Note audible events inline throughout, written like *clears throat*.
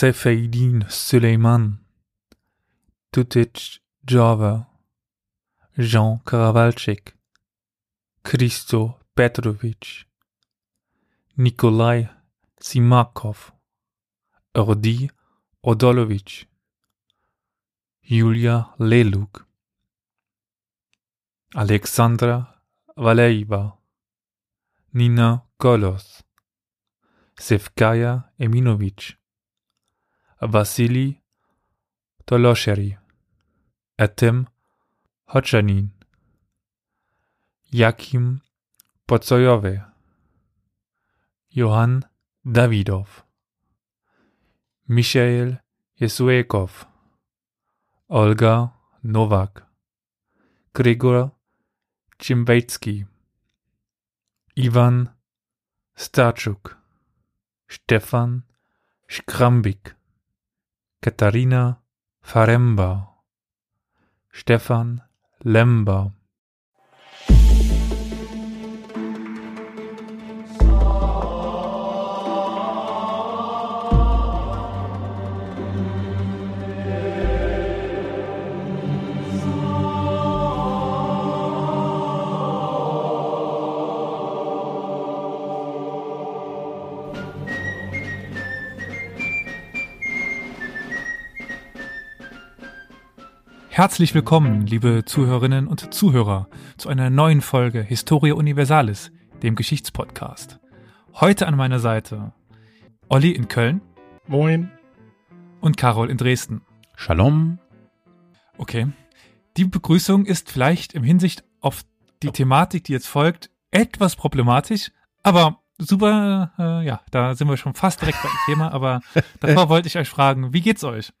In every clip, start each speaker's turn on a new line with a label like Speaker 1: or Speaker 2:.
Speaker 1: Sefeidin Süleyman, Tutic Java, Jean Karavalchik, Christo Petrovic, Nikolai Simakov, Erdi Odolovic, Julia Leluk, Alexandra Valeyeva, Nina Golos, Sevkaya Eminovich, Wasili Tolosheri, Etym Hoczenin, Jakim Pocojowy, Johan Dawidow, Misiel Jesuekow, Olga Nowak, Grigor Cimbejcki, Iwan Starczuk, Stefan Skrambik. Katharina Faremba, Stefan Lemba. Herzlich willkommen, liebe Zuhörerinnen und Zuhörer, zu einer neuen Folge Historia Universalis, dem Geschichtspodcast. Heute an meiner Seite Olli in Köln.
Speaker 2: Moin.
Speaker 1: Und Carol in Dresden.
Speaker 3: Shalom.
Speaker 1: Okay. Die Begrüßung ist vielleicht im Hinsicht auf die Thematik, die jetzt folgt, etwas problematisch, aber super, äh, ja, da sind wir schon fast direkt beim Thema, aber *laughs* davor wollte ich euch fragen, wie geht's euch?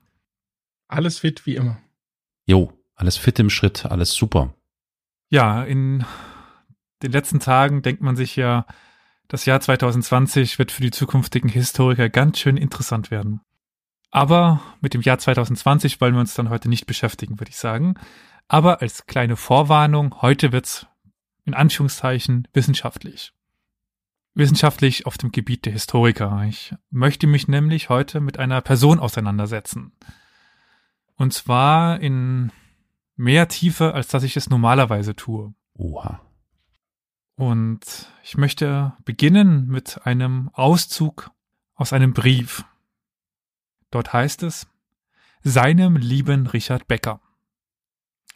Speaker 2: Alles fit wie immer.
Speaker 3: Jo, alles fit im Schritt, alles super.
Speaker 1: Ja, in den letzten Tagen denkt man sich ja, das Jahr 2020 wird für die zukünftigen Historiker ganz schön interessant werden. Aber mit dem Jahr 2020 wollen wir uns dann heute nicht beschäftigen, würde ich sagen. Aber als kleine Vorwarnung, heute wird's in Anführungszeichen wissenschaftlich. Wissenschaftlich auf dem Gebiet der Historiker. Ich möchte mich nämlich heute mit einer Person auseinandersetzen. Und zwar in mehr Tiefe, als dass ich es normalerweise tue.
Speaker 3: Oha.
Speaker 1: Und ich möchte beginnen mit einem Auszug aus einem Brief. Dort heißt es, seinem lieben Richard Becker.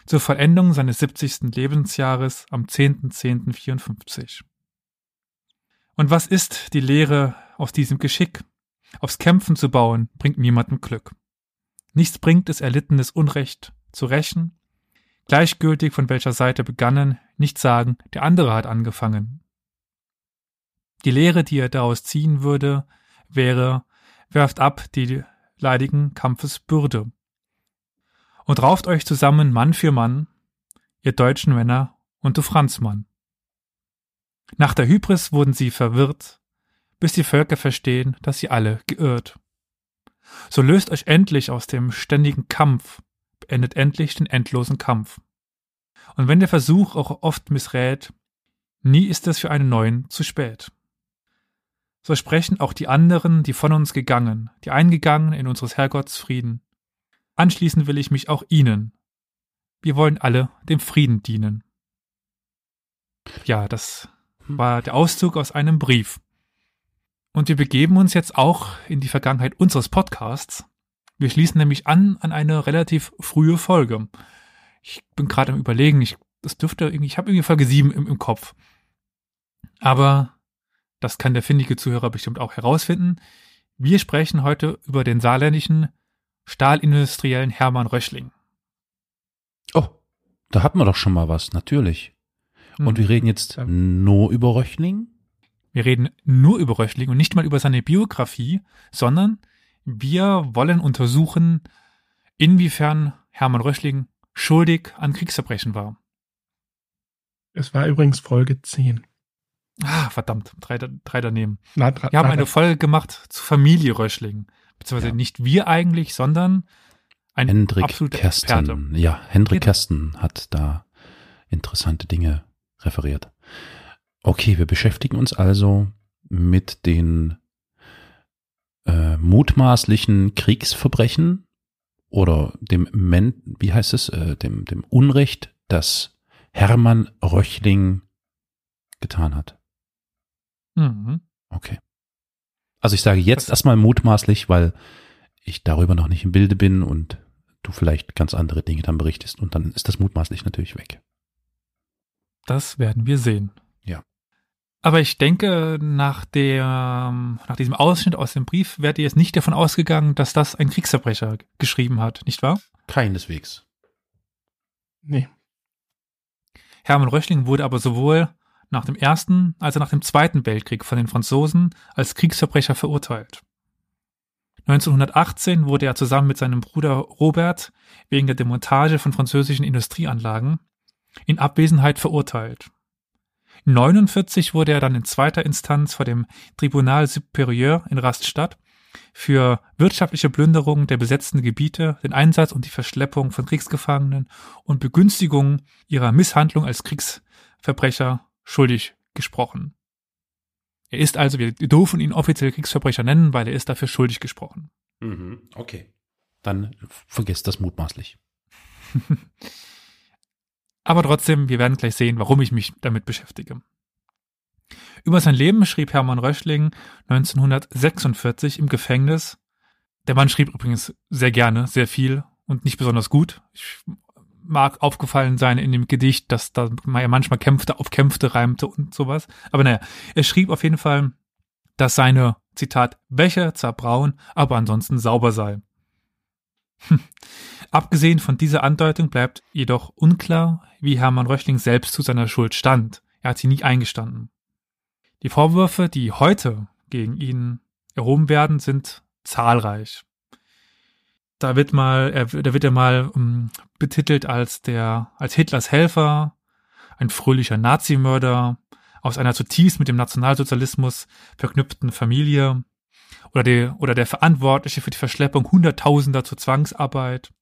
Speaker 1: Zur Vollendung seines 70. Lebensjahres am 10.10.54. Und was ist die Lehre aus diesem Geschick? Aufs Kämpfen zu bauen, bringt niemandem Glück. Nichts bringt es, erlittenes Unrecht zu rächen. Gleichgültig von welcher Seite begannen, nicht sagen, der andere hat angefangen. Die Lehre, die er daraus ziehen würde, wäre, werft ab die leidigen Kampfesbürde und rauft euch zusammen Mann für Mann, ihr deutschen Männer und du Franzmann. Nach der Hybris wurden sie verwirrt, bis die Völker verstehen, dass sie alle geirrt. So löst euch endlich aus dem ständigen Kampf, beendet endlich den endlosen Kampf. Und wenn der Versuch auch oft missrät, nie ist es für einen neuen zu spät. So sprechen auch die anderen, die von uns gegangen, die eingegangen in unseres Herrgotts Frieden. Anschließend will ich mich auch ihnen. Wir wollen alle dem Frieden dienen. Ja, das war der Auszug aus einem Brief. Und wir begeben uns jetzt auch in die Vergangenheit unseres Podcasts. Wir schließen nämlich an an eine relativ frühe Folge. Ich bin gerade am überlegen, ich, das dürfte irgendwie, ich habe irgendwie Folge 7 im, im Kopf. Aber das kann der findige Zuhörer bestimmt auch herausfinden. Wir sprechen heute über den saarländischen Stahlindustriellen Hermann Röschling.
Speaker 3: Oh, da hatten wir doch schon mal was, natürlich. Und
Speaker 1: Hm.
Speaker 3: wir reden jetzt nur über Röchling?
Speaker 1: Wir reden nur über Röchling und nicht mal über seine Biografie, sondern wir wollen untersuchen, inwiefern Hermann Röchling schuldig an Kriegsverbrechen war.
Speaker 2: Es war übrigens Folge 10.
Speaker 1: Ah, verdammt, drei, drei daneben.
Speaker 2: Na, dra-
Speaker 1: Wir haben
Speaker 2: na,
Speaker 1: eine Folge gemacht zur Familie Röchling. Beziehungsweise
Speaker 3: Ja.
Speaker 1: nicht wir eigentlich, sondern ein
Speaker 3: Hendrik
Speaker 1: absoluter
Speaker 3: Kersten.
Speaker 1: Experte.
Speaker 3: Ja, Hendrik
Speaker 1: Genau.
Speaker 3: Kersten hat da interessante Dinge referiert. Okay, wir beschäftigen uns also mit den äh, mutmaßlichen Kriegsverbrechen oder dem Men wie heißt es, äh, dem, dem Unrecht, das Hermann Röchling getan hat.
Speaker 1: Mhm.
Speaker 3: Okay. Also ich sage jetzt erstmal mutmaßlich, weil ich darüber noch nicht im Bilde bin und du vielleicht ganz andere Dinge dann berichtest und dann ist das mutmaßlich natürlich weg.
Speaker 1: Das werden wir sehen.
Speaker 3: Ja.
Speaker 1: Aber ich denke, nach der, nach diesem Ausschnitt aus dem Brief werdet ihr jetzt nicht davon ausgegangen, dass das ein Kriegsverbrecher geschrieben hat, nicht wahr?
Speaker 3: Keineswegs.
Speaker 2: Nee.
Speaker 1: Hermann Röchling wurde aber sowohl nach dem Ersten als auch nach dem Zweiten Weltkrieg von den Franzosen als Kriegsverbrecher verurteilt. 1918 wurde er zusammen mit seinem Bruder Robert wegen der Demontage von französischen Industrieanlagen in Abwesenheit verurteilt. 49 wurde er dann in zweiter Instanz vor dem Tribunal Supérieur in Rastatt für wirtschaftliche Plünderung der besetzten Gebiete, den Einsatz und die Verschleppung von Kriegsgefangenen und Begünstigung ihrer Misshandlung als Kriegsverbrecher schuldig gesprochen. Er ist also, wir dürfen ihn offiziell Kriegsverbrecher nennen, weil er ist dafür schuldig gesprochen.
Speaker 3: Mhm, okay. Dann vergesst das mutmaßlich. *laughs*
Speaker 1: Aber trotzdem, wir werden gleich sehen, warum ich mich damit beschäftige. Über sein Leben schrieb Hermann Röschling 1946 im Gefängnis. Der Mann schrieb übrigens sehr gerne, sehr viel und nicht besonders gut. Ich mag aufgefallen sein in dem Gedicht, dass da er manchmal kämpfte, auf kämpfte reimte und sowas. Aber naja, er schrieb auf jeden Fall, dass seine, Zitat, Wäsche zerbraun, aber ansonsten sauber sei. Abgesehen von dieser Andeutung bleibt jedoch unklar, wie Hermann Röchling selbst zu seiner Schuld stand. Er hat sie nie eingestanden. Die Vorwürfe, die heute gegen ihn erhoben werden, sind zahlreich. Da wird mal, er, da wird er mal um, ähm, betitelt als der, als Hitlers Helfer, ein fröhlicher Nazimörder aus einer zutiefst mit dem Nationalsozialismus verknüpften Familie oder der, oder der Verantwortliche für die Verschleppung Hunderttausender zur Zwangsarbeit.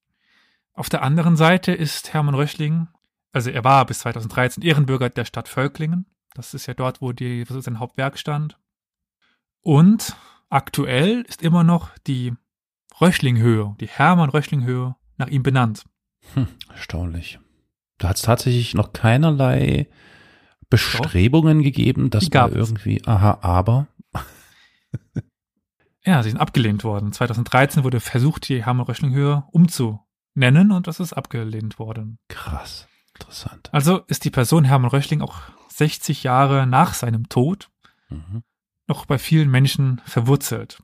Speaker 1: Auf der anderen Seite ist Hermann Röchling, also er war bis 2013 Ehrenbürger der Stadt Völklingen. Das ist ja dort, wo die, sein Hauptwerk stand. Und aktuell ist immer noch die Röchlinghöhe, die Hermann-Röchling-Höhe, nach ihm benannt.
Speaker 3: Hm, erstaunlich. Da hat es tatsächlich noch keinerlei Bestrebungen Doch. gegeben, dass da irgendwie, aha, aber.
Speaker 1: Ja, sie sind abgelehnt worden. 2013 wurde versucht, die Hermann-Röchling-Höhe umzunennen und das ist abgelehnt worden.
Speaker 3: Krass, interessant.
Speaker 1: Also ist die Person Hermann Röchling auch 60 Jahre nach seinem Tod mhm. noch bei vielen Menschen verwurzelt.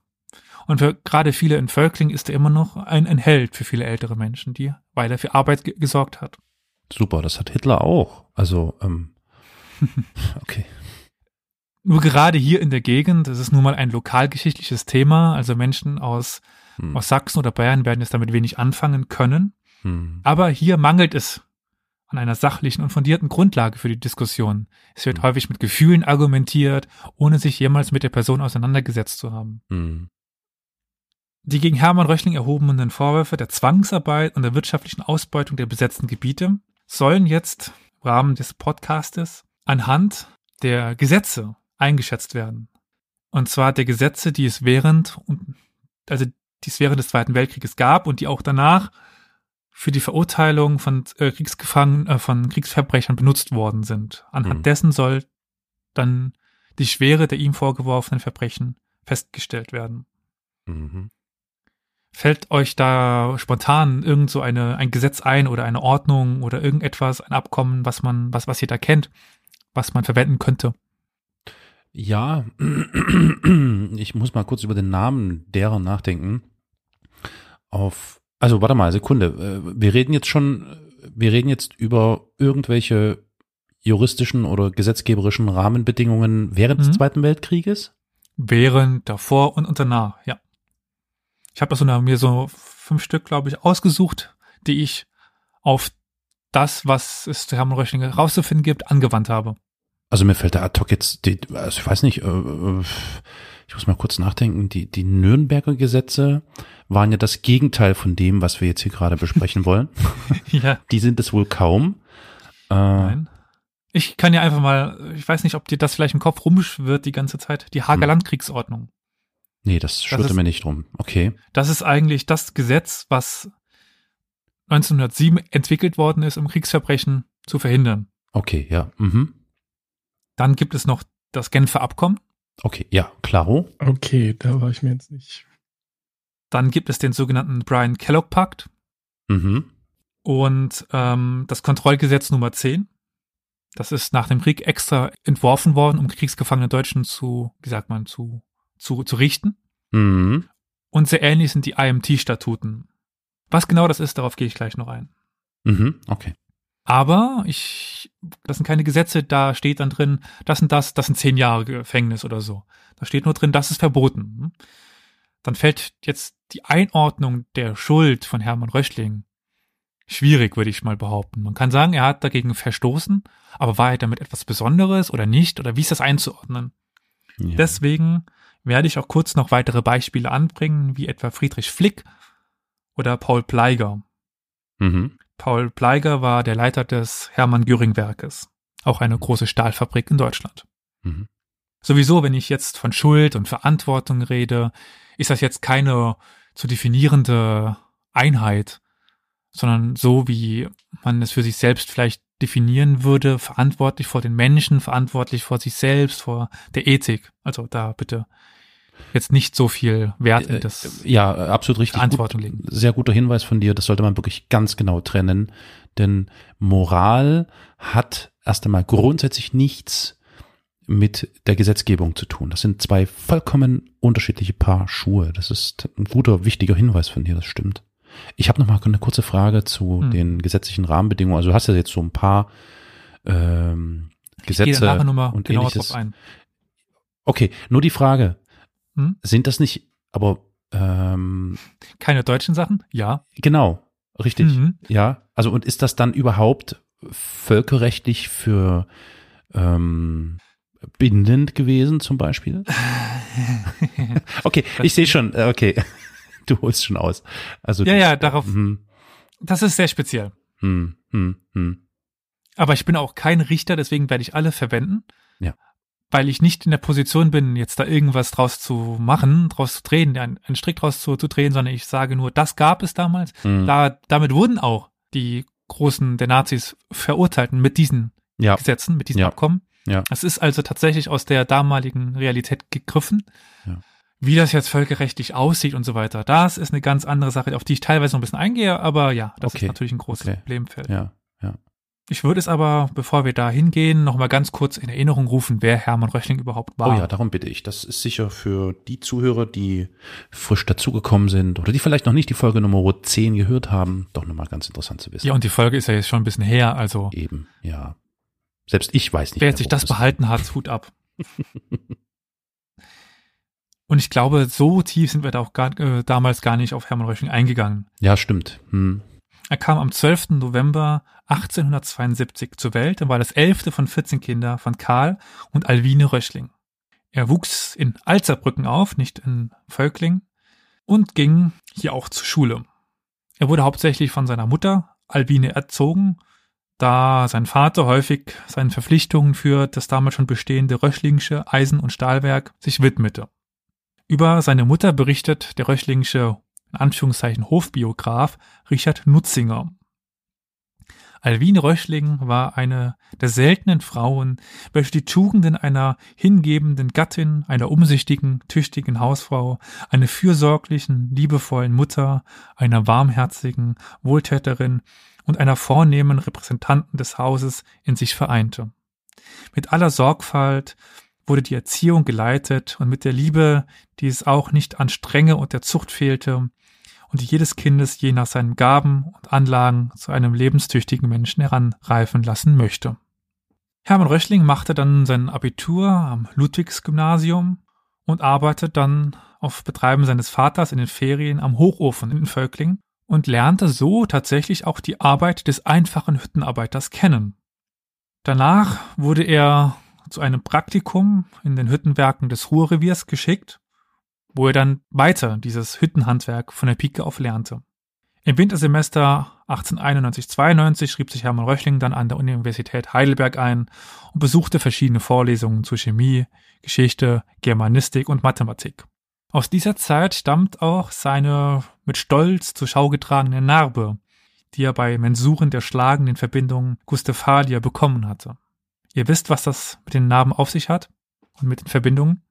Speaker 1: Und für gerade viele in Völkling ist er immer noch ein, ein Held für viele ältere Menschen, die, weil er für Arbeit gesorgt hat.
Speaker 3: Super, das hat Hitler auch. Also, ähm, *laughs* okay.
Speaker 1: Nur gerade hier in der Gegend, das ist nun mal ein lokalgeschichtliches Thema, also Menschen aus, hm. aus Sachsen oder Bayern werden jetzt damit wenig anfangen können. Hm. Aber hier mangelt es an einer sachlichen und fundierten Grundlage für die Diskussion. Es wird hm. häufig mit Gefühlen argumentiert, ohne sich jemals mit der Person auseinandergesetzt zu haben. Hm. Die gegen Hermann Röchling erhobenen Vorwürfe der Zwangsarbeit und der wirtschaftlichen Ausbeutung der besetzten Gebiete sollen jetzt im Rahmen des Podcastes anhand der Gesetze eingeschätzt werden. Und zwar der Gesetze, die es während, also die es während des Zweiten Weltkrieges gab und die auch danach für die Verurteilung von äh, Kriegsgefangenen, äh, von Kriegsverbrechern benutzt worden sind. Anhand mhm. dessen soll dann die Schwere der ihm vorgeworfenen Verbrechen festgestellt werden. Mhm. Fällt euch da spontan irgend so eine, ein Gesetz ein oder eine Ordnung oder irgendetwas, ein Abkommen, was man, was, was ihr da kennt, was man verwenden könnte?
Speaker 3: Ja, *clears throat* ich muss mal kurz über den Namen derer nachdenken. Auf, also warte mal, Sekunde. Äh, wir reden jetzt schon, wir reden jetzt über irgendwelche juristischen oder gesetzgeberischen Rahmenbedingungen während mhm. des Zweiten Weltkrieges?
Speaker 1: Während, davor und, und danach, ja. Ich habe so eine, mir so fünf Stück, glaube ich, ausgesucht, die ich auf das, was es zu Hermann Röchling rauszufinden gibt, angewandt habe.
Speaker 3: Also mir fällt da ad hoc jetzt, die, also ich weiß nicht, äh, äh, ich muss mal kurz nachdenken, die, die Nürnberger Gesetze waren ja das Gegenteil von dem, was wir jetzt hier gerade besprechen wollen. *laughs* ja. Die sind es wohl kaum.
Speaker 1: Äh, Nein. Ich kann ja einfach mal, ich weiß nicht, ob dir das vielleicht im Kopf rumschwirrt die ganze Zeit, die Hager hm. Landkriegsordnung.
Speaker 3: Nee, das schwirrte
Speaker 1: ist-
Speaker 3: mir nicht drum. Okay.
Speaker 1: Das ist eigentlich das Gesetz, was 1907 entwickelt worden ist, um Kriegsverbrechen zu verhindern.
Speaker 3: Okay, ja. Mhm.
Speaker 1: Dann gibt es noch das Genfer Abkommen.
Speaker 3: Okay, ja, klaro.
Speaker 2: Okay, da war ich mir jetzt nicht.
Speaker 1: Dann gibt es den sogenannten Brian Kellogg Pakt
Speaker 3: Mhm.
Speaker 1: und ähm, das Kontrollgesetz Nummer 10. Das ist nach dem Krieg extra entworfen worden, um kriegsgefangene Deutschen zu, wie sagt man, zu, zu, zu richten.
Speaker 3: Mhm.
Speaker 1: Und sehr ähnlich sind die IMT-Statuten. Was genau das ist, darauf gehe ich gleich noch ein.
Speaker 3: Mhm. Okay.
Speaker 1: Aber ich, das sind keine Gesetze, da steht dann drin, das und das, das sind zehn Jahre Gefängnis oder so. Da steht nur drin, das ist verboten. Dann fällt jetzt die Einordnung der Schuld von Hermann Röchling schwierig, würde ich mal behaupten. Man kann sagen, er hat dagegen verstoßen, aber war er damit etwas Besonderes oder nicht? Oder wie ist das einzuordnen?
Speaker 3: Ja.
Speaker 1: Deswegen werde ich auch kurz noch weitere Beispiele anbringen, wie etwa Friedrich Flick oder Paul Pleiger.
Speaker 3: mhm.
Speaker 1: Paul Pleiger war der Leiter des Hermann Göring Werkes, auch eine große Stahlfabrik in Deutschland.
Speaker 3: Mhm.
Speaker 1: Sowieso, wenn ich jetzt von Schuld und Verantwortung rede, ist das jetzt keine zu definierende Einheit, sondern so, wie man es für sich selbst vielleicht definieren würde, verantwortlich vor den Menschen, verantwortlich vor sich selbst, vor der Ethik. Also da bitte jetzt nicht so viel Wert in das
Speaker 3: Äh, Ja, absolut richtig.
Speaker 1: Verantwortung
Speaker 3: Gut,
Speaker 1: legen.
Speaker 3: sehr guter Hinweis von dir. Das sollte man wirklich ganz genau trennen. Denn Moral hat erst einmal grundsätzlich nichts mit der Gesetzgebung zu tun. Das sind zwei vollkommen unterschiedliche Paar Schuhe. Das ist ein guter, wichtiger Hinweis von dir. Das stimmt. Ich habe noch mal eine kurze Frage zu
Speaker 1: Hm.
Speaker 3: den gesetzlichen Rahmenbedingungen. Also du hast ja jetzt so ein paar ähm, Gesetze und
Speaker 1: genauer
Speaker 3: ähnliches. Okay, nur die Frage.
Speaker 1: Hm?
Speaker 3: Sind das nicht, aber ähm,
Speaker 1: Keine deutschen Sachen? Ja.
Speaker 3: genau, richtig.
Speaker 1: Mhm.
Speaker 3: Ja, also und ist das dann überhaupt völkerrechtlich für ähm, bindend gewesen zum Beispiel? *laughs* Okay, ich sehe schon, äh, okay, *laughs* du holst schon aus. Also
Speaker 1: Ja, ja, darauf,
Speaker 3: Hm,
Speaker 1: das ist sehr speziell.
Speaker 3: hm, hm, hm.
Speaker 1: Aber ich bin auch kein Richter, deswegen werde ich alle verwenden.
Speaker 3: Ja.
Speaker 1: Weil ich nicht in der Position bin, jetzt da irgendwas draus zu machen, draus zu drehen, einen, einen Strick draus zu, zu drehen, sondern ich sage nur, das gab es damals.
Speaker 3: Hm.
Speaker 1: Da, damit wurden auch die Großen der Nazis verurteilten mit diesen
Speaker 3: Ja,
Speaker 1: Gesetzen, mit diesen
Speaker 3: Ja.
Speaker 1: Abkommen.
Speaker 3: Ja.
Speaker 1: Es ist also tatsächlich aus der damaligen Realität gegriffen.
Speaker 3: Ja.
Speaker 1: Wie das jetzt völkerrechtlich aussieht und so weiter, das ist eine ganz andere Sache, auf die ich teilweise noch ein bisschen eingehe, aber ja, das
Speaker 3: Okay.
Speaker 1: ist natürlich ein großes
Speaker 3: Okay.
Speaker 1: Problemfeld.
Speaker 3: ja.
Speaker 1: Ich würde es aber, bevor wir da hingehen, noch mal ganz kurz in Erinnerung rufen, wer Hermann Röchling überhaupt war.
Speaker 3: Oh ja, darum bitte ich. Das ist sicher für die Zuhörer, die frisch dazugekommen sind oder die vielleicht noch nicht die Folge Nummer 10 gehört haben, doch nochmal ganz interessant zu wissen.
Speaker 1: ja, und die Folge ist ja jetzt schon ein bisschen her, also
Speaker 3: Eben, ja. Selbst ich weiß nicht.
Speaker 1: wer
Speaker 3: mehr,
Speaker 1: sich das behalten hat, Hut ab. *laughs* und ich glaube, so tief sind wir da auch gar, äh, damals gar nicht auf Hermann Röchling eingegangen.
Speaker 3: Ja, stimmt. Hm.
Speaker 1: Er kam am 12. November 1872 zur Welt und war das elfte von 14 Kindern von Karl und Alwine Röchling. Er wuchs in Alzerbrücken auf, nicht in Völkling, und ging hier auch zur Schule. Er wurde hauptsächlich von seiner Mutter, Albine, erzogen, da sein Vater häufig seinen Verpflichtungen für das damals schon bestehende Röchlingsche Eisen- und Stahlwerk sich widmete. Über seine Mutter berichtet der Röchlingsche in Anführungszeichen Hofbiograf Richard Nutzinger. Alwine Röchling war eine der seltenen Frauen, welche die Tugenden einer hingebenden Gattin, einer umsichtigen, tüchtigen Hausfrau, einer fürsorglichen, liebevollen Mutter, einer warmherzigen Wohltäterin und einer vornehmen Repräsentanten des Hauses in sich vereinte. Mit aller Sorgfalt wurde die Erziehung geleitet und mit der Liebe, die es auch nicht an Strenge und der Zucht fehlte, und jedes Kindes je nach seinen Gaben und Anlagen zu einem lebenstüchtigen Menschen heranreifen lassen möchte. Hermann Röchling machte dann sein Abitur am Ludwigsgymnasium und arbeitet dann auf Betreiben seines Vaters in den Ferien am Hochofen in Völkling und lernte so tatsächlich auch die Arbeit des einfachen Hüttenarbeiters kennen. Danach wurde er zu einem Praktikum in den Hüttenwerken des Ruhrreviers geschickt wo er dann weiter dieses Hüttenhandwerk von der Pike auf lernte. Im Wintersemester 1891-92 schrieb sich Hermann Röchling dann an der Universität Heidelberg ein und besuchte verschiedene Vorlesungen zu Chemie, Geschichte, Germanistik und Mathematik. Aus dieser Zeit stammt auch seine mit Stolz zur Schau getragene Narbe, die er bei Mensuren der schlagenden Verbindung Gustafalia bekommen hatte. Ihr wisst, was das mit den Narben auf sich hat und mit den Verbindungen?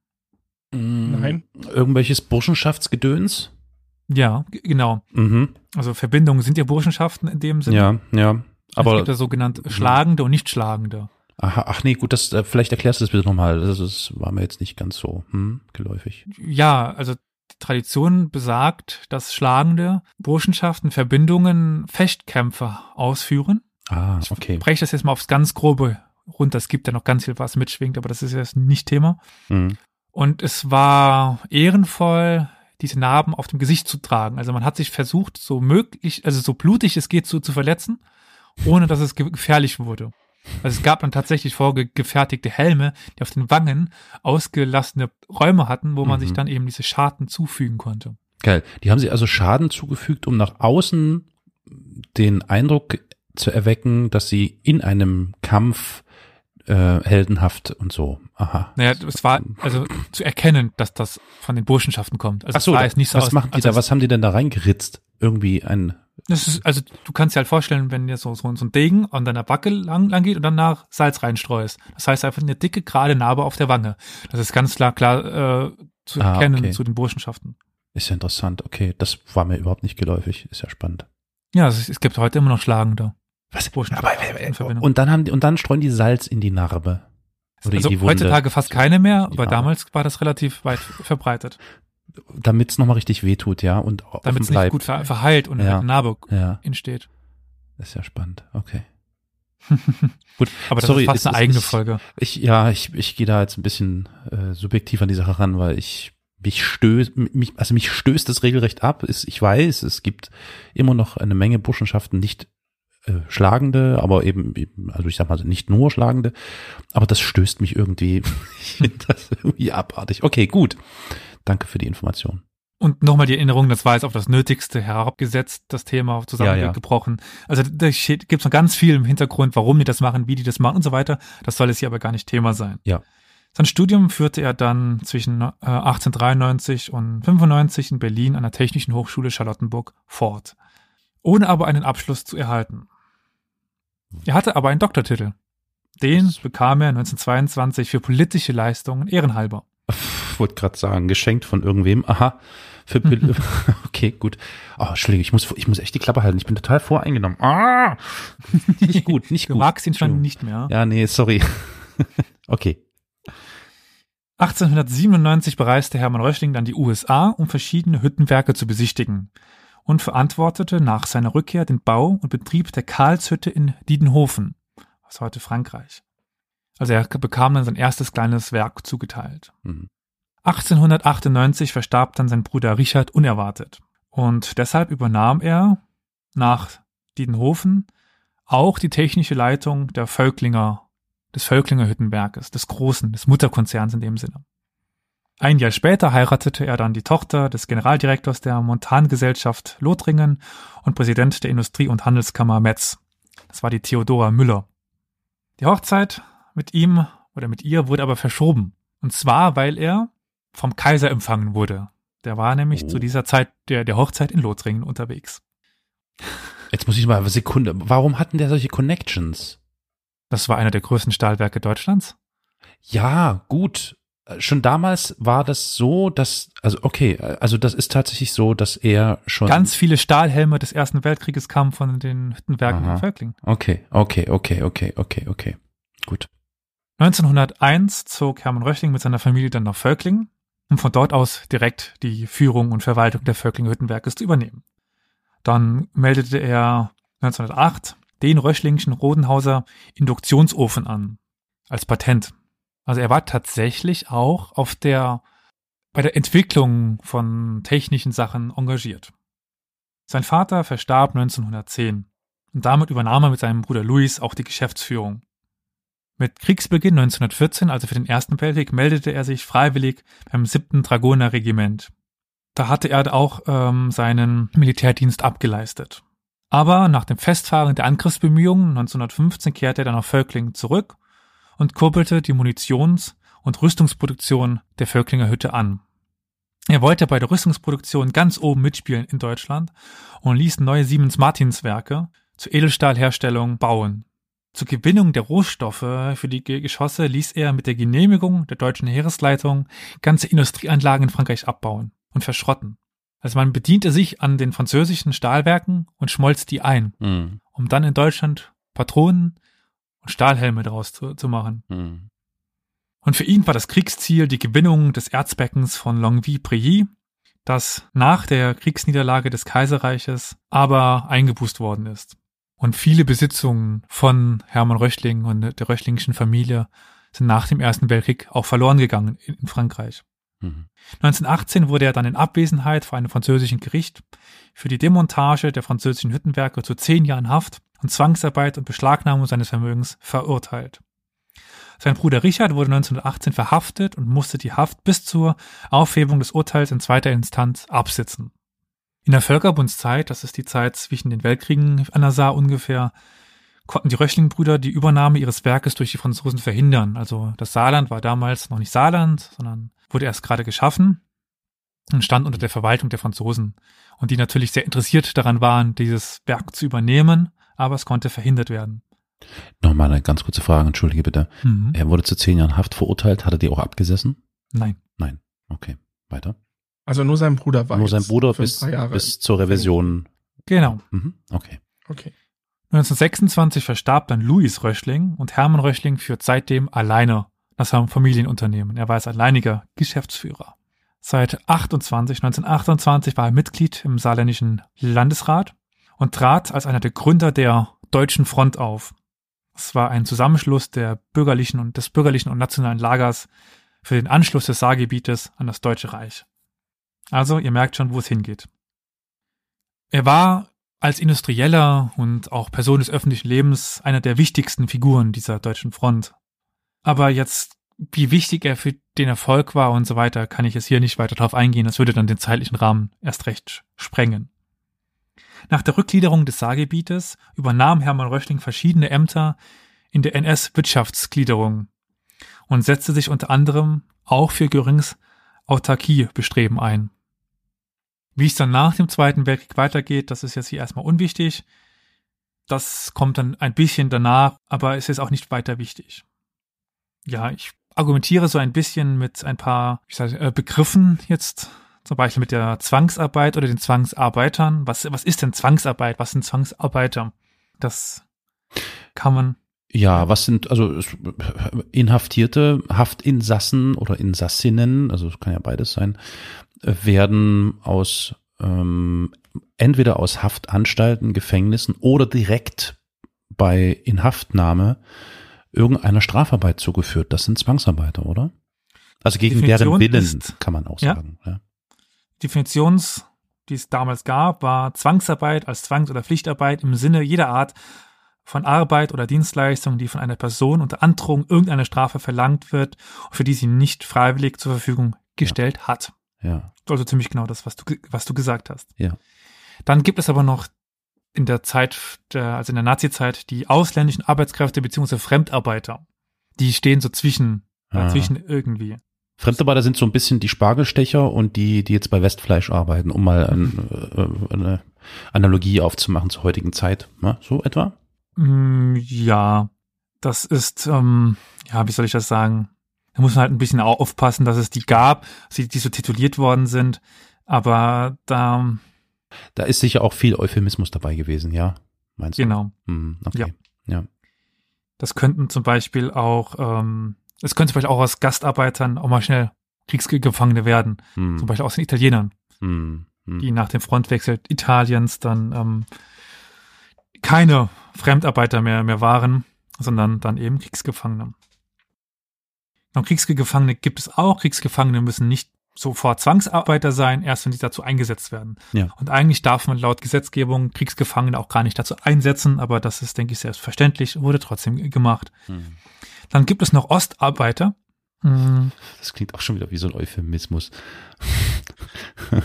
Speaker 2: Nein.
Speaker 3: Irgendwelches Burschenschaftsgedöns?
Speaker 1: Ja, genau.
Speaker 3: Mhm.
Speaker 1: Also Verbindungen sind ja Burschenschaften in dem Sinne.
Speaker 3: Ja, ja.
Speaker 1: es
Speaker 3: Aber,
Speaker 1: gibt ja sogenannte schlagende und nicht schlagende.
Speaker 3: aha, ach nee, gut, das, äh, vielleicht erklärst du das bitte nochmal. Das, das war mir jetzt nicht ganz so hm, geläufig.
Speaker 1: Ja, also die Tradition besagt, dass schlagende Burschenschaften Verbindungen Fechtkämpfe ausführen.
Speaker 3: Ah, okay.
Speaker 1: Ich breche das jetzt mal aufs ganz Grobe runter. Es gibt ja noch ganz viel, was mitschwingt, aber das ist jetzt nicht Thema.
Speaker 3: Mhm.
Speaker 1: Und es war ehrenvoll, diese Narben auf dem Gesicht zu tragen. Also man hat sich versucht, so möglich, also so blutig es geht, zu, zu verletzen, ohne dass es ge gefährlich wurde. Also es gab dann tatsächlich vorgefertigte Helme, die auf den Wangen ausgelassene Räume hatten, wo man
Speaker 3: Mhm.
Speaker 1: sich dann eben diese Schaden zufügen konnte.
Speaker 3: Geil. Die haben sie also Schaden zugefügt, um nach außen den Eindruck zu erwecken, dass sie in einem Kampf äh, heldenhaft und so. Aha.
Speaker 1: Naja, es war also zu erkennen, dass das von den Burschenschaften kommt. Also
Speaker 3: Ach so,
Speaker 1: jetzt nicht so
Speaker 3: was
Speaker 1: aus,
Speaker 3: machen die
Speaker 1: also
Speaker 3: da? Was haben die denn da reingeritzt? Irgendwie ein.
Speaker 1: Das ist, also du kannst dir halt vorstellen, wenn dir so, so, so ein Degen an deiner Backe lang, lang geht und danach Salz reinstreust. Das heißt einfach eine dicke, gerade Narbe auf der Wange. Das ist ganz klar, klar äh, zu
Speaker 3: Ah,
Speaker 1: erkennen
Speaker 3: okay.
Speaker 1: zu den Burschenschaften.
Speaker 3: Ist ja interessant. Okay, das war mir überhaupt nicht geläufig. Ist ja spannend.
Speaker 1: Ja, es, es gibt heute immer noch Schlagende.
Speaker 3: Was? Aber,
Speaker 1: in Verbindung.
Speaker 3: und dann haben die und dann streuen die Salz in die Narbe. Oder
Speaker 1: also
Speaker 3: die
Speaker 1: heutzutage fast keine mehr, aber
Speaker 3: Ja.
Speaker 1: damals war das relativ weit verbreitet.
Speaker 3: damit es nochmal richtig wehtut, ja, und
Speaker 1: Damit es nicht gut ver verheilt und
Speaker 3: Ja.
Speaker 1: eine Narbe
Speaker 3: Ja,
Speaker 1: entsteht.
Speaker 3: ist ja spannend. Okay. *laughs*
Speaker 1: Aber das
Speaker 3: Sorry,
Speaker 1: ist fast
Speaker 3: es-
Speaker 1: eine eigene
Speaker 3: ich-
Speaker 1: Folge.
Speaker 3: Ich, ja, ich, ich gehe da jetzt ein bisschen äh, subjektiv an die Sache ran, weil ich mich stößt, mich, also mich stößt das regelrecht ab. Ist, ich weiß, es gibt immer noch eine Menge Burschenschaften, nicht äh, schlagende, aber eben, eben, also ich sag mal nicht nur schlagende, aber das stößt mich irgendwie, *laughs* ich finde das irgendwie abartig. Okay, gut. Danke für die Information.
Speaker 1: Und nochmal die Erinnerung, das war jetzt auf das Nötigste herabgesetzt, das Thema zusammengebrochen. Also da steht- gibt's noch ganz viel im Hintergrund, warum die das machen, wie die das machen und so weiter. Das soll jetzt hier aber gar nicht Thema sein.
Speaker 3: Ja.
Speaker 1: Sein Studium führte er dann zwischen äh, 1893 und 95 in Berlin an der Technischen Hochschule Charlottenburg fort, ohne aber einen Abschluss zu erhalten. Er hatte aber einen Doktortitel. Den bekam er 1922 für politische Leistungen ehrenhalber.
Speaker 3: Ich wollte gerade sagen, geschenkt von irgendwem. Aha. Für *laughs* *laughs* okay, gut. Oh, Entschuldigung, ich muss, ich muss echt die Klappe halten. Ich bin total voreingenommen. Ah! Nicht gut, nicht
Speaker 1: Du
Speaker 3: gut.
Speaker 1: magst ihn schon nicht mehr.
Speaker 3: Ja, nee, sorry. *laughs* okay.
Speaker 1: 1897 bereiste Hermann Röchling dann die USA, um verschiedene Hüttenwerke zu besichtigen und verantwortete nach seiner Rückkehr den Bau und Betrieb der Karlshütte in Diedenhofen, was heute Frankreich. Also er bekam dann sein erstes kleines Werk zugeteilt.
Speaker 3: Mhm.
Speaker 1: 1898 verstarb dann sein Bruder Richard unerwartet und deshalb übernahm er nach Diedenhofen auch die technische Leitung der Völklinger, des Völklinger Hüttenwerkes, des großen, des Mutterkonzerns in dem Sinne. Ein Jahr später heiratete er dann die Tochter des Generaldirektors der Montangesellschaft Lothringen und Präsident der Industrie- und Handelskammer Metz. Das war die Theodora Müller. Die Hochzeit mit ihm oder mit ihr wurde aber verschoben. Und zwar, weil er vom Kaiser empfangen wurde. Der war nämlich
Speaker 3: Oh.
Speaker 1: zu dieser Zeit der, der Hochzeit in Lothringen unterwegs.
Speaker 3: Jetzt muss ich mal eine Sekunde. Warum hatten der solche Connections?
Speaker 1: Das war einer der größten Stahlwerke Deutschlands.
Speaker 3: Ja, gut. Schon damals war das so, dass, also okay, also das ist tatsächlich so, dass er schon.
Speaker 1: Ganz viele Stahlhelme des Ersten Weltkrieges kamen von den Hüttenwerken
Speaker 3: Aha.
Speaker 1: in Völkling.
Speaker 3: Okay, okay, okay, okay, okay, okay. Gut.
Speaker 1: 1901 zog Hermann Röchling mit seiner Familie dann nach Völkling, um von dort aus direkt die Führung und Verwaltung der Völklinger Hüttenwerkes zu übernehmen. Dann meldete er 1908 den Röchlingschen Rodenhauser Induktionsofen an, als Patent. Also er war tatsächlich auch auf der, bei der Entwicklung von technischen Sachen engagiert. Sein Vater verstarb 1910 und damit übernahm er mit seinem Bruder Louis auch die Geschäftsführung. Mit Kriegsbeginn 1914, also für den Ersten Weltkrieg, meldete er sich freiwillig beim 7. Dragonerregiment. Da hatte er auch ähm, seinen Militärdienst abgeleistet. Aber nach dem Festfahren der Angriffsbemühungen 1915 kehrte er dann nach Völkling zurück und kurbelte die Munitions- und Rüstungsproduktion der Völklinger Hütte an. Er wollte bei der Rüstungsproduktion ganz oben mitspielen in Deutschland und ließ neue Siemens-Martins-Werke zur Edelstahlherstellung bauen. Zur Gewinnung der Rohstoffe für die Geschosse ließ er mit der Genehmigung der deutschen Heeresleitung ganze Industrieanlagen in Frankreich abbauen und verschrotten. Also man bediente sich an den französischen Stahlwerken und schmolz die ein,
Speaker 3: Mhm.
Speaker 1: um dann in Deutschland Patronen Stahlhelme daraus zu, zu machen.
Speaker 3: Mhm.
Speaker 1: Und für ihn war das Kriegsziel die Gewinnung des Erzbeckens von Longwy-Prilly, das nach der Kriegsniederlage des Kaiserreiches aber eingebußt worden ist. Und viele Besitzungen von Hermann Röchling und der Röchlingischen Familie sind nach dem Ersten Weltkrieg auch verloren gegangen in in Frankreich.
Speaker 3: Mhm.
Speaker 1: 1918 wurde er dann in Abwesenheit vor einem französischen Gericht für die Demontage der französischen Hüttenwerke zu zehn Jahren Haft und Zwangsarbeit und Beschlagnahmung seines Vermögens verurteilt. Sein Bruder Richard wurde 1918 verhaftet und musste die Haft bis zur Aufhebung des Urteils in zweiter Instanz absitzen. In der Völkerbundszeit, das ist die Zeit zwischen den Weltkriegen an der Saar ungefähr, konnten die Röchling-Brüder die Übernahme ihres Werkes durch die Franzosen verhindern. Also das Saarland war damals noch nicht Saarland, sondern wurde erst gerade geschaffen und stand unter der Verwaltung der Franzosen. Und die natürlich sehr interessiert daran waren, dieses Werk zu übernehmen, aber es konnte verhindert werden.
Speaker 3: Nochmal eine ganz kurze Frage, entschuldige bitte.
Speaker 1: Mhm.
Speaker 3: Er wurde zu zehn Jahren Haft verurteilt, hat er die auch abgesessen?
Speaker 1: Nein.
Speaker 3: Okay, weiter.
Speaker 2: Also nur sein Bruder war
Speaker 3: Nur sein Bruder bis, bis zur Revision.
Speaker 1: Genau.
Speaker 3: Mhm. Okay.
Speaker 2: Okay.
Speaker 1: 1926 verstarb dann Louis Röchling und Hermann Röchling führt seitdem alleine das Familienunternehmen. Er war als alleiniger Geschäftsführer. Seit 28, 1928 war er Mitglied im saarländischen Landesrat und trat als einer der Gründer der Deutschen Front auf. Es war ein Zusammenschluss der bürgerlichen und des bürgerlichen und nationalen Lagers für den Anschluss des Saargebietes an das Deutsche Reich. Also, ihr merkt schon, wo es hingeht. Er war als Industrieller und auch Person des öffentlichen Lebens einer der wichtigsten Figuren dieser deutschen Front. Aber jetzt, wie wichtig er für den Erfolg war und so weiter, kann ich jetzt hier nicht weiter drauf eingehen. Das würde dann den zeitlichen Rahmen erst recht sprengen. Nach der Rückgliederung des Saargebietes übernahm Hermann Röchling verschiedene Ämter in der NS-Wirtschaftsgliederung und setzte sich unter anderem auch für Görings Autarkiebestreben ein. Wie es dann nach dem Zweiten Weltkrieg weitergeht, das ist jetzt hier erstmal unwichtig. Das kommt dann ein bisschen danach, aber es ist auch nicht weiter wichtig. Ja, ich argumentiere so ein bisschen mit ein paar ich sag, äh, Begriffen jetzt, zum Beispiel mit der Zwangsarbeit oder den Zwangsarbeitern. Was, was ist denn Zwangsarbeit? Was sind Zwangsarbeiter? Das kann man
Speaker 3: Ja, was sind, also es- Inhaftierte, Haftinsassen oder Insassinnen, also es kann ja beides sein, äh, werden aus ähm, entweder aus Haftanstalten, Gefängnissen oder direkt bei Inhaftnahme irgendeiner Strafarbeit zugeführt. Das sind Zwangsarbeiter, oder? Also gegen deren
Speaker 1: Definition
Speaker 3: Willen,
Speaker 1: ist-
Speaker 3: kann man auch
Speaker 1: Ja.
Speaker 3: sagen. Ja.
Speaker 1: Definitions, die es damals gab, war Zwangsarbeit als Zwangs- oder Pflichtarbeit im Sinne jeder Art von Arbeit oder Dienstleistung, die von einer Person unter Androhung irgendeiner Strafe verlangt wird für die sie nicht freiwillig zur Verfügung gestellt hat.
Speaker 3: Ja.
Speaker 1: Also ziemlich genau das, was du, was du gesagt hast.
Speaker 3: Ja.
Speaker 1: Dann gibt es aber noch in der Zeit, der, also in der Nazi-Zeit, die ausländischen Arbeitskräfte beziehungsweise Fremdarbeiter. Die stehen so zwischen,
Speaker 3: Ah.
Speaker 1: dazwischen irgendwie.
Speaker 3: Fremdarbeiter sind so ein bisschen die Spargelstecher und die, die jetzt bei Westfleisch arbeiten, um mal ein, äh, eine Analogie aufzumachen zur heutigen Zeit. Na, so etwa?
Speaker 1: Mm, Ja, das ist, ähm, ja, wie soll ich das sagen? Da muss man halt ein bisschen aufpassen, dass es die gab, die, die so tituliert worden sind. Aber da,
Speaker 3: Da ist sicher auch viel Euphemismus dabei gewesen, ja? Meinst du?
Speaker 1: genau,
Speaker 3: Hm, okay. Ja.
Speaker 1: das könnten zum Beispiel auch, ähm, es könnte zum Beispiel auch aus Gastarbeitern auch mal schnell Kriegsgefangene werden.
Speaker 3: Hm,
Speaker 1: Zum Beispiel aus den Italienern,
Speaker 3: hm, hm.
Speaker 1: die nach dem Frontwechsel Italiens dann ähm, keine Fremdarbeiter mehr, mehr waren, sondern dann eben Kriegsgefangene. Und Kriegsgefangene gibt es auch. Kriegsgefangene müssen nicht sofort Zwangsarbeiter sein, erst wenn sie dazu eingesetzt werden.
Speaker 3: Ja.
Speaker 1: Und eigentlich darf man laut Gesetzgebung Kriegsgefangene auch gar nicht dazu einsetzen, aber das ist, denke ich, selbstverständlich, wurde trotzdem gemacht.
Speaker 3: Hm.
Speaker 1: Dann gibt es noch Ostarbeiter. Hm,
Speaker 3: Das klingt auch schon wieder wie so ein Euphemismus. *laughs*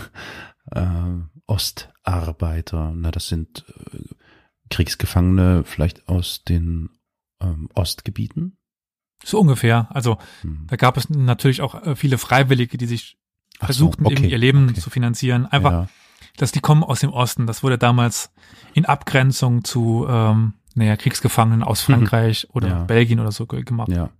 Speaker 3: ähm, Ostarbeiter, na, das sind äh, Kriegsgefangene vielleicht aus den ähm, Ostgebieten.
Speaker 1: So ungefähr. Also
Speaker 3: Hm.
Speaker 1: Da gab es natürlich auch äh, viele Freiwillige, die sich
Speaker 3: Ach so,
Speaker 1: versuchten
Speaker 3: okay,
Speaker 1: eben ihr Leben
Speaker 3: okay.
Speaker 1: zu finanzieren. Einfach,
Speaker 3: Ja.
Speaker 1: dass die kommen aus dem Osten. Das wurde damals in Abgrenzung zu ähm, naja, Kriegsgefangenen aus Frankreich oder
Speaker 3: Ja.
Speaker 1: Belgien oder so ge- gemacht.
Speaker 3: Ja.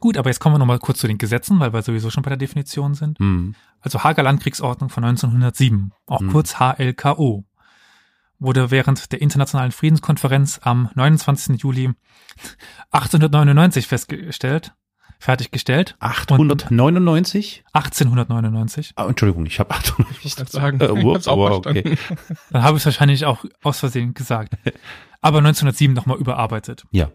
Speaker 1: Gut, aber jetzt kommen wir nochmal kurz zu den Gesetzen, weil wir sowieso schon bei der Definition sind.
Speaker 3: Hm.
Speaker 1: Also Hager Landkriegsordnung von 1907, auch
Speaker 3: Hm.
Speaker 1: kurz HLKO, wurde während der Internationalen Friedenskonferenz am 29. Juli 1899 festgestellt, fertiggestellt.
Speaker 3: 899?
Speaker 1: 1899.
Speaker 3: Ah, Entschuldigung, ich habe 800.
Speaker 2: Ich wollte sagen, *laughs*
Speaker 3: Äh,
Speaker 2: ich
Speaker 3: aber
Speaker 2: verstanden. *laughs*
Speaker 1: Dann habe ich es wahrscheinlich auch aus Versehen gesagt. *laughs* Aber 1907 nochmal überarbeitet.
Speaker 3: Ja.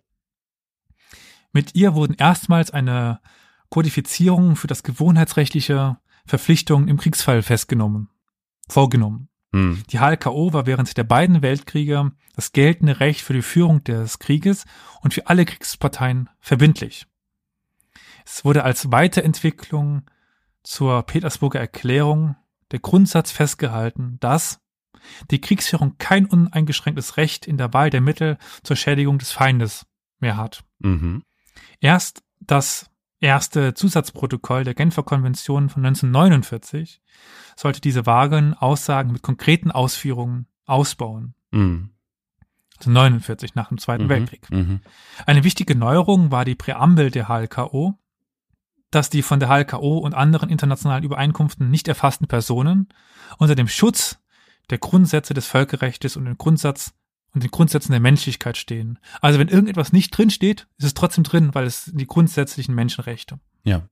Speaker 1: Mit ihr wurden erstmals eine Kodifizierung für das gewohnheitsrechtliche Verpflichtungen im Kriegsfall festgenommen, vorgenommen.
Speaker 3: Hm.
Speaker 1: Die HLKO war während der beiden Weltkriege das geltende Recht für die Führung des Krieges und für alle Kriegsparteien verbindlich. Es wurde als Weiterentwicklung zur Petersburger Erklärung der Grundsatz festgehalten, dass die Kriegsführung kein uneingeschränktes Recht in der Wahl der Mittel zur Schädigung des Feindes mehr hat.
Speaker 3: Mhm.
Speaker 1: Erst das erste Zusatzprotokoll der Genfer Konvention von 1949 sollte diese vagen Aussagen mit konkreten Ausführungen ausbauen.
Speaker 3: Mhm.
Speaker 1: Also 49 nach dem Zweiten
Speaker 3: Mhm.
Speaker 1: Weltkrieg.
Speaker 3: Mhm.
Speaker 1: Eine wichtige Neuerung war die Präambel der HLKO, dass die von der HLKO und anderen internationalen Übereinkunften nicht erfassten Personen unter dem Schutz der Grundsätze des Völkerrechts und den Grundsatz und den Grundsätzen der Menschlichkeit stehen. Also wenn irgendetwas nicht drin steht, ist es trotzdem drin, weil es sind die grundsätzlichen Menschenrechte.
Speaker 3: Ja.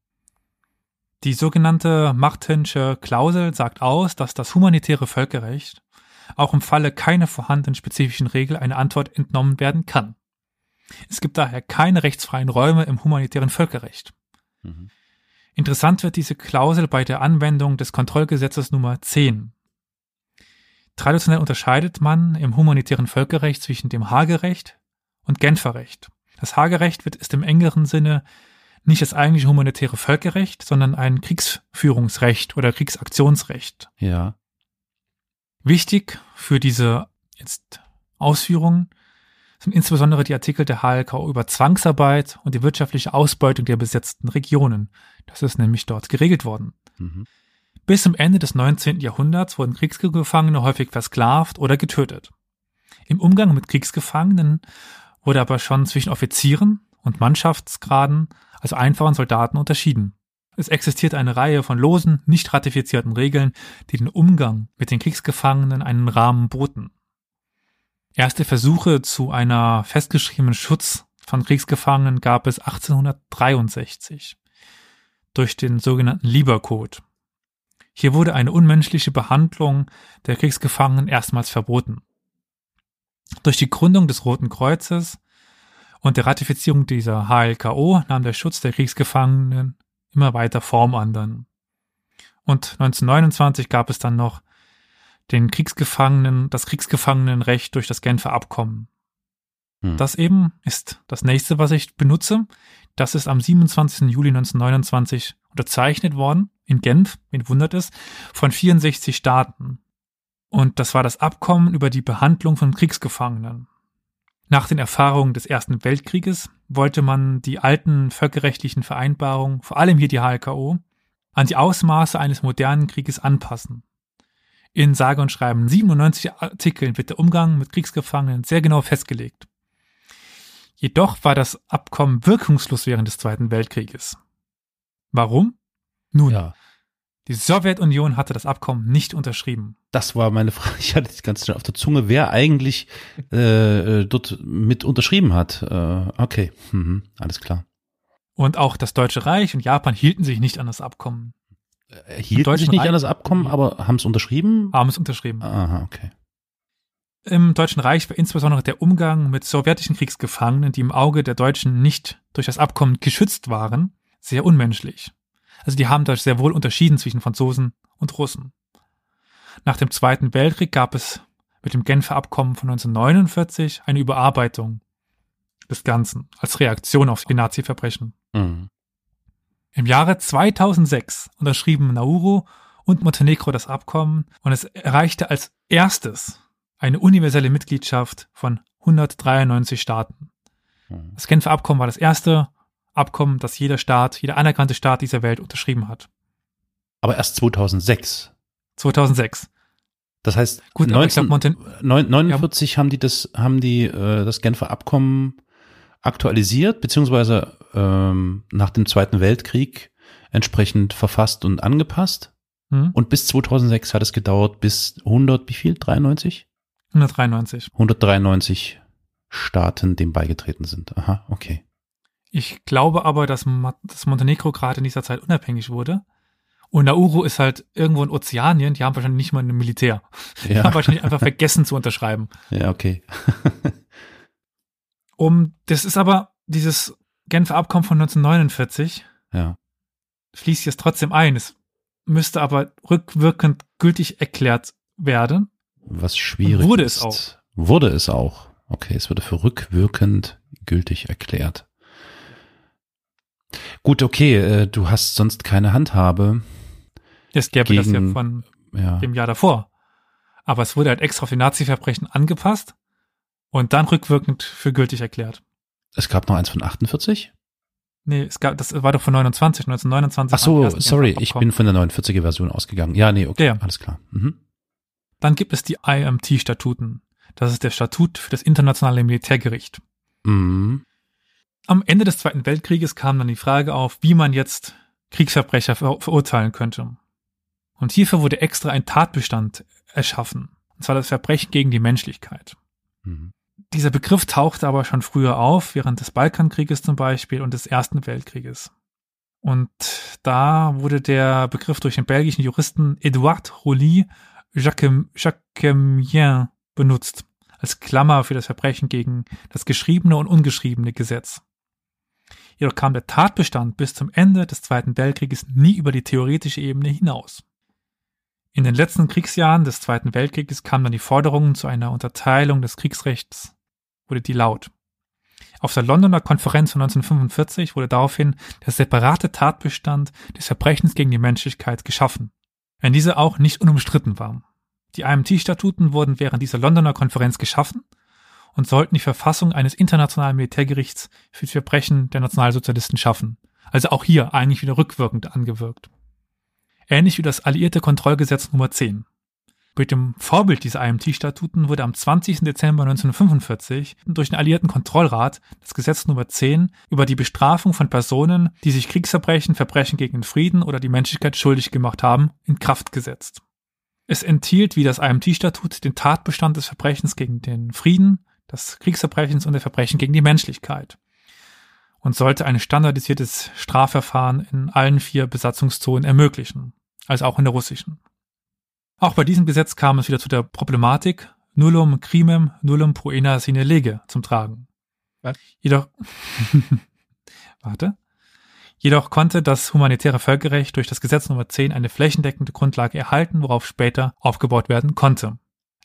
Speaker 1: Die sogenannte Martensche Klausel sagt aus, dass das humanitäre Völkerrecht auch im Falle keiner vorhandenen spezifischen Regel eine Antwort entnommen werden kann. Es gibt daher keine rechtsfreien Räume im humanitären Völkerrecht.
Speaker 3: Mhm.
Speaker 1: Interessant wird diese Klausel bei der Anwendung des Kontrollgesetzes Nummer 10. Traditionell unterscheidet man im humanitären Völkerrecht zwischen dem Hagerecht und Genferrecht. Das Hagerecht wird ist im engeren Sinne nicht das eigentliche humanitäre Völkerrecht, sondern ein Kriegsführungsrecht oder Kriegsaktionsrecht.
Speaker 3: Ja.
Speaker 1: Wichtig für diese jetzt Ausführungen sind insbesondere die Artikel der HLKO über Zwangsarbeit und die wirtschaftliche Ausbeutung der besetzten Regionen. Das ist nämlich dort geregelt worden.
Speaker 3: Mhm.
Speaker 1: Bis zum Ende des 19. Jahrhunderts wurden Kriegsgefangene häufig versklavt oder getötet. Im Umgang mit Kriegsgefangenen wurde aber schon zwischen Offizieren und Mannschaftsgraden, also einfachen Soldaten, unterschieden. Es existiert eine Reihe von losen, nicht ratifizierten Regeln, die den Umgang mit den Kriegsgefangenen einen Rahmen boten. Erste Versuche zu einer festgeschriebenen Schutz von Kriegsgefangenen gab es 1863 durch den sogenannten Liebercode. Hier wurde eine unmenschliche Behandlung der Kriegsgefangenen erstmals verboten. Durch die Gründung des Roten Kreuzes und der Ratifizierung dieser HLKO nahm der Schutz der Kriegsgefangenen immer weiter Form an dann. Und 1929 gab es dann noch den Kriegsgefangenen, das Kriegsgefangenenrecht durch das Genfer Abkommen.
Speaker 3: Hm.
Speaker 1: Das eben ist das nächste, was ich benutze. Das ist am 27. Juli 1929 unterzeichnet worden in Genf, wen wundert es, von 64 Staaten. Und das war das Abkommen über die Behandlung von Kriegsgefangenen. Nach den Erfahrungen des Ersten Weltkrieges wollte man die alten völkerrechtlichen Vereinbarungen, vor allem hier die HLKO, an die Ausmaße eines modernen Krieges anpassen. In sage und schreiben 97 Artikeln wird der Umgang mit Kriegsgefangenen sehr genau festgelegt. Jedoch war das Abkommen wirkungslos während des Zweiten Weltkrieges. Warum? Nun,
Speaker 3: Ja.
Speaker 1: die Sowjetunion hatte das Abkommen nicht unterschrieben.
Speaker 3: Das war meine *laughs* Frage. Ich hatte die ganze Zeit auf der Zunge, wer eigentlich äh, äh, dort mit unterschrieben hat. Äh, okay, mhm. alles klar.
Speaker 1: Und auch das Deutsche Reich und Japan hielten sich nicht an das Abkommen,
Speaker 3: Äh, Hielten sich nicht
Speaker 1: Reich-
Speaker 3: an das Abkommen, aber haben es unterschrieben?
Speaker 1: haben es unterschrieben.
Speaker 3: Aha, okay.
Speaker 1: Im Deutschen Reich war insbesondere der Umgang mit sowjetischen Kriegsgefangenen, die im Auge der Deutschen nicht durch das Abkommen geschützt waren, sehr unmenschlich. Also die haben da sehr wohl unterschieden zwischen Franzosen und Russen. Nach dem Zweiten Weltkrieg gab es mit dem Genfer Abkommen von 1949 eine Überarbeitung des Ganzen als Reaktion auf die Nazi-Verbrechen.
Speaker 3: Mhm.
Speaker 1: Im Jahre 2006 unterschrieben Nauru und Montenegro das Abkommen und es erreichte als erstes eine universelle Mitgliedschaft von 193 Staaten.
Speaker 3: Mhm.
Speaker 1: Das Genfer Abkommen war das erste Abkommen, das jeder Staat, jeder anerkannte Staat dieser Welt unterschrieben hat.
Speaker 3: Aber erst 2006.
Speaker 1: 2006.
Speaker 3: Das heißt,
Speaker 1: Gut, aber ich
Speaker 3: 19,
Speaker 1: glaub, Monten
Speaker 3: 49 haben die das, haben die äh, das Genfer Abkommen aktualisiert, beziehungsweise ähm, nach dem Zweiten Weltkrieg entsprechend verfasst und angepasst.
Speaker 1: hm?
Speaker 3: Und bis 2006 hat es gedauert, bis 100, wie viel? 93?
Speaker 1: 193.
Speaker 3: 193 Staaten dem beigetreten sind. Aha, okay.
Speaker 1: Ich glaube aber, dass, dass Montenegro gerade in dieser Zeit unabhängig wurde. Und Nauru ist halt irgendwo in Ozeanien, die haben wahrscheinlich nicht mal ein Militär. *laughs* Die haben wahrscheinlich einfach vergessen zu unterschreiben.
Speaker 3: ja okay. *laughs*
Speaker 1: Um, das ist aber dieses Genfer Abkommen von 1949,
Speaker 3: Ja.
Speaker 1: fließt jetzt trotzdem ein. Es müsste aber rückwirkend gültig erklärt werden.
Speaker 3: Was schwierig
Speaker 1: wurde
Speaker 3: ist.
Speaker 1: es auch.
Speaker 3: Wurde es auch. Okay, es wurde für rückwirkend gültig erklärt. Gut, okay, äh, du hast sonst keine Handhabe.
Speaker 1: Es gäbe das ja
Speaker 3: Gegen-
Speaker 1: von
Speaker 3: Ja.
Speaker 1: dem Jahr davor. Aber es wurde halt extra auf die Nazi-Verbrechen angepasst und dann rückwirkend für gültig erklärt.
Speaker 3: Es gab noch eins von 48?
Speaker 1: Nee, es gab, das war doch von 29, 1929.
Speaker 3: Ach so, sorry, ich bin von der 49er Version ausgegangen. Ja, nee, okay,
Speaker 1: Ja, ja.
Speaker 3: alles klar. Mhm.
Speaker 1: Dann gibt es die IMT-Statuten. Das ist der Statut für das internationale Militärgericht.
Speaker 3: Mhm.
Speaker 1: Am Ende des Zweiten Weltkrieges kam dann die Frage auf, wie man jetzt Kriegsverbrecher ver verurteilen könnte. Und hierfür wurde extra ein Tatbestand erschaffen. Und zwar das Verbrechen gegen die Menschlichkeit.
Speaker 3: Mhm.
Speaker 1: Dieser Begriff tauchte aber schon früher auf, während des Balkankrieges zum Beispiel und des Ersten Weltkrieges. Und da wurde der Begriff durch den belgischen Juristen Edouard Jacquem- Jacquemien benutzt, als Klammer für das Verbrechen gegen das geschriebene und ungeschriebene Gesetz. Jedoch kam der Tatbestand bis zum Ende des Zweiten Weltkrieges nie über die theoretische Ebene hinaus. In den letzten Kriegsjahren des Zweiten Weltkrieges kamen dann die Forderungen zu einer Unterteilung des Kriegsrechts, wurde die laut. Auf der Londoner Konferenz von 1945 wurde daraufhin der separate Tatbestand des Verbrechens gegen die Menschlichkeit geschaffen, wenn diese auch nicht unumstritten war. Die IMT-Statuten wurden während dieser Londoner Konferenz geschaffen und sollten die Verfassung eines internationalen Militärgerichts für die Verbrechen der Nationalsozialisten schaffen. Also auch hier eigentlich wieder rückwirkend angewirkt. Ähnlich wie das alliierte Kontrollgesetz Nummer 10. Mit dem Vorbild dieser IMT-Statuten wurde am 20. Dezember 1945 durch den Alliierten Kontrollrat das Gesetz Nummer 10 über die Bestrafung von Personen, die sich Kriegsverbrechen, Verbrechen gegen den Frieden oder die Menschlichkeit schuldig gemacht haben, in Kraft gesetzt. Es enthielt wie das IMT-Statut den Tatbestand des Verbrechens gegen den Frieden, des Kriegsverbrechens und der Verbrechen gegen die Menschlichkeit und sollte ein standardisiertes Strafverfahren in allen vier Besatzungszonen ermöglichen, also auch in der russischen. Auch bei diesem Gesetz kam es wieder zu der Problematik nullum crimem nullum poena sine lege zum Tragen.
Speaker 2: Was?
Speaker 1: Jedoch, *laughs* warte. Jedoch konnte das humanitäre Völkerrecht durch das Gesetz Nummer 10 eine flächendeckende Grundlage erhalten, worauf später aufgebaut werden konnte.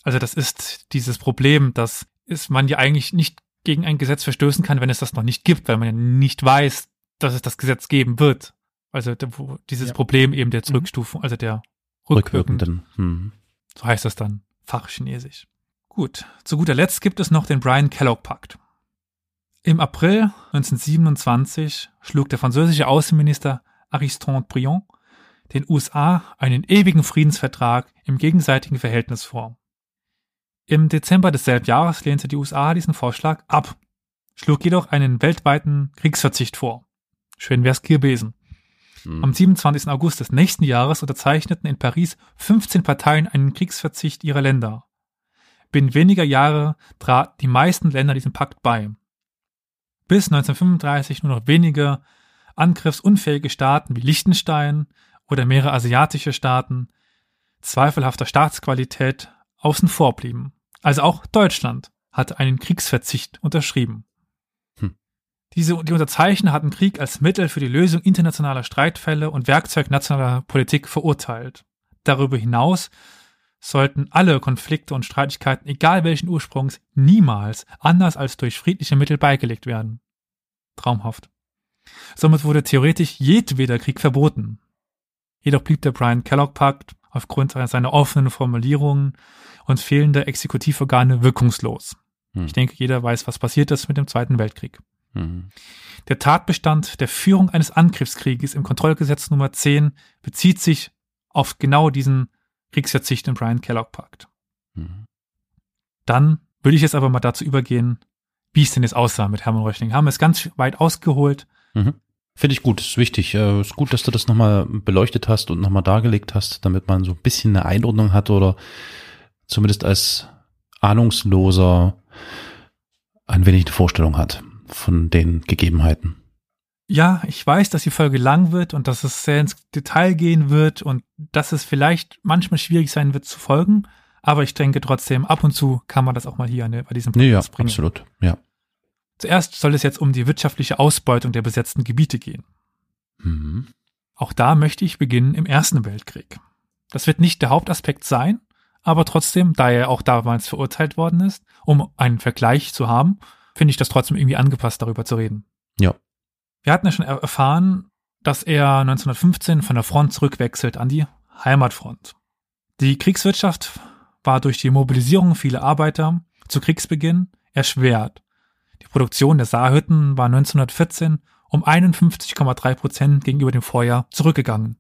Speaker 1: Also das ist dieses Problem, dass ist man ja eigentlich nicht gegen ein Gesetz verstößen kann, wenn es das noch nicht gibt, weil man ja nicht weiß, dass es das Gesetz geben wird. Also dieses
Speaker 2: Ja.
Speaker 1: Problem eben der Zurückstufung, also der rückwirkend,
Speaker 3: Rückwirkenden. Mhm.
Speaker 1: so heißt das dann, Fachchinesisch. Gut, zu guter Letzt gibt es noch den Brian Kellogg Pakt. Im April 1927 schlug der französische Außenminister Aristide Briand den USA einen ewigen Friedensvertrag im gegenseitigen Verhältnis vor. Im Dezember desselben Jahres lehnte die USA diesen Vorschlag ab, schlug jedoch einen weltweiten Kriegsverzicht vor. Schön wär's gewesen.
Speaker 3: Mhm.
Speaker 1: Am 27. August des nächsten Jahres unterzeichneten in Paris 15 Parteien einen Kriegsverzicht ihrer Länder. Binnen weniger Jahre traten die meisten Länder diesem Pakt bei. Bis 1935 nur noch wenige angriffsunfähige Staaten wie Liechtenstein oder mehrere asiatische Staaten zweifelhafter Staatsqualität außen vor blieben. Also auch Deutschland hatte einen Kriegsverzicht unterschrieben.
Speaker 3: Hm.
Speaker 1: Diese, die Unterzeichner hatten Krieg als Mittel für die Lösung internationaler Streitfälle und Werkzeug nationaler Politik verurteilt. Darüber hinaus sollten alle Konflikte und Streitigkeiten, egal welchen Ursprungs, niemals anders als durch friedliche Mittel beigelegt werden. Traumhaft. Somit wurde theoretisch jedweder Krieg verboten. Jedoch blieb der Brian Kellogg Pakt aufgrund seiner offenen Formulierungen und fehlender Exekutivorgane wirkungslos.
Speaker 3: Hm.
Speaker 1: Ich denke, jeder weiß, was passiert ist mit dem Zweiten Weltkrieg.
Speaker 3: Mhm.
Speaker 1: Der Tatbestand der Führung eines Angriffskrieges im Kontrollgesetz Nummer 10 bezieht sich auf genau diesen Kriegsverzicht, den Brian Kellogg packt.
Speaker 3: Mhm.
Speaker 1: Dann würde ich jetzt aber mal dazu übergehen, wie es denn jetzt aussah mit Hermann Röchling. Haben wir es ganz weit ausgeholt.
Speaker 3: Mhm. Finde ich gut, ist wichtig. Äh, ist gut, dass du das nochmal beleuchtet hast und nochmal dargelegt hast, damit man so ein bisschen eine Einordnung hat oder zumindest als Ahnungsloser ein wenig eine Vorstellung hat von den Gegebenheiten.
Speaker 1: Ja, ich weiß, dass die Folge lang wird und dass es sehr ins Detail gehen wird und dass es vielleicht manchmal schwierig sein wird zu folgen. Aber ich denke trotzdem, ab und zu kann man das auch mal hier bei diesem
Speaker 3: Nee, ja,
Speaker 1: Podcast bringen.
Speaker 3: absolut. Ja.
Speaker 1: Zuerst soll es jetzt um die wirtschaftliche Ausbeutung der besetzten Gebiete gehen.
Speaker 3: Mhm.
Speaker 1: Auch da möchte ich beginnen im Ersten Weltkrieg. Das wird nicht der Hauptaspekt sein, aber trotzdem, da er auch damals verurteilt worden ist, um einen Vergleich zu haben, finde ich das trotzdem irgendwie angepasst, darüber zu reden.
Speaker 3: Ja.
Speaker 1: Wir hatten ja schon er- erfahren, dass er 1915 von der Front zurückwechselt an die Heimatfront. Die Kriegswirtschaft war durch die Mobilisierung vieler Arbeiter zu Kriegsbeginn erschwert. Die Produktion der Saarhütten war 1914 um 51,3 Prozent gegenüber dem Vorjahr zurückgegangen.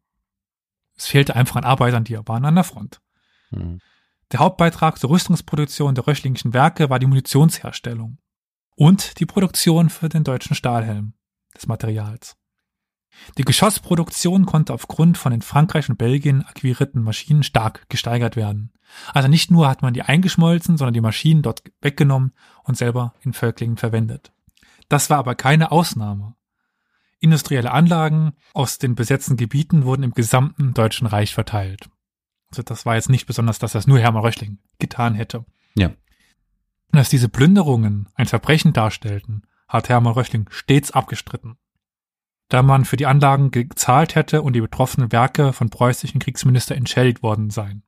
Speaker 1: Es fehlte einfach an Arbeitern, die waren an der Front.
Speaker 3: Mhm.
Speaker 1: Der Hauptbeitrag zur Rüstungsproduktion der Röchlingischen Werke war die Munitionsherstellung und die Produktion für den deutschen Stahlhelm des Materials. Die Geschossproduktion konnte aufgrund von in Frankreich und Belgien akquirierten Maschinen stark gesteigert werden. Also nicht nur hat man die eingeschmolzen, sondern die Maschinen dort weggenommen und selber in Völklingen verwendet. Das war aber keine Ausnahme. Industrielle Anlagen aus den besetzten Gebieten wurden im gesamten Deutschen Reich verteilt. Also das war jetzt nicht besonders, dass das nur Hermann Röchling getan hätte.
Speaker 3: Ja.
Speaker 1: Dass diese Plünderungen ein Verbrechen darstellten, hat Hermann Röchling stets abgestritten. Da man für die Anlagen gezahlt hätte und die betroffenen Werke von preußischen Kriegsminister entschädigt worden seien.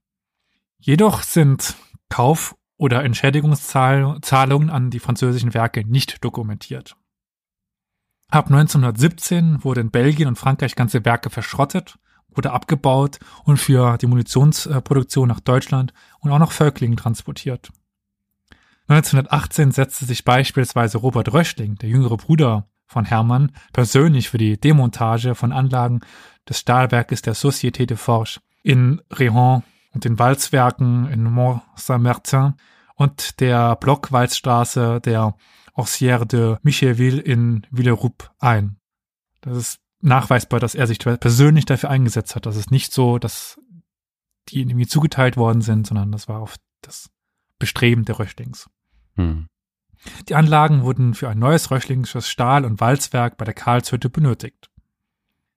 Speaker 1: Jedoch sind Kauf- oder Entschädigungszahlungen an die französischen Werke nicht dokumentiert. Ab 1917 wurde in Belgien und Frankreich ganze Werke verschrottet, wurde abgebaut und für die Munitionsproduktion nach Deutschland und auch nach Völklingen transportiert. 1918 setzte sich beispielsweise Robert Röchling, der jüngere Bruder von Hermann, persönlich für die Demontage von Anlagen des Stahlwerkes der Société de Forge in Réhon und den Walzwerken in Mont-Saint-Martin und der Blockwalzstraße der Ancière de Micheville in Villerup ein. Das ist nachweisbar, dass er sich persönlich dafür eingesetzt hat. Das ist nicht so, dass die ihm irgendwie zugeteilt worden sind, sondern das war auf das Bestreben der Röchlings.
Speaker 3: Mhm.
Speaker 1: Die Anlagen wurden für ein neues röchlingisches Stahl- und Walzwerk bei der Karlshütte benötigt.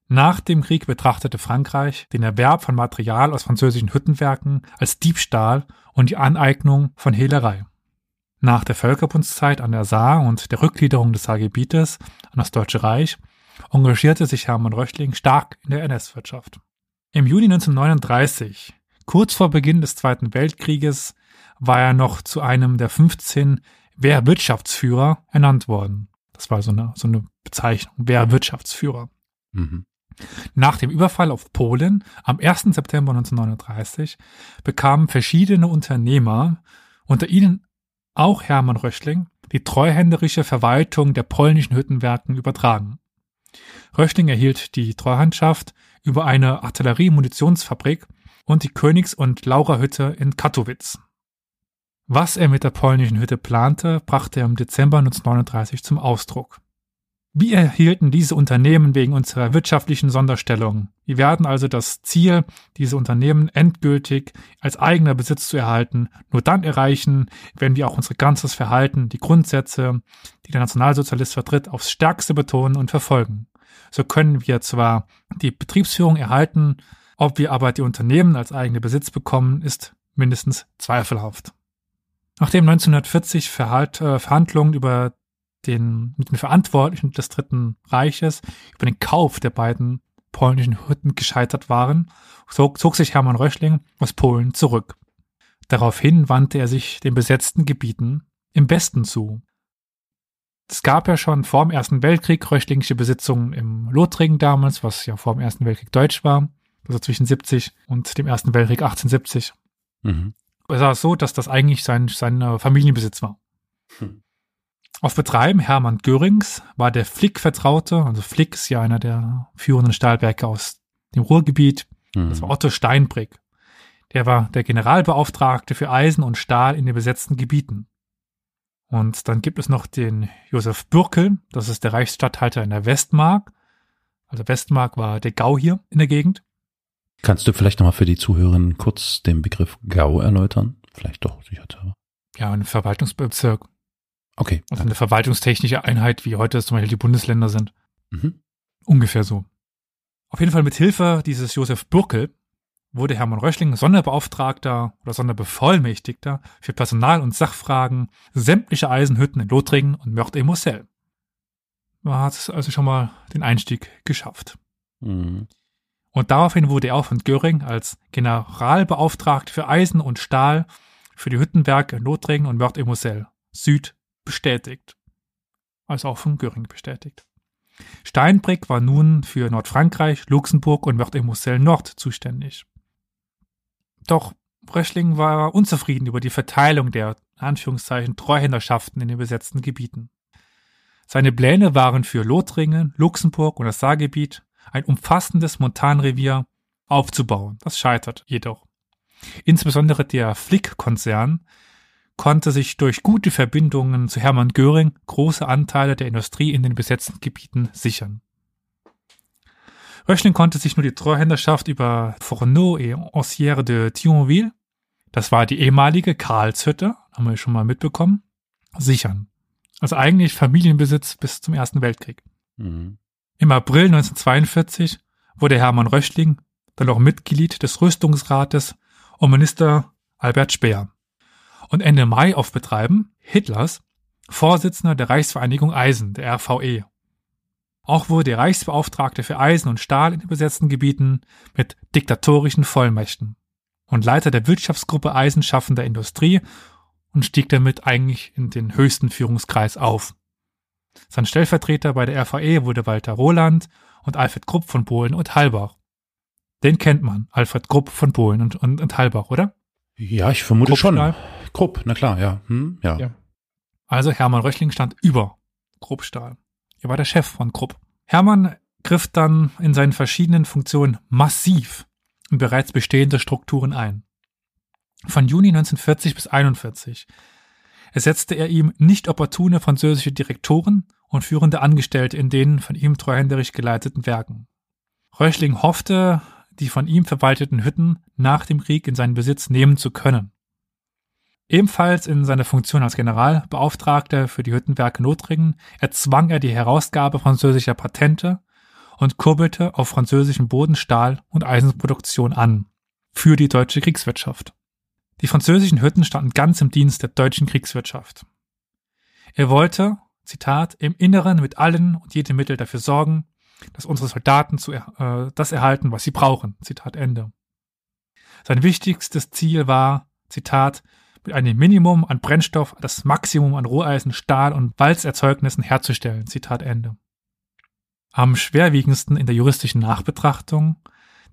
Speaker 1: Nach dem Krieg betrachtete Frankreich den Erwerb von Material aus französischen Hüttenwerken als Diebstahl und die Aneignung von Hehlerei. Nach der Völkerbundszeit an der Saar und der Rückgliederung des Saargebietes an das Deutsche Reich engagierte sich Hermann Röchling stark in der NS-Wirtschaft. Im Juni 1939, kurz vor Beginn des Zweiten Weltkrieges, war er noch zu einem der 15 Wehrwirtschaftsführer ernannt worden. Das war so eine, so eine Bezeichnung, Wehrwirtschaftsführer.
Speaker 3: Mhm.
Speaker 1: Nach dem Überfall auf Polen am 1. September 1939 bekamen verschiedene Unternehmer, unter ihnen auch Hermann Röchling, die treuhänderische Verwaltung der polnischen Hüttenwerken übertragen. Röchling erhielt die Treuhandschaft über eine Artilleriemunitionsfabrik und die Königs- und Laurerhütte in Katowice. Was er mit der polnischen Hütte plante, brachte er im Dezember 1939 zum Ausdruck. Wir erhielten diese Unternehmen wegen unserer wirtschaftlichen Sonderstellung. Wir werden also das Ziel, diese Unternehmen endgültig als eigener Besitz zu erhalten, nur dann erreichen, wenn wir auch unser ganzes Verhalten, die Grundsätze, die der Nationalsozialist vertritt, aufs Stärkste betonen und verfolgen. So können wir zwar die Betriebsführung erhalten, ob wir aber die Unternehmen als eigene Besitz bekommen, ist mindestens zweifelhaft. Nachdem 1940 Verhalt, äh, Verhandlungen über den, mit den Verantwortlichen des Dritten Reiches über den Kauf der beiden polnischen Hütten gescheitert waren, zog, zog sich Hermann Röchling aus Polen zurück. Daraufhin wandte er sich den besetzten Gebieten im Westen zu. Es gab ja schon vor dem Ersten Weltkrieg röchlingische Besitzungen im Lothringen damals, was ja vor dem Ersten Weltkrieg deutsch war, also zwischen 70 und dem Ersten Weltkrieg 1870.
Speaker 3: Mhm.
Speaker 1: Es war so, dass das eigentlich sein, sein Familienbesitz war.
Speaker 3: Hm.
Speaker 1: Auf Betreiben Hermann Görings war der Flick Vertraute, also Flick ist ja einer der führenden Stahlwerke aus dem Ruhrgebiet, Das war Otto Steinbrick. Der war der Generalbeauftragte für Eisen und Stahl in den besetzten Gebieten. Und dann gibt es noch den Josef Bürkel, das ist der Reichsstatthalter in der Westmark. Also Westmark war der Gau hier in der Gegend.
Speaker 3: Kannst du vielleicht nochmal für die Zuhörerinnen kurz den Begriff GAU erläutern? Vielleicht doch, sicherheitshalber.
Speaker 1: Ja, ein Verwaltungsbezirk.
Speaker 3: Okay.
Speaker 1: Also eine verwaltungstechnische Einheit, wie heute es zum Beispiel die Bundesländer sind.
Speaker 3: Mhm.
Speaker 1: Ungefähr so. Auf jeden Fall mit Hilfe dieses Josef Bürkel wurde Hermann Röschling Sonderbeauftragter oder Sonderbevollmächtigter für Personal- und Sachfragen sämtlicher Eisenhütten in Lothringen und Meurthe-et-Moselle. Man hat also schon mal den Einstieg geschafft.
Speaker 3: Mhm.
Speaker 1: Und daraufhin wurde er auch von Göring als Generalbeauftragter für Eisen und Stahl für die Hüttenwerke in Lothringen und Meurthe-et-Moselle Süd bestätigt. Also auch von Göring bestätigt. Steinbrick war nun für Nordfrankreich, Luxemburg und Meurthe-et-Moselle Nord zuständig. Doch Röschling war unzufrieden über die Verteilung der Anführungszeichen Treuhänderschaften in den besetzten Gebieten. Seine Pläne waren für Lothringen, Luxemburg und das Saargebiet ein umfassendes Montanrevier aufzubauen. Das scheitert jedoch. Insbesondere der Flick-Konzern konnte sich durch gute Verbindungen zu Hermann Göring große Anteile der Industrie in den besetzten Gebieten sichern. Röchling konnte sich nur die Treuhänderschaft über Fourneau et Ancière de Thionville, das war die ehemalige Karlshütte, haben wir schon mal mitbekommen, sichern. Also eigentlich Familienbesitz bis zum Ersten Weltkrieg.
Speaker 3: Mhm.
Speaker 1: Im April 1942 wurde Hermann Röchling dann auch Mitglied des Rüstungsrates und Minister Albert Speer. Und Ende Mai auf Betreiben Hitlers Vorsitzender der Reichsvereinigung Eisen, der RVE. Auch wurde der Reichsbeauftragte für Eisen und Stahl in den besetzten Gebieten mit diktatorischen Vollmächten und Leiter der Wirtschaftsgruppe Eisenschaffender Industrie und stieg damit eigentlich in den höchsten Führungskreis auf. Sein Stellvertreter bei der RVE wurde Walter Roland und Alfred Krupp von Bohlen und Halbach. Den kennt man, Alfred Krupp von Bohlen und, und, und Halbach, oder?
Speaker 3: Ja, ich vermute
Speaker 1: Krupp
Speaker 3: schon.
Speaker 1: Stahl.
Speaker 3: Krupp, na klar, ja. Hm, ja.
Speaker 2: Ja.
Speaker 1: Also Hermann Röchling stand über Kruppstahl. Er war der Chef von Krupp. Hermann griff dann in seinen verschiedenen Funktionen massiv in bereits bestehende Strukturen ein. Von Juni 1940 bis 41 ersetzte er ihm nicht opportune französische Direktoren und führende Angestellte in den von ihm treuhänderisch geleiteten Werken. Röchling hoffte, die von ihm verwalteten Hütten nach dem Krieg in seinen Besitz nehmen zu können. Ebenfalls in seiner Funktion als Generalbeauftragter für die Hüttenwerke Lothringen erzwang er die Herausgabe französischer Patente und kurbelte auf französischen Boden Stahl- und Eisenproduktion an. Für die deutsche Kriegswirtschaft. Die französischen Hütten standen ganz im Dienst der deutschen Kriegswirtschaft. Er wollte, Zitat, im Inneren mit allen und jedem Mittel dafür sorgen, dass unsere Soldaten zu, äh, das erhalten, was sie brauchen. Zitat Ende. Sein wichtigstes Ziel war, Zitat, mit einem Minimum an Brennstoff das Maximum an Roheisen, Stahl und Walzerzeugnissen herzustellen. Zitat Ende. Am schwerwiegendsten in der juristischen Nachbetrachtung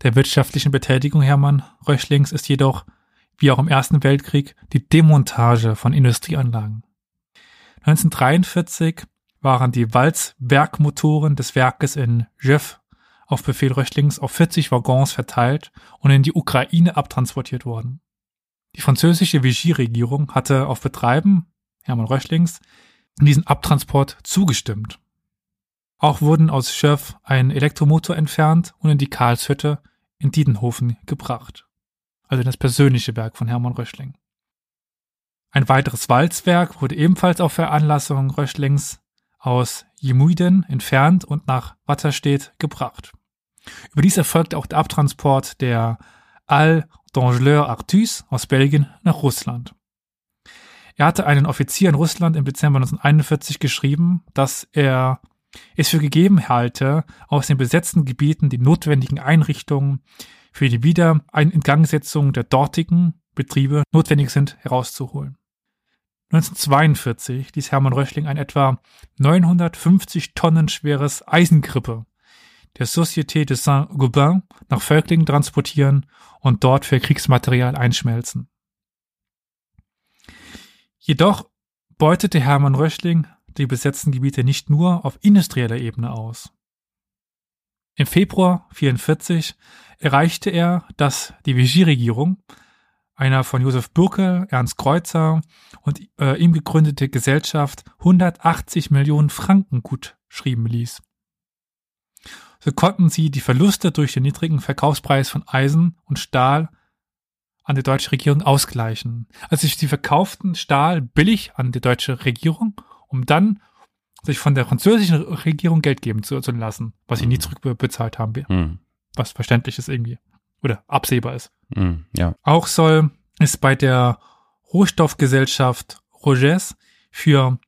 Speaker 1: der wirtschaftlichen Betätigung Hermann Röchlings ist jedoch, wie auch im Ersten Weltkrieg, die Demontage von Industrieanlagen. 1943 waren die Walzwerkmotoren des Werkes in Jeff auf Befehl Röchlings auf 40 Waggons verteilt und in die Ukraine abtransportiert worden. Die französische Vichy-Regierung hatte auf Betreiben Hermann Röchlings diesen Abtransport zugestimmt. Auch wurden aus Schöff ein Elektromotor entfernt und in die Karlshütte in Diedenhofen gebracht. Also in das persönliche Werk von Hermann Röschling. Ein weiteres Walzwerk wurde ebenfalls auf Veranlassung Röschlings aus Jemuiden entfernt und nach Watterstedt gebracht. Überdies erfolgte auch der Abtransport der Al d'Angeleur Artus aus Belgien nach Russland. Er hatte einen Offizier in Russland im Dezember 1941 geschrieben, dass er es für gegeben halte, aus den besetzten Gebieten die notwendigen Einrichtungen für die Wiederingangsetzung der dortigen Betriebe notwendig sind, herauszuholen. 1942 ließ Hermann Röchling ein etwa 950 Tonnen schweres Eisengrippe der Société de Saint-Gobain nach Völklingen transportieren und dort für Kriegsmaterial einschmelzen. Jedoch beutete Hermann Röchling die besetzten Gebiete nicht nur auf industrieller Ebene aus. Im Februar 44 erreichte er, dass die Vichy-Regierung einer von Josef Burkel, Ernst Kreuzer und äh, ihm gegründete Gesellschaft 180 Millionen Franken gut schrieben ließ. So konnten sie die Verluste durch den niedrigen Verkaufspreis von Eisen und Stahl an die deutsche Regierung ausgleichen. Also sie verkauften Stahl billig an die deutsche Regierung, um dann sich von der französischen Regierung Geld geben zu, zu lassen, was sie nie zurückbezahlt haben.
Speaker 3: Hm.
Speaker 1: Was verständlich ist irgendwie. Oder absehbar ist.
Speaker 3: Hm. Ja.
Speaker 1: Auch soll es bei der Rohstoffgesellschaft Rogers für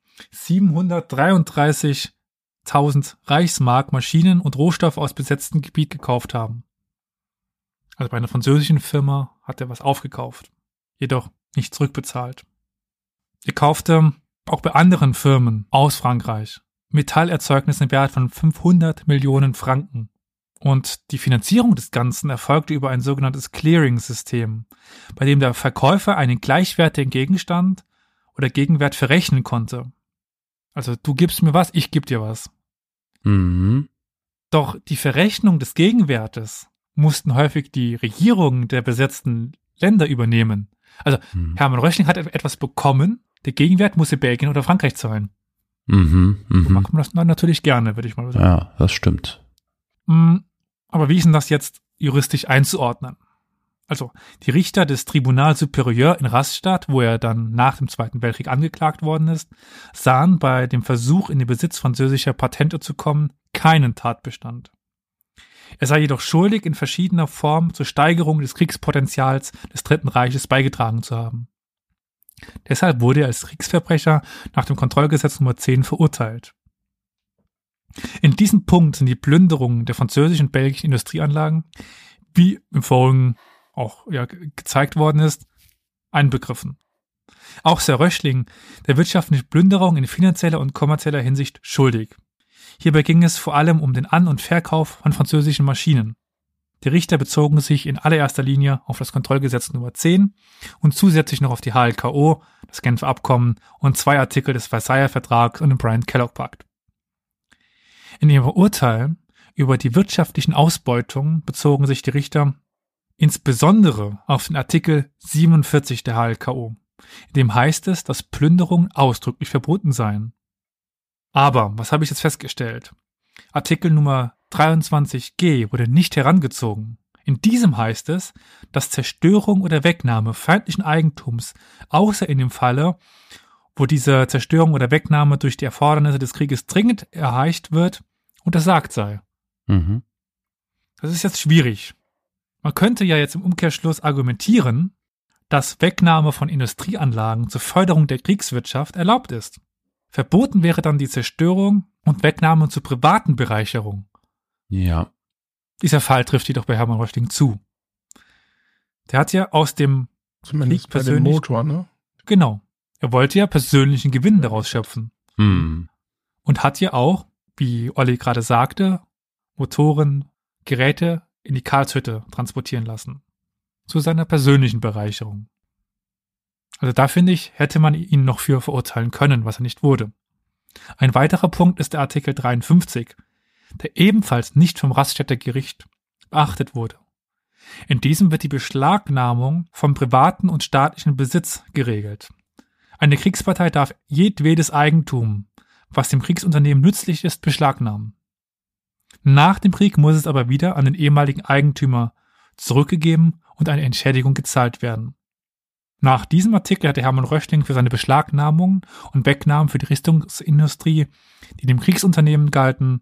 Speaker 1: 733.000 Reichsmark Maschinen und Rohstoffe aus besetztem Gebiet gekauft haben. Also bei einer französischen Firma hat er was aufgekauft, jedoch nicht zurückbezahlt. Er kaufte auch bei anderen Firmen aus Frankreich Metallerzeugnisse im Wert von 500 Millionen Franken. Und die Finanzierung des Ganzen erfolgte über ein sogenanntes Clearing-System, bei dem der Verkäufer einen gleichwertigen Gegenstand oder Gegenwert verrechnen konnte. Also du gibst mir was, ich geb dir was.
Speaker 3: Mhm.
Speaker 1: Doch die Verrechnung des Gegenwertes mussten häufig die Regierungen der besetzten Länder übernehmen. Also
Speaker 3: Mhm.
Speaker 1: Hermann Röchling hat etwas bekommen, der Gegenwert musste Belgien oder Frankreich zahlen.
Speaker 3: Mhm.
Speaker 1: So
Speaker 3: Mhm.
Speaker 1: macht man das natürlich gerne, würde ich mal sagen.
Speaker 3: Ja, das stimmt.
Speaker 1: Mm, Aber wie ist denn das jetzt juristisch einzuordnen? Also, die Richter des Tribunal Superieur in Rastatt, wo er dann nach dem Zweiten Weltkrieg angeklagt worden ist, sahen bei dem Versuch, in den Besitz französischer Patente zu kommen, keinen Tatbestand. Er sei jedoch schuldig, in verschiedener Form zur Steigerung des Kriegspotenzials des Dritten Reiches beigetragen zu haben. Deshalb wurde er als Kriegsverbrecher nach dem Kontrollgesetz Nummer 10 verurteilt. In diesem Punkt sind die Plünderungen der französischen und belgischen Industrieanlagen, wie im Vorigen auch ja, ge- gezeigt worden ist, einbegriffen. Auch Sir Röchling, der wirtschaftliche Plünderung in finanzieller und kommerzieller Hinsicht schuldig. Hierbei ging es vor allem um den An- und Verkauf von französischen Maschinen. Die Richter bezogen sich in allererster Linie auf das Kontrollgesetz Nummer 10 und zusätzlich noch auf die HLKO, das Genfer Abkommen und zwei Artikel des Versailler Vertrags und den Bryant-Kellogg-Pakt. In ihrem Urteil über die wirtschaftlichen Ausbeutungen bezogen sich die Richter insbesondere auf den Artikel 47 der HLKO. In dem heißt es, dass Plünderungen ausdrücklich verboten seien. Aber, was habe ich jetzt festgestellt? Artikel Nummer 23g wurde nicht herangezogen. In diesem heißt es, dass Zerstörung oder Wegnahme feindlichen Eigentums, außer in dem Falle, wo diese Zerstörung oder Wegnahme durch die Erfordernisse des Krieges dringend erreicht wird, untersagt sei.
Speaker 3: Mhm.
Speaker 1: Das ist jetzt schwierig. Man könnte ja jetzt im Umkehrschluss argumentieren, dass Wegnahme von Industrieanlagen zur Förderung der Kriegswirtschaft erlaubt ist. Verboten wäre dann die Zerstörung und Wegnahme zur privaten Bereicherung.
Speaker 3: Ja.
Speaker 1: Dieser Fall trifft jedoch bei Hermann Röchling zu. Der hat ja aus dem,
Speaker 2: Zumindest
Speaker 1: Liegt
Speaker 2: bei dem
Speaker 1: persönlich-
Speaker 2: Motor, ne?
Speaker 1: genau, er wollte ja persönlichen Gewinn daraus schöpfen
Speaker 3: Mhm.
Speaker 1: und hat ja auch, wie Olli gerade sagte, Motoren, Geräte in die Karlshütte transportieren lassen. Zu seiner persönlichen Bereicherung. Also da finde ich, hätte man ihn noch für verurteilen können, was er nicht wurde. Ein weiterer Punkt ist der Artikel 53, der ebenfalls nicht vom Raststätter Gericht beachtet wurde. In diesem wird die Beschlagnahmung vom privaten und staatlichen Besitz geregelt. Eine Kriegspartei darf jedwedes Eigentum, was dem Kriegsunternehmen nützlich ist, beschlagnahmen. Nach dem Krieg muss es aber wieder an den ehemaligen Eigentümer zurückgegeben und eine Entschädigung gezahlt werden. Nach diesem Artikel hatte Hermann Röchling für seine Beschlagnahmungen und Wegnahmen für die Rüstungsindustrie, die dem Kriegsunternehmen galten,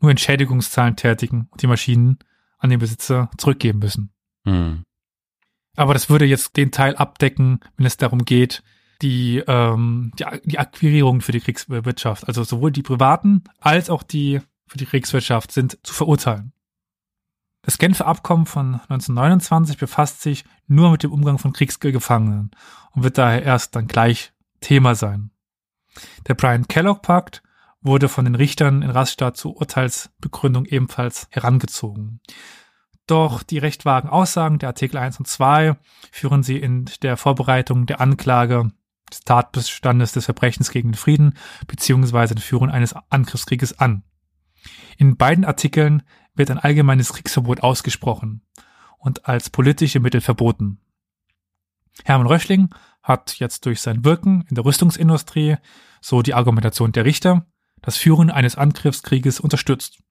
Speaker 1: nur Entschädigungszahlen tätigen und die Maschinen an den Besitzer zurückgeben müssen.
Speaker 3: Mhm.
Speaker 1: Aber das würde jetzt den Teil abdecken, wenn es darum geht, die, ähm, die, die Akquirierung für die Kriegswirtschaft, also sowohl die privaten als auch die für die Kriegswirtschaft sind zu verurteilen. Das Genfer Abkommen von 1929 befasst sich nur mit dem Umgang von Kriegsgefangenen und wird daher erst dann gleich Thema sein. Der Brian-Kellogg-Pakt wurde von den Richtern in Rastatt zur Urteilsbegründung ebenfalls herangezogen. Doch die recht vagen Aussagen der Artikel 1 und 2 führen sie in der Vorbereitung der Anklage des Tatbestandes des Verbrechens gegen den Frieden beziehungsweise den Führung eines Angriffskrieges an. In beiden Artikeln wird ein allgemeines Kriegsverbot ausgesprochen und als politische Mittel verboten. Hermann Röchling hat jetzt durch sein Wirken in der Rüstungsindustrie, so die Argumentation der Richter, das Führen eines Angriffskrieges unterstützt.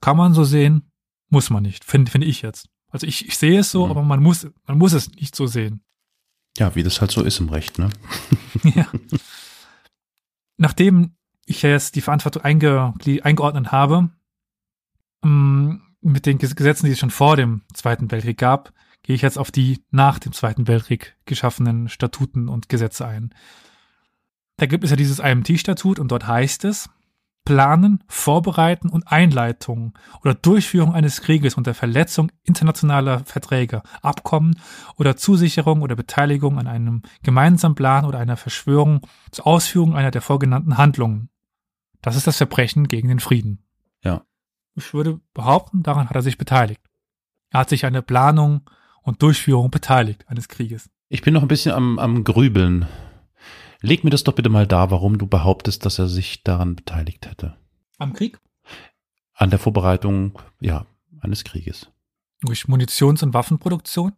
Speaker 1: Kann man so sehen, muss man nicht, finde find ich jetzt. Also ich, ich sehe es so, mhm. aber man muss, man muss es nicht so sehen.
Speaker 3: Ja, wie das halt so ist im Recht, ne? *laughs*
Speaker 1: ja. Nachdem ich ja jetzt die Verantwortung einge, eingeordnet habe, mm, mit den Gesetzen, die es schon vor dem Zweiten Weltkrieg gab, gehe ich jetzt auf die nach dem Zweiten Weltkrieg geschaffenen Statuten und Gesetze ein. Da gibt es ja dieses IMT-Statut und dort heißt es, Planen, Vorbereiten und Einleitung oder Durchführung eines Krieges unter Verletzung internationaler Verträge, Abkommen oder Zusicherung oder Beteiligung an einem gemeinsamen Plan oder einer Verschwörung zur Ausführung einer der vorgenannten Handlungen. Das ist das Verbrechen gegen den Frieden.
Speaker 3: Ja.
Speaker 1: Ich würde behaupten, daran hat er sich beteiligt. Er hat sich an der Planung und Durchführung beteiligt eines Krieges.
Speaker 3: Ich bin noch ein bisschen am, am Grübeln. Leg mir das doch bitte mal da, warum du behauptest, dass er sich daran beteiligt hätte.
Speaker 1: Am Krieg?
Speaker 3: An der Vorbereitung, ja, eines Krieges.
Speaker 1: Durch Munitions- und Waffenproduktion?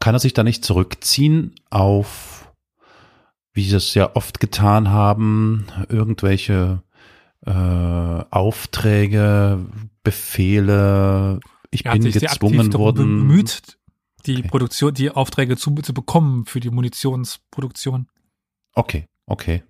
Speaker 3: Kann er sich da nicht zurückziehen auf, wie sie es ja oft getan haben, irgendwelche äh, Aufträge, Befehle, ich bin gezwungen worden.
Speaker 1: bemüht, die okay. Produktion, die Aufträge zu, zu bekommen für die Munitionsproduktion.
Speaker 3: Okay, okay.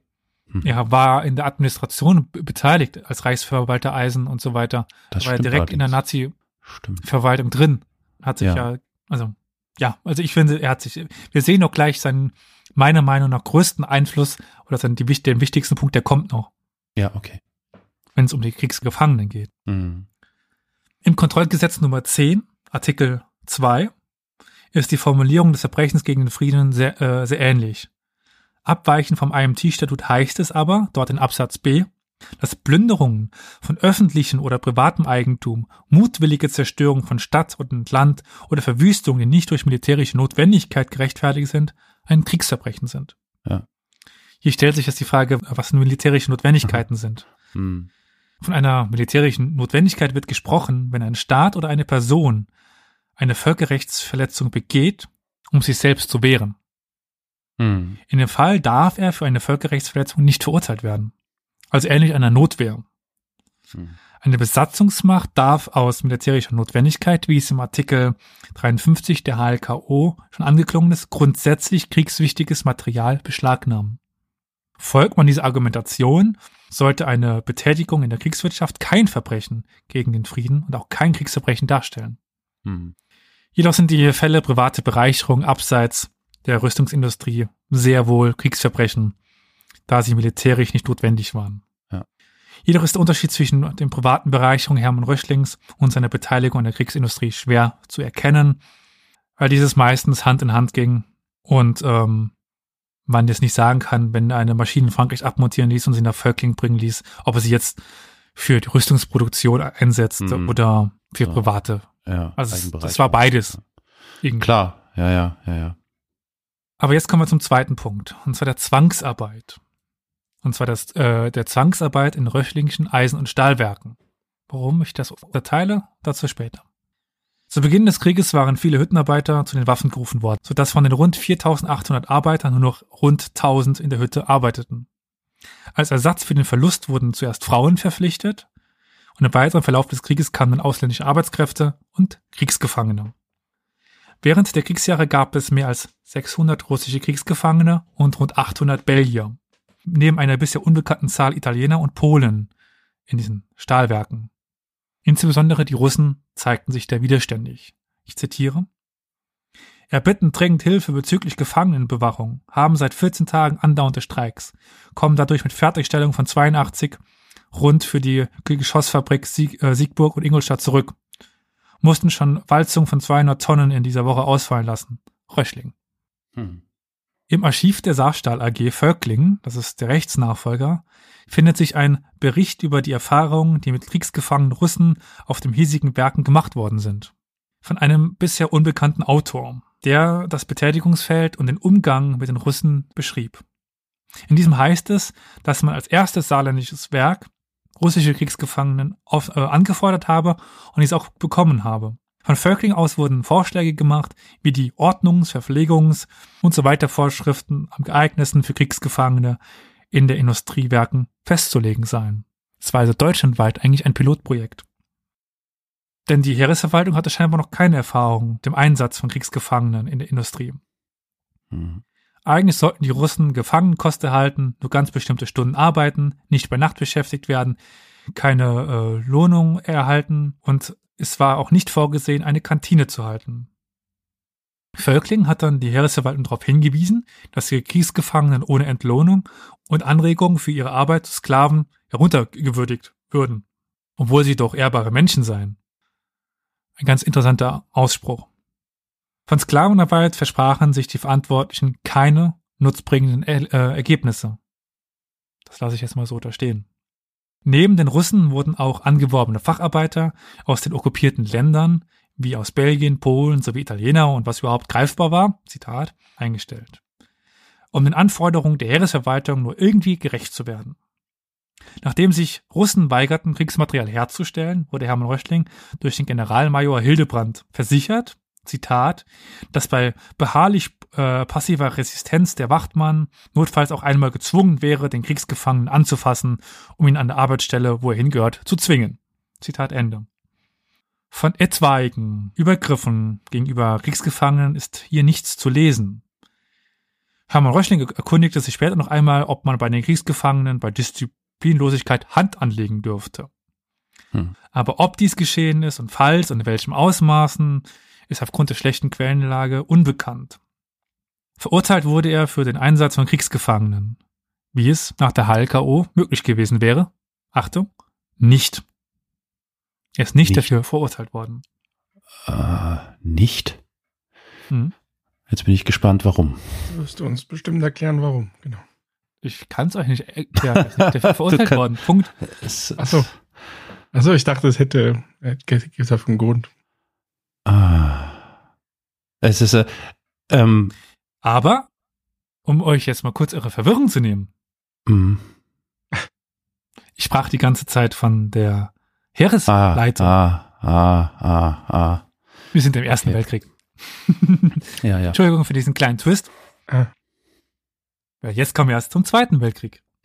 Speaker 1: Hm. Er war in der Administration beteiligt als Reichsverwalter Eisen und so weiter. Das war direkt allerdings. in der Nazi-Verwaltung drin. Hat sich ja. ja, also, ja, also ich finde, er hat sich, wir sehen noch gleich seinen, meiner Meinung nach, größten Einfluss oder die, den wichtigsten Punkt, der kommt noch.
Speaker 3: Ja, okay.
Speaker 1: Wenn es um die Kriegsgefangenen geht.
Speaker 3: Mhm.
Speaker 1: Im Kontrollgesetz Nummer 10, Artikel 2, ist die Formulierung des Verbrechens gegen den Frieden sehr, äh, sehr ähnlich. Abweichend vom IMT-Statut heißt es aber, dort in Absatz B, dass Plünderungen von öffentlichem oder privatem Eigentum, mutwillige Zerstörung von Stadt und Land oder Verwüstungen, die nicht durch militärische Notwendigkeit gerechtfertigt sind, ein Kriegsverbrechen sind.
Speaker 3: Ja.
Speaker 1: Hier stellt sich jetzt die Frage, was militärische Notwendigkeiten mhm. sind.
Speaker 3: Mhm.
Speaker 1: Von einer militärischen Notwendigkeit wird gesprochen, wenn ein Staat oder eine Person eine Völkerrechtsverletzung begeht, um sich selbst zu wehren.
Speaker 3: Hm.
Speaker 1: In dem Fall darf er für eine Völkerrechtsverletzung nicht verurteilt werden. Also ähnlich einer Notwehr.
Speaker 3: Hm.
Speaker 1: Eine Besatzungsmacht darf aus militärischer Notwendigkeit, wie es im Artikel 53 der HLKO schon angeklungen ist, grundsätzlich kriegswichtiges Material beschlagnahmen. Folgt man dieser Argumentation, sollte eine Betätigung in der Kriegswirtschaft kein Verbrechen gegen den Frieden und auch kein Kriegsverbrechen darstellen.
Speaker 3: Hm.
Speaker 1: Jedoch sind die Fälle private Bereicherung abseits der Rüstungsindustrie sehr wohl Kriegsverbrechen, da sie militärisch nicht notwendig waren.
Speaker 3: Ja.
Speaker 1: Jedoch ist der Unterschied zwischen den privaten Bereicherungen Hermann Röchlings und seiner Beteiligung an der Kriegsindustrie schwer zu erkennen, weil dieses meistens Hand in Hand ging und ähm, man jetzt nicht sagen kann, wenn eine Maschine in Frankreich abmontieren ließ und sie nach Völkling bringen ließ, ob er sie jetzt für die Rüstungsproduktion einsetzt mhm. oder für so. private.
Speaker 3: Ja,
Speaker 1: also das war beides.
Speaker 3: Irgendwie. Klar, ja, ja, ja, ja.
Speaker 1: Aber jetzt kommen wir zum zweiten Punkt, und zwar der Zwangsarbeit. Und zwar das, äh, der Zwangsarbeit in röchlingischen Eisen- und Stahlwerken. Warum ich das unterteile, dazu später. Zu Beginn des Krieges waren viele Hüttenarbeiter zu den Waffen gerufen worden, sodass von den rund 4800 Arbeitern nur noch rund 1000 in der Hütte arbeiteten. Als Ersatz für den Verlust wurden zuerst Frauen verpflichtet und im weiteren Verlauf des Krieges kamen dann ausländische Arbeitskräfte und Kriegsgefangene. Während der Kriegsjahre gab es mehr als 600 russische Kriegsgefangene und rund 800 Belgier, neben einer bisher unbekannten Zahl Italiener und Polen in diesen Stahlwerken. Insbesondere die Russen zeigten sich da widerständig. Ich zitiere. Erbitten dringend Hilfe bezüglich Gefangenenbewachung, haben seit 14 Tagen andauernde Streiks, kommen dadurch mit Fertigstellung von 82 rund für die Geschossfabrik Sieg, äh, Siegburg und Ingolstadt zurück mussten schon Walzung von 200 Tonnen in dieser Woche ausfallen lassen. Röchling.
Speaker 3: Hm.
Speaker 1: Im Archiv der Saarstahl AG Völkling, das ist der Rechtsnachfolger, findet sich ein Bericht über die Erfahrungen, die mit kriegsgefangenen Russen auf dem hiesigen Werken gemacht worden sind. Von einem bisher unbekannten Autor, der das Betätigungsfeld und den Umgang mit den Russen beschrieb. In diesem heißt es, dass man als erstes saarländisches Werk russische Kriegsgefangenen auf, äh, angefordert habe und dies auch bekommen habe. Von Völkling aus wurden Vorschläge gemacht, wie die Ordnungs-, Verpflegungs- und so weiter Vorschriften am geeignetsten für Kriegsgefangene in der Industriewerken festzulegen seien. Es war also deutschlandweit eigentlich ein Pilotprojekt. Denn die Heeresverwaltung hatte scheinbar noch keine Erfahrung mit dem Einsatz von Kriegsgefangenen in der Industrie.
Speaker 3: Mhm.
Speaker 1: Eigentlich sollten die Russen Gefangenenkost erhalten, nur ganz bestimmte Stunden arbeiten, nicht bei Nacht beschäftigt werden, keine äh, Lohnung erhalten und es war auch nicht vorgesehen, eine Kantine zu halten. Völkling hat dann die Heeresverwaltung darauf hingewiesen, dass die Kriegsgefangenen ohne Entlohnung und Anregungen für ihre Arbeit zu Sklaven heruntergewürdigt würden, obwohl sie doch ehrbare Menschen seien. Ein ganz interessanter Ausspruch. Von Sklavenarbeit versprachen sich die Verantwortlichen keine nutzbringenden er äh, Ergebnisse. Das lasse ich jetzt mal so da stehen. Neben den Russen wurden auch angeworbene Facharbeiter aus den okkupierten Ländern, wie aus Belgien, Polen sowie Italiener und was überhaupt greifbar war, Zitat, eingestellt. Um den Anforderungen der Heeresverwaltung nur irgendwie gerecht zu werden. Nachdem sich Russen weigerten, Kriegsmaterial herzustellen, wurde Hermann Röchling durch den Generalmajor Hildebrand versichert, Zitat, dass bei beharrlich äh, passiver Resistenz der Wachtmann notfalls auch einmal gezwungen wäre, den Kriegsgefangenen anzufassen, um ihn an der Arbeitsstelle, wo er hingehört, zu zwingen. Zitat Ende. Von etwaigen Übergriffen gegenüber Kriegsgefangenen ist hier nichts zu lesen. Hermann Röchling erkundigte sich später noch einmal, ob man bei den Kriegsgefangenen bei Disziplinlosigkeit Hand anlegen dürfte. Hm. Aber ob dies geschehen ist und falls und in welchem Ausmaßen, ist aufgrund der schlechten Quellenlage unbekannt. Verurteilt wurde er für den Einsatz von Kriegsgefangenen, wie es nach der HLKO möglich gewesen wäre. Achtung, nicht. Er ist nicht, nicht. dafür verurteilt worden.
Speaker 3: Äh, nicht? Hm? Jetzt bin ich gespannt, warum.
Speaker 2: Du wirst uns bestimmt erklären, warum, genau.
Speaker 1: Ich kann es euch nicht erklären. Er ist nicht dafür *laughs* verurteilt worden. Punkt.
Speaker 2: Achso. Achso, ich dachte, es hätte, hätte es auf einen Grund.
Speaker 3: Ah. Es ist, äh, ähm,
Speaker 1: aber, um euch jetzt mal kurz eure Verwirrung zu nehmen. Mhm. Ich sprach die ganze Zeit von der Heeresleitung.
Speaker 3: Ah, ah, ah, ah, ah.
Speaker 1: Wir sind im Ersten okay. Weltkrieg. *laughs* *laughs*
Speaker 3: ja, ja.
Speaker 1: Entschuldigung für diesen kleinen Twist. Ah. Ja, jetzt kommen wir erst zum Zweiten Weltkrieg. *laughs*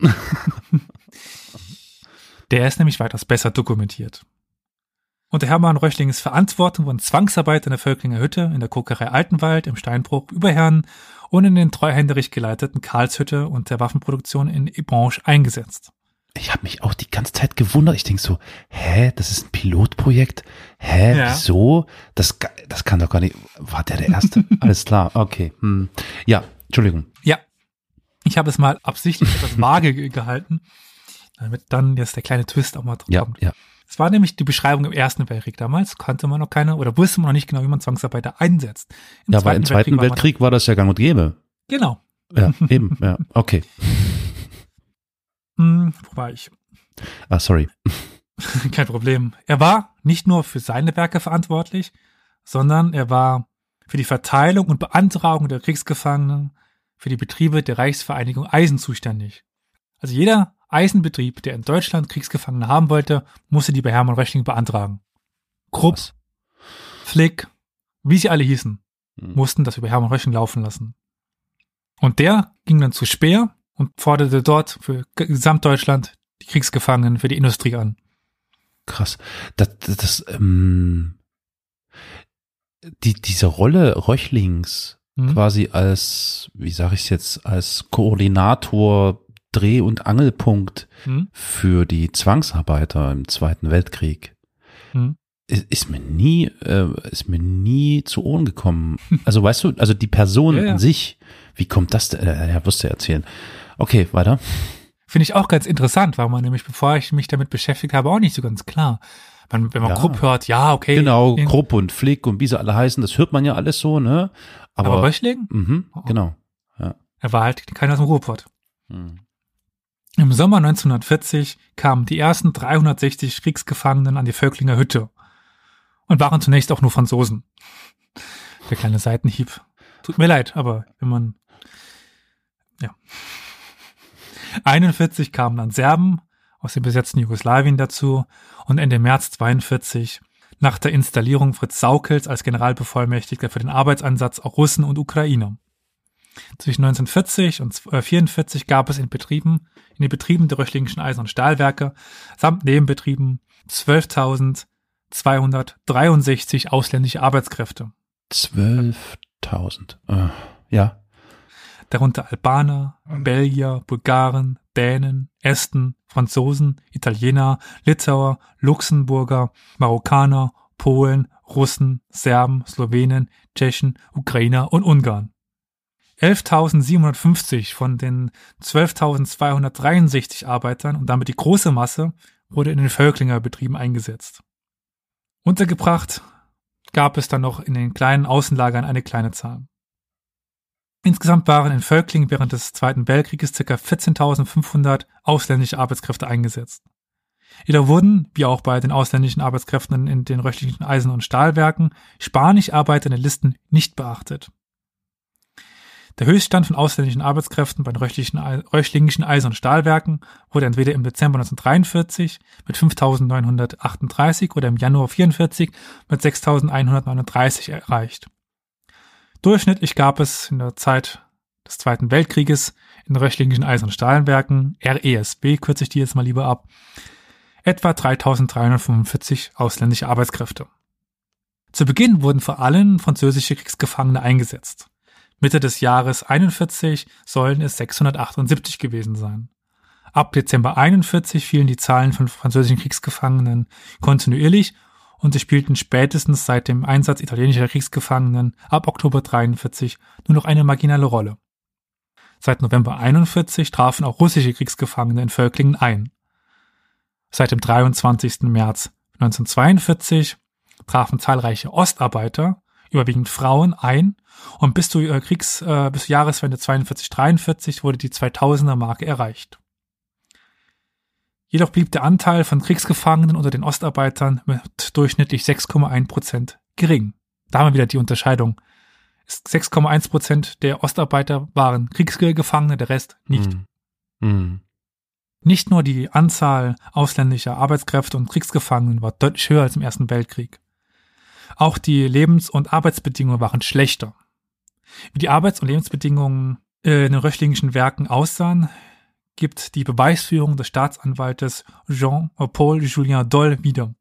Speaker 1: der ist nämlich weitaus besser dokumentiert. Unter Hermann Röchlings Verantwortung wurden Zwangsarbeit in der Völklinger Hütte, in der Kokerei Altenwald, im Steinbruch, Überherrn und in den treuhänderisch geleiteten Karlshütte und der Waffenproduktion in Ebranche eingesetzt.
Speaker 3: Ich habe mich auch die ganze Zeit gewundert. Ich denk so, hä, das ist ein Pilotprojekt? Hä, ja. wieso? Das, das kann doch gar nicht. War der der Erste? *laughs* Alles klar, okay. Hm. Ja, Entschuldigung.
Speaker 1: Ja, ich habe es mal absichtlich etwas vage gehalten, damit dann jetzt der kleine Twist auch mal
Speaker 3: ja, kommt. Ja,
Speaker 1: es war nämlich die Beschreibung im Ersten Weltkrieg. Damals konnte man noch keine oder wusste man noch nicht genau, wie man Zwangsarbeiter einsetzt.
Speaker 3: Im ja, aber im Zweiten Weltkrieg, Weltkrieg war, war, das ja gang und gäbe.
Speaker 1: Genau.
Speaker 3: Ja, eben, ja, okay. *laughs*
Speaker 1: Hm, wo war ich?
Speaker 3: Ah, sorry. *laughs*
Speaker 1: Kein Problem. Er war nicht nur für seine Werke verantwortlich, sondern er war für die Verteilung und Beantragung der Kriegsgefangenen für die Betriebe der Reichsvereinigung Eisen zuständig. Also jeder Eisenbetrieb, der in Deutschland Kriegsgefangene haben wollte, musste die bei Hermann Röchling beantragen. Krupp, Flick, wie sie alle hießen, hm. mussten das über Hermann Röchling laufen lassen. Und der ging dann zu Speer und forderte dort für Gesamtdeutschland die Kriegsgefangenen für die Industrie an.
Speaker 3: Krass. Das, das, das ähm, die, diese Rolle Röchlings mhm. quasi als, wie sage ich es jetzt, als Koordinator Dreh- und Angelpunkt hm? für die Zwangsarbeiter im Zweiten Weltkrieg. Hm? Ist, ist, mir nie, äh, ist mir nie zu Ohren gekommen. *laughs* Also weißt du, also die Person ja, ja. an sich, wie kommt das? Denn? Äh, ja, wusste erzählen. Okay, weiter.
Speaker 1: Finde ich auch ganz interessant, weil man nämlich, bevor ich mich damit beschäftigt habe, auch nicht so ganz klar. Man, wenn man ja. Krupp hört, ja, okay.
Speaker 3: Genau, Krupp und Flick und wie sie alle heißen, das hört man ja alles so, ne?
Speaker 1: Aber, Aber Röchling?
Speaker 3: Mhm, oh. genau. Ja.
Speaker 1: Er war halt keiner aus dem Ruhrpott. Mhm. Im Sommer 1940 kamen die ersten 360 Kriegsgefangenen an die Völklinger Hütte und waren zunächst auch nur Franzosen. Der kleine Seitenhieb. Tut mir leid, aber wenn man ja. 41 kamen dann Serben aus dem besetzten Jugoslawien dazu und Ende März 42 nach der Installierung Fritz Saukels als Generalbevollmächtigter für den Arbeitsansatz auch Russen und Ukrainer. Zwischen 1940 und 1944 gab es in Betrieben, in den Betrieben der Röchlingischen Eisen- und Stahlwerke samt Nebenbetrieben 12.263 ausländische Arbeitskräfte.
Speaker 3: 12.000. Äh, ja.
Speaker 1: Darunter Albaner, Belgier, Bulgaren, Dänen, Esten, Franzosen, Italiener, Litauer, Luxemburger, Marokkaner, Polen, Russen, Serben, Slowenen, Tschechen, Ukrainer und Ungarn. 11.750 von den 12.263 Arbeitern und damit die große Masse wurde in den Völklinger Betrieben eingesetzt. Untergebracht gab es dann noch in den kleinen Außenlagern eine kleine Zahl. Insgesamt waren in Völkling während des Zweiten Weltkrieges ca. 14.500 ausländische Arbeitskräfte eingesetzt. Jedoch wurden, wie auch bei den ausländischen Arbeitskräften in den röchlichen Eisen- und Stahlwerken, spanisch arbeitende Listen nicht beachtet. Der Höchststand von ausländischen Arbeitskräften bei den röchlingischen Eisen- und Stahlwerken wurde entweder im Dezember 1943 mit 5.938 oder im Januar 1944 mit 6.139 erreicht. Durchschnittlich gab es in der Zeit des Zweiten Weltkrieges in röchlingischen Eisen- und Stahlwerken, RESB kürze ich die jetzt mal lieber ab, etwa 3345 ausländische Arbeitskräfte. Zu Beginn wurden vor allem französische Kriegsgefangene eingesetzt. Mitte des Jahres 41 sollen es 678 gewesen sein. Ab Dezember 41 fielen die Zahlen von französischen Kriegsgefangenen kontinuierlich und sie spielten spätestens seit dem Einsatz italienischer Kriegsgefangenen ab Oktober 43 nur noch eine marginale Rolle. Seit November 41 trafen auch russische Kriegsgefangene in Völklingen ein. Seit dem 23. März 1942 trafen zahlreiche Ostarbeiter, überwiegend Frauen, ein und bis zur Kriegs, äh, bis zur Jahreswende 42-43 wurde die 2000er Marke erreicht. Jedoch blieb der Anteil von Kriegsgefangenen unter den Ostarbeitern mit durchschnittlich 6,1 Prozent gering. Da haben wir wieder die Unterscheidung. 6,1 Prozent der Ostarbeiter waren Kriegsgefangene, der Rest nicht.
Speaker 3: Mm. Mm.
Speaker 1: Nicht nur die Anzahl ausländischer Arbeitskräfte und Kriegsgefangenen war deutlich höher als im Ersten Weltkrieg. Auch die Lebens- und Arbeitsbedingungen waren schlechter. Wie die Arbeits- und Lebensbedingungen in den röchlingischen Werken aussahen, gibt die Beweisführung des Staatsanwaltes Jean-Paul Julien Doll wieder.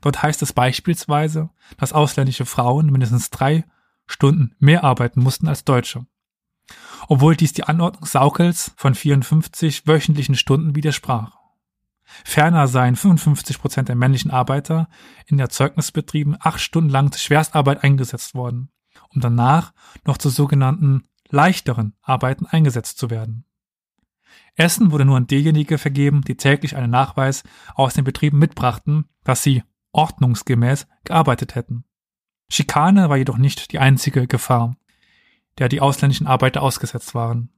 Speaker 1: Dort heißt es beispielsweise, dass ausländische Frauen mindestens drei Stunden mehr arbeiten mussten als Deutsche. Obwohl dies die Anordnung Saukels von 54 wöchentlichen Stunden widersprach. Ferner seien 55 Prozent der männlichen Arbeiter in Erzeugnisbetrieben acht Stunden lang zur Schwerstarbeit eingesetzt worden, um danach noch zu sogenannten leichteren Arbeiten eingesetzt zu werden. Essen wurde nur an diejenigen vergeben, die täglich einen Nachweis aus den Betrieben mitbrachten, dass sie ordnungsgemäß gearbeitet hätten. Schikane war jedoch nicht die einzige Gefahr, der die ausländischen Arbeiter ausgesetzt waren.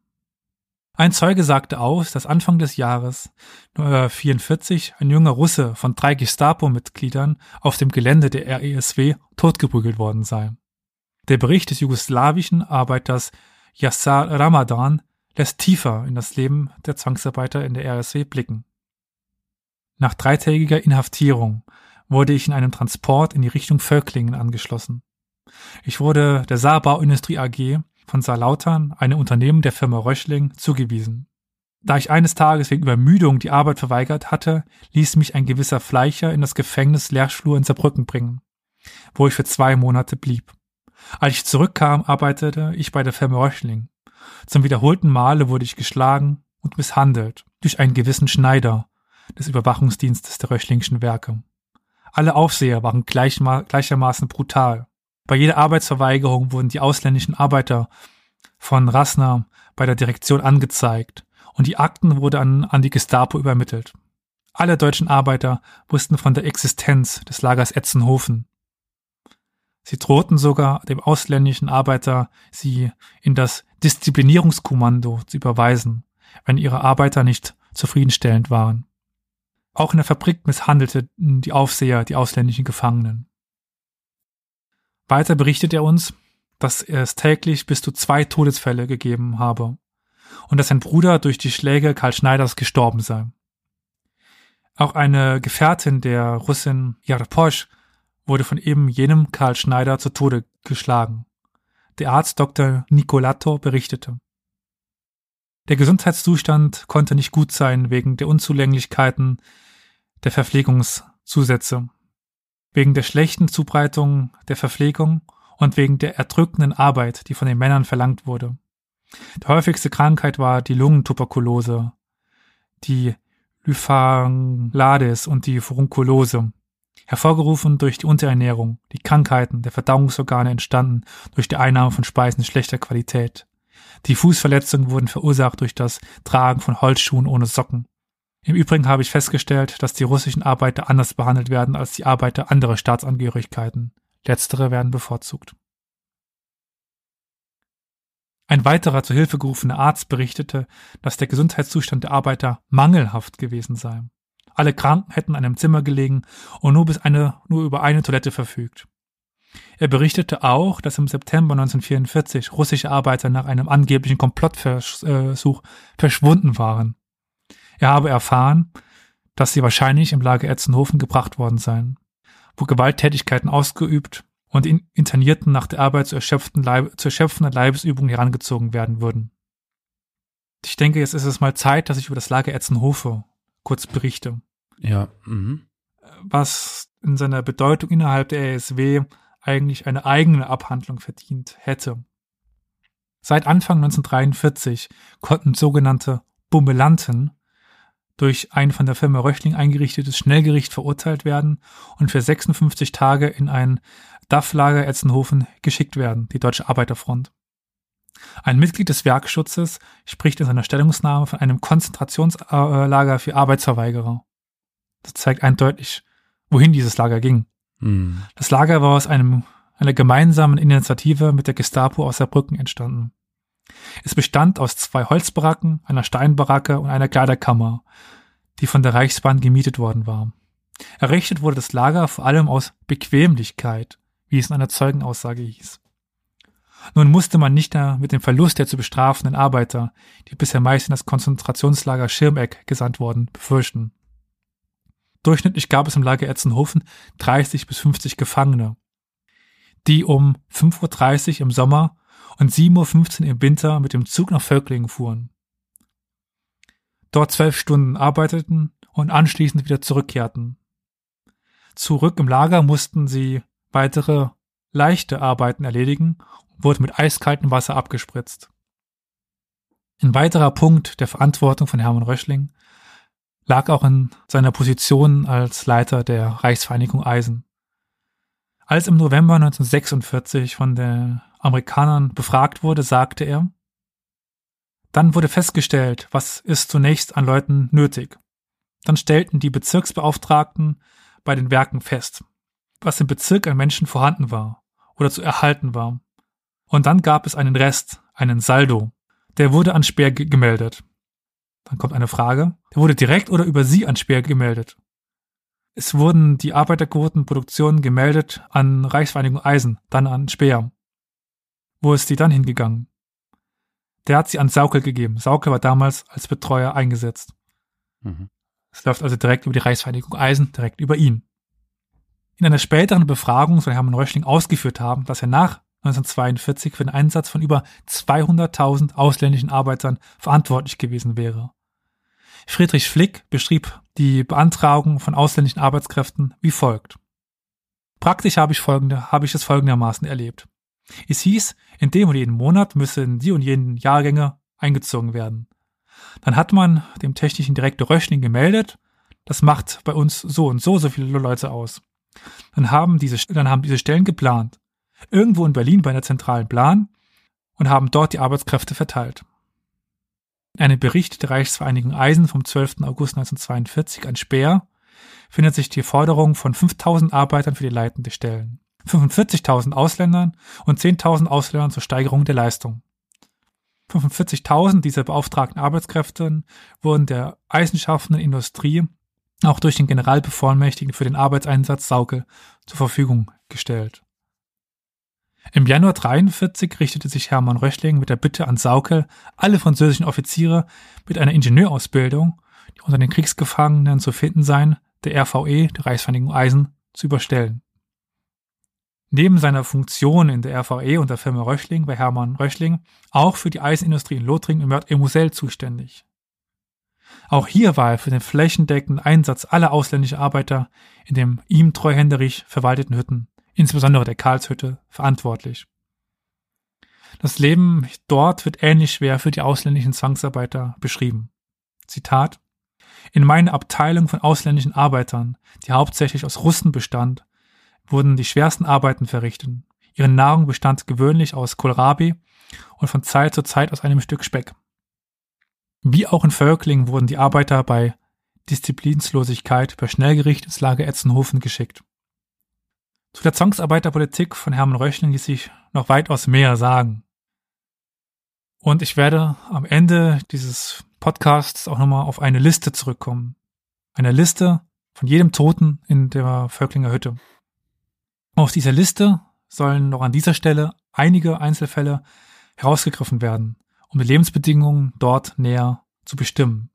Speaker 1: Ein Zeuge sagte aus, dass Anfang des Jahres 1944 ein junger Russe von drei Gestapo-Mitgliedern auf dem Gelände der RESW totgeprügelt worden sei. Der Bericht des jugoslawischen Arbeiters Yassar Ramadan lässt tiefer in das Leben der Zwangsarbeiter in der RSW blicken. Nach dreitägiger Inhaftierung wurde ich in einem Transport in die Richtung Völklingen angeschlossen. Ich wurde der Saarbauindustrie AG von Saarlautern, einem Unternehmen der Firma Röschling, zugewiesen. Da ich eines Tages wegen Übermüdung die Arbeit verweigert hatte, ließ mich ein gewisser Fleicher in das Gefängnis Lehrschlur in Saarbrücken bringen, wo ich für zwei Monate blieb. Als ich zurückkam, arbeitete ich bei der Firma Röschling. Zum wiederholten Male wurde ich geschlagen und misshandelt durch einen gewissen Schneider des Überwachungsdienstes der Röchlingschen Werke. Alle Aufseher waren gleichermaßen brutal. Bei jeder Arbeitsverweigerung wurden die ausländischen Arbeiter von Rassner bei der Direktion angezeigt und die Akten wurden an, an die Gestapo übermittelt. Alle deutschen Arbeiter wussten von der Existenz des Lagers Etzenhofen Sie drohten sogar dem ausländischen Arbeiter, sie in das Disziplinierungskommando zu überweisen, wenn ihre Arbeiter nicht zufriedenstellend waren. Auch in der Fabrik misshandelten die Aufseher die ausländischen Gefangenen. Weiter berichtet er uns, dass es täglich bis zu zwei Todesfälle gegeben habe und dass sein Bruder durch die Schläge Karl Schneiders gestorben sei. Auch eine Gefährtin der Russin Jarposch wurde von eben jenem Karl Schneider zu Tode geschlagen. Der Arzt Dr. Nicolato berichtete. Der Gesundheitszustand konnte nicht gut sein wegen der Unzulänglichkeiten der Verpflegungszusätze, wegen der schlechten Zubreitung der Verpflegung und wegen der erdrückenden Arbeit, die von den Männern verlangt wurde. Die häufigste Krankheit war die Lungentuberkulose, die Lyphanglades und die Furunkulose, hervorgerufen durch die Unterernährung, die Krankheiten der Verdauungsorgane entstanden durch die Einnahme von Speisen schlechter Qualität. Die Fußverletzungen wurden verursacht durch das Tragen von Holzschuhen ohne Socken. Im Übrigen habe ich festgestellt, dass die russischen Arbeiter anders behandelt werden als die Arbeiter anderer Staatsangehörigkeiten. Letztere werden bevorzugt. Ein weiterer zu Hilfe gerufener Arzt berichtete, dass der Gesundheitszustand der Arbeiter mangelhaft gewesen sei. Alle Kranken hätten in einem Zimmer gelegen und nur bis eine, nur über eine Toilette verfügt. Er berichtete auch, dass im September 1944 russische Arbeiter nach einem angeblichen Komplottversuch verschwunden waren. Er habe erfahren, dass sie wahrscheinlich im Lager Etzenhofen gebracht worden seien, wo Gewalttätigkeiten ausgeübt und in Internierten nach der Arbeit zu, erschöpften Leib zu erschöpfenden Leibesübungen herangezogen werden würden. Ich denke, jetzt ist es mal Zeit, dass ich über das Lager Etzenhofe kurz berichte.
Speaker 3: Ja. Mhm.
Speaker 1: Was in seiner Bedeutung innerhalb der ESW eigentlich eine eigene Abhandlung verdient hätte. Seit Anfang 1943 konnten sogenannte Bummelanten durch ein von der Firma Röchling eingerichtetes Schnellgericht verurteilt werden und für 56 Tage in ein DAF-Lager Etzenhofen geschickt werden, die Deutsche Arbeiterfront. Ein Mitglied des Werkschutzes spricht in seiner Stellungnahme von einem Konzentrationslager für Arbeitsverweigerer. Das zeigt eindeutig, wohin dieses Lager ging. Mhm. Das Lager war aus einem, einer gemeinsamen Initiative mit der Gestapo aus Saarbrücken entstanden. Es bestand aus zwei Holzbaracken, einer Steinbaracke und einer Kleiderkammer, die von der Reichsbahn gemietet worden war. Errichtet wurde das Lager vor allem aus Bequemlichkeit, wie es in einer Zeugenaussage hieß. Nun musste man nicht mehr mit dem Verlust der zu bestrafenden Arbeiter, die bisher meist in das Konzentrationslager Schirmeck gesandt wurden, befürchten. Durchschnittlich gab es im Lager Etzenhofen 30 bis 50 Gefangene, die um 5.30 Uhr im Sommer und 7.15 Uhr im Winter mit dem Zug nach Völklingen fuhren. Dort zwölf Stunden arbeiteten und anschließend wieder zurückkehrten. Zurück im Lager mussten sie weitere leichte Arbeiten erledigen und wurden mit eiskaltem Wasser abgespritzt. Ein weiterer Punkt der Verantwortung von Hermann Röschling lag auch in seiner Position als Leiter der Reichsvereinigung Eisen. Als im November 1946 von den Amerikanern befragt wurde, sagte er, dann wurde festgestellt, was ist zunächst an Leuten nötig. Dann stellten die Bezirksbeauftragten bei den Werken fest, was im Bezirk an Menschen vorhanden war oder zu erhalten war. Und dann gab es einen Rest, einen Saldo. Der wurde an Speer gemeldet. Dann kommt eine Frage. Der wurde direkt oder über Sie an Speer gemeldet. Es wurden die Arbeiterquotenproduktionen gemeldet an Reichsvereinigung Eisen, dann an Speer. Wo ist die dann hingegangen? Der hat sie an Saukel gegeben. Saukel war damals als Betreuer eingesetzt. Mhm. Es läuft also direkt über die Reichsvereinigung Eisen, direkt über ihn. In einer späteren Befragung soll Hermann Röschling ausgeführt haben, dass er nach 1942 für den Einsatz von über 200.000 ausländischen Arbeitern verantwortlich gewesen wäre. Friedrich Flick beschrieb die Beantragung von ausländischen Arbeitskräften wie folgt. Praktisch habe ich folgende, habe ich es folgendermaßen erlebt. Es hieß, in dem und jeden Monat müssen die und jenen Jahrgänge eingezogen werden. Dann hat man dem technischen Direktor Röschling gemeldet, das macht bei uns so und so so viele Leute aus. Dann haben diese, dann haben diese Stellen geplant. Irgendwo in Berlin bei einer zentralen Plan und haben dort die Arbeitskräfte verteilt. In einem Bericht der Reichsvereinigung Eisen vom 12. August 1942 an Speer findet sich die Forderung von 5000 Arbeitern für die leitende Stellen, 45.000 Ausländern und 10.000 Ausländern zur Steigerung der Leistung. 45.000 dieser beauftragten Arbeitskräfte wurden der eisenschaffenden Industrie auch durch den Generalbevollmächtigten für den Arbeitseinsatz Sauke zur Verfügung gestellt. Im Januar 43 richtete sich Hermann Röchling mit der Bitte an Saukel, alle französischen Offiziere mit einer Ingenieurausbildung, die unter den Kriegsgefangenen zu finden seien, der RVE, der Reichsvereinigung Eisen, zu überstellen. Neben seiner Funktion in der RVE und der Firma Röchling war Hermann Röchling auch für die Eisenindustrie in Lothringen und Mörd-Moselle zuständig. Auch hier war er für den flächendeckenden Einsatz aller ausländischen Arbeiter in den ihm treuhänderisch verwalteten Hütten, insbesondere der Karlshütte, verantwortlich. Das Leben dort wird ähnlich schwer für die ausländischen Zwangsarbeiter beschrieben. Zitat In meiner Abteilung von ausländischen Arbeitern, die hauptsächlich aus Russen bestand, wurden die schwersten Arbeiten verrichtet. Ihre Nahrung bestand gewöhnlich aus Kohlrabi und von Zeit zu Zeit aus einem Stück Speck. Wie auch in Völkling wurden die Arbeiter bei Disziplinslosigkeit per Schnellgericht ins Lager Etzenhofen geschickt. Zu der Zwangsarbeiterpolitik von Hermann Röchling ließ sich noch weitaus mehr sagen. Und ich werde am Ende dieses Podcasts auch nochmal auf eine Liste zurückkommen. Eine Liste von jedem Toten in der Völklinger Hütte. Aus dieser Liste sollen noch an dieser Stelle einige Einzelfälle herausgegriffen werden, um die Lebensbedingungen dort näher zu bestimmen.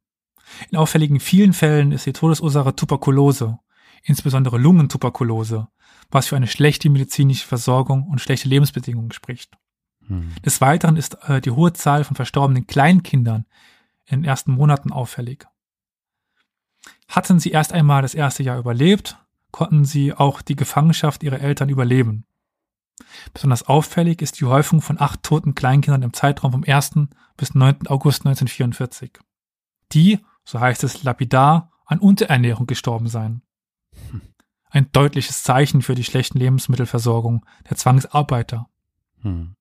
Speaker 1: In auffälligen vielen Fällen ist die Todesursache Tuberkulose, insbesondere Lungentuberkulose, was für eine schlechte medizinische Versorgung und schlechte Lebensbedingungen spricht. Hm. Des Weiteren ist äh, die hohe Zahl von verstorbenen Kleinkindern in den ersten Monaten auffällig. Hatten sie erst einmal das erste Jahr überlebt, konnten sie auch die Gefangenschaft ihrer Eltern überleben. Besonders auffällig ist die Häufung von acht toten Kleinkindern im Zeitraum vom 1. bis 9. August 1944. Die, so heißt es lapidar, an Unterernährung gestorben seien. Ein deutliches Zeichen für die schlechten Lebensmittelversorgung der Zwangsarbeiter. Hm.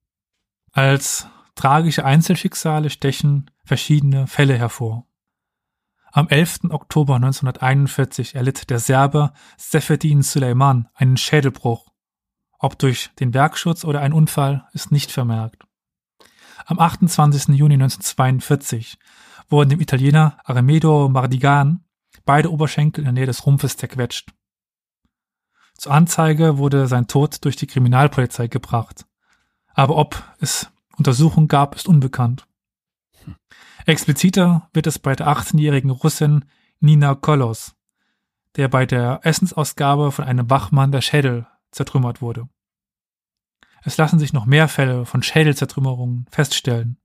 Speaker 1: Als tragische Einzelschicksale stechen verschiedene Fälle hervor. Am 11. Oktober 1941 erlitt der Serbe Sefedin Suleiman einen Schädelbruch ob durch den Werkschutz oder ein Unfall ist nicht vermerkt. Am 28. Juni 1942 wurden dem Italiener Armedo Mardigan beide Oberschenkel in der Nähe des Rumpfes zerquetscht. Zur Anzeige wurde sein Tod durch die Kriminalpolizei gebracht. Aber ob es Untersuchungen gab, ist unbekannt. Expliziter wird es bei der 18-jährigen Russin Nina Kolos, der bei der Essensausgabe von einem Wachmann der Schädel zertrümmert wurde. Es lassen sich noch mehr Fälle von Schädelzertrümmerungen feststellen,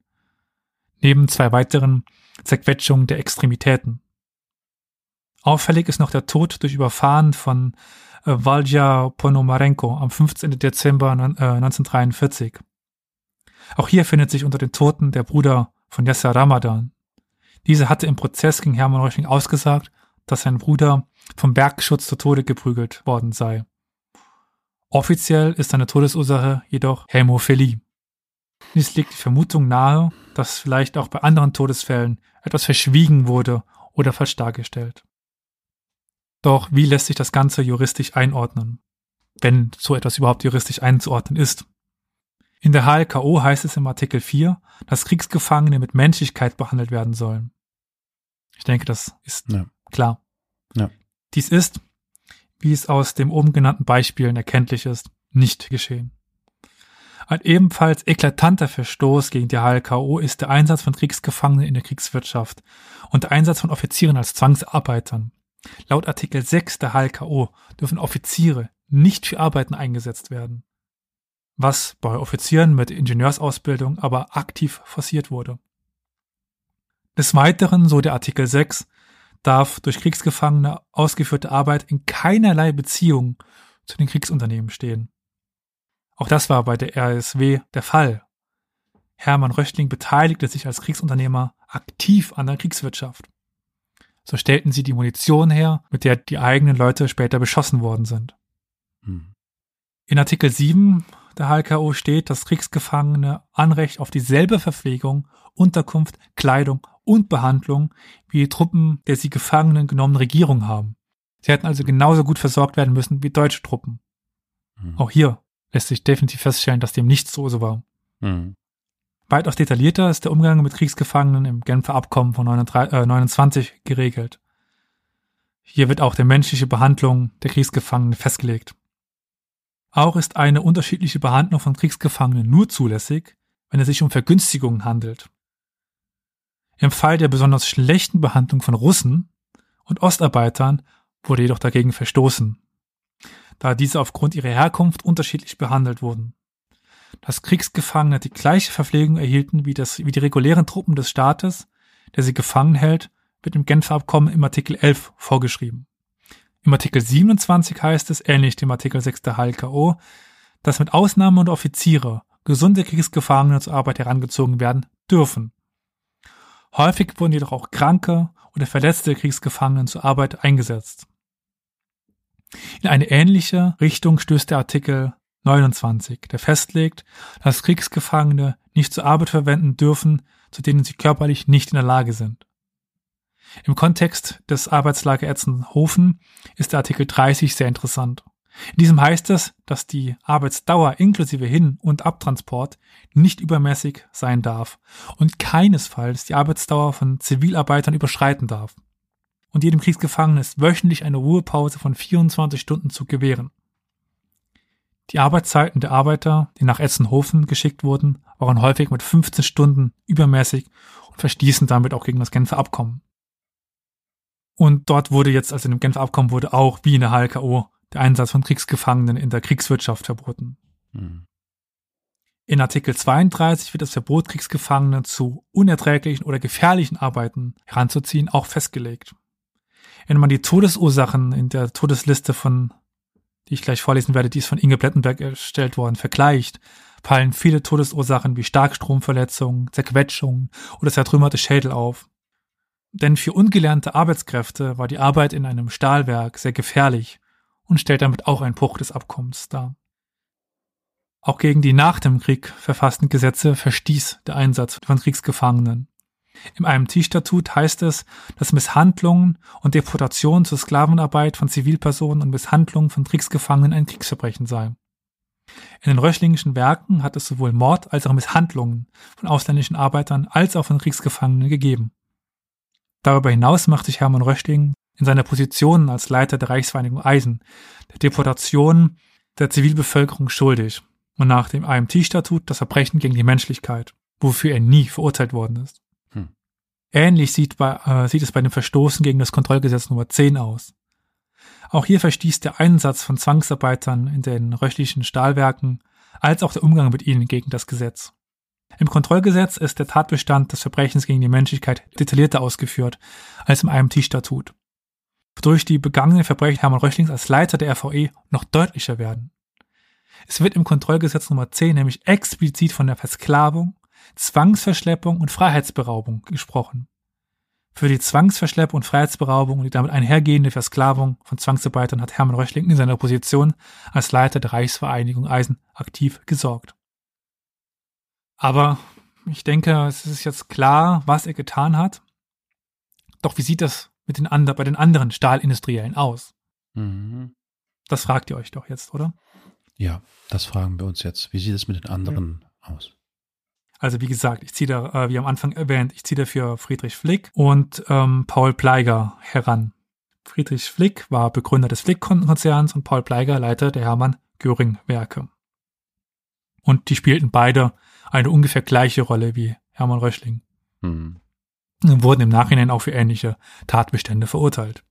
Speaker 1: neben zwei weiteren Zerquetschungen der Extremitäten. Auffällig ist noch der Tod durch Überfahren von äh, Valja Ponomarenko am 15. Dezember 1943. Äh, Auch hier findet sich unter den Toten der Bruder von Yasser Ramadan. Dieser hatte im Prozess gegen Hermann Röchling ausgesagt, dass sein Bruder vom Bergschutz zu Tode geprügelt worden sei. Offiziell ist seine Todesursache jedoch Hämophilie. Dies liegt die Vermutung nahe, dass vielleicht auch bei anderen Todesfällen etwas verschwiegen wurde oder falsch dargestellt. Doch wie lässt sich das Ganze juristisch einordnen? Wenn so etwas überhaupt juristisch einzuordnen ist. In der HLKO heißt es im Artikel 4, dass Kriegsgefangene mit Menschlichkeit behandelt werden sollen. Ich denke, das ist ja. klar. Ja. Dies ist, wie es aus dem oben genannten Beispielen erkenntlich ist, nicht geschehen. Ein ebenfalls eklatanter Verstoß gegen die HLKO ist der Einsatz von Kriegsgefangenen in der Kriegswirtschaft und der Einsatz von Offizieren als Zwangsarbeitern. Laut Artikel 6 der HLKO dürfen Offiziere nicht für Arbeiten eingesetzt werden, was bei Offizieren mit Ingenieursausbildung aber aktiv forciert wurde. Des Weiteren, so der Artikel 6, darf durch Kriegsgefangene ausgeführte Arbeit in keinerlei Beziehung zu den Kriegsunternehmen stehen. Auch das war bei der RSW der Fall. Hermann Röchling beteiligte sich als Kriegsunternehmer aktiv an der Kriegswirtschaft. So stellten sie die Munition her, mit der die eigenen Leute später beschossen worden sind. Hm. In Artikel 7 der HLKO steht, dass Kriegsgefangene Anrecht auf dieselbe Verpflegung, Unterkunft, Kleidung und Behandlung wie die Truppen der sie Gefangenen genommenen Regierung haben. Sie hätten also genauso gut versorgt werden müssen wie deutsche Truppen. Mhm. Auch hier lässt sich definitiv feststellen, dass dem nicht so, so war. Mhm. Weitaus detaillierter ist der Umgang mit Kriegsgefangenen im Genfer Abkommen von 29 äh, geregelt. Hier wird auch die menschliche Behandlung der Kriegsgefangenen festgelegt. Auch ist eine unterschiedliche Behandlung von Kriegsgefangenen nur zulässig, wenn es sich um Vergünstigungen handelt. Im Fall der besonders schlechten Behandlung von Russen und Ostarbeitern wurde jedoch dagegen verstoßen, da diese aufgrund ihrer Herkunft unterschiedlich behandelt wurden. Dass Kriegsgefangene die gleiche Verpflegung erhielten wie, das, wie die regulären Truppen des Staates, der sie gefangen hält, wird im Genfer Abkommen im Artikel 11 vorgeschrieben. Im Artikel 27 heißt es, ähnlich dem Artikel 6 der HLKO, dass mit Ausnahme der Offiziere gesunde Kriegsgefangene zur Arbeit herangezogen werden dürfen. Häufig wurden jedoch auch kranke oder verletzte Kriegsgefangene zur Arbeit eingesetzt. In eine ähnliche Richtung stößt der Artikel 29, der festlegt, dass Kriegsgefangene nicht zur Arbeit verwenden dürfen, zu denen sie körperlich nicht in der Lage sind. Im Kontext des Arbeitslager Etzenhofen ist der Artikel 30 sehr interessant. In diesem heißt es, dass die Arbeitsdauer inklusive Hin- und Abtransport nicht übermäßig sein darf und keinesfalls die Arbeitsdauer von Zivilarbeitern überschreiten darf. Und jedem Kriegsgefangenen ist wöchentlich eine Ruhepause von 24 Stunden zu gewähren. Die Arbeitszeiten der Arbeiter, die nach Etzenhofen geschickt wurden, waren häufig mit 15 Stunden übermäßig und verstießen damit auch gegen das Genfer Abkommen. Und dort wurde jetzt, also in dem Genfer Abkommen wurde auch, wie in der HLKO, der Einsatz von Kriegsgefangenen in der Kriegswirtschaft verboten. Hm. In Artikel 32 wird das Verbot, Kriegsgefangene zu unerträglichen oder gefährlichen Arbeiten heranzuziehen, auch festgelegt. Wenn man die Todesursachen in der Todesliste von, die ich gleich vorlesen werde, die ist von Inge Blettenberg erstellt worden, vergleicht, fallen viele Todesursachen wie Starkstromverletzungen, Zerquetschungen oder zertrümmerte Schädel auf. Denn für ungelernte Arbeitskräfte war die Arbeit in einem Stahlwerk sehr gefährlich und stellt damit auch ein Bruch des Abkommens dar. Auch gegen die nach dem Krieg verfassten Gesetze verstieß der Einsatz von Kriegsgefangenen. Im IMT-Statut heißt es, dass Misshandlungen und Deportation zur Sklavenarbeit von Zivilpersonen und Misshandlungen von Kriegsgefangenen ein Kriegsverbrechen sei. In den Röchlingischen Werken hat es sowohl Mord als auch Misshandlungen von ausländischen Arbeitern als auch von Kriegsgefangenen gegeben. Darüber hinaus macht sich Hermann Röchling in seiner Position als Leiter der Reichsvereinigung Eisen der Deportation der Zivilbevölkerung schuldig und nach dem AMT-Statut das Verbrechen gegen die Menschlichkeit, wofür er nie verurteilt worden ist. Hm. Ähnlich sieht, bei, äh, sieht es bei dem Verstoßen gegen das Kontrollgesetz Nummer 10 aus. Auch hier verstieß der Einsatz von Zwangsarbeitern in den röchlichen Stahlwerken als auch der Umgang mit ihnen gegen das Gesetz. Im Kontrollgesetz ist der Tatbestand des Verbrechens gegen die Menschlichkeit detaillierter ausgeführt als im IMT-Statut wodurch die begangenen Verbrechen Hermann Röchlings als Leiter der RVE noch deutlicher werden. Es wird im Kontrollgesetz Nummer 10 nämlich explizit von der Versklavung, Zwangsverschleppung und Freiheitsberaubung gesprochen. Für die Zwangsverschleppung und Freiheitsberaubung und die damit einhergehende Versklavung von Zwangsarbeitern hat Hermann Röchling in seiner Position als Leiter der Reichsvereinigung Eisen aktiv gesorgt. Aber ich denke, es ist jetzt klar, was er getan hat. Doch wie sieht das mit den anderen, bei den anderen Stahlindustriellen aus? Mhm. Das fragt ihr euch doch jetzt, oder?
Speaker 3: Ja, das fragen wir uns jetzt. Wie sieht es mit den anderen ja. aus?
Speaker 1: Also wie gesagt, ich ziehe da, äh, wie am Anfang erwähnt, ich ziehe dafür Friedrich Flick und ähm, Paul Pleiger heran. Friedrich Flick war Begründer des Flick-Konzerns und Paul Pleiger Leiter der Hermann Göring-Werke. Und die spielten beide eine ungefähr gleiche Rolle wie Hermann Röschling. Mhm wurden im Nachhinein auch für ähnliche Tatbestände verurteilt.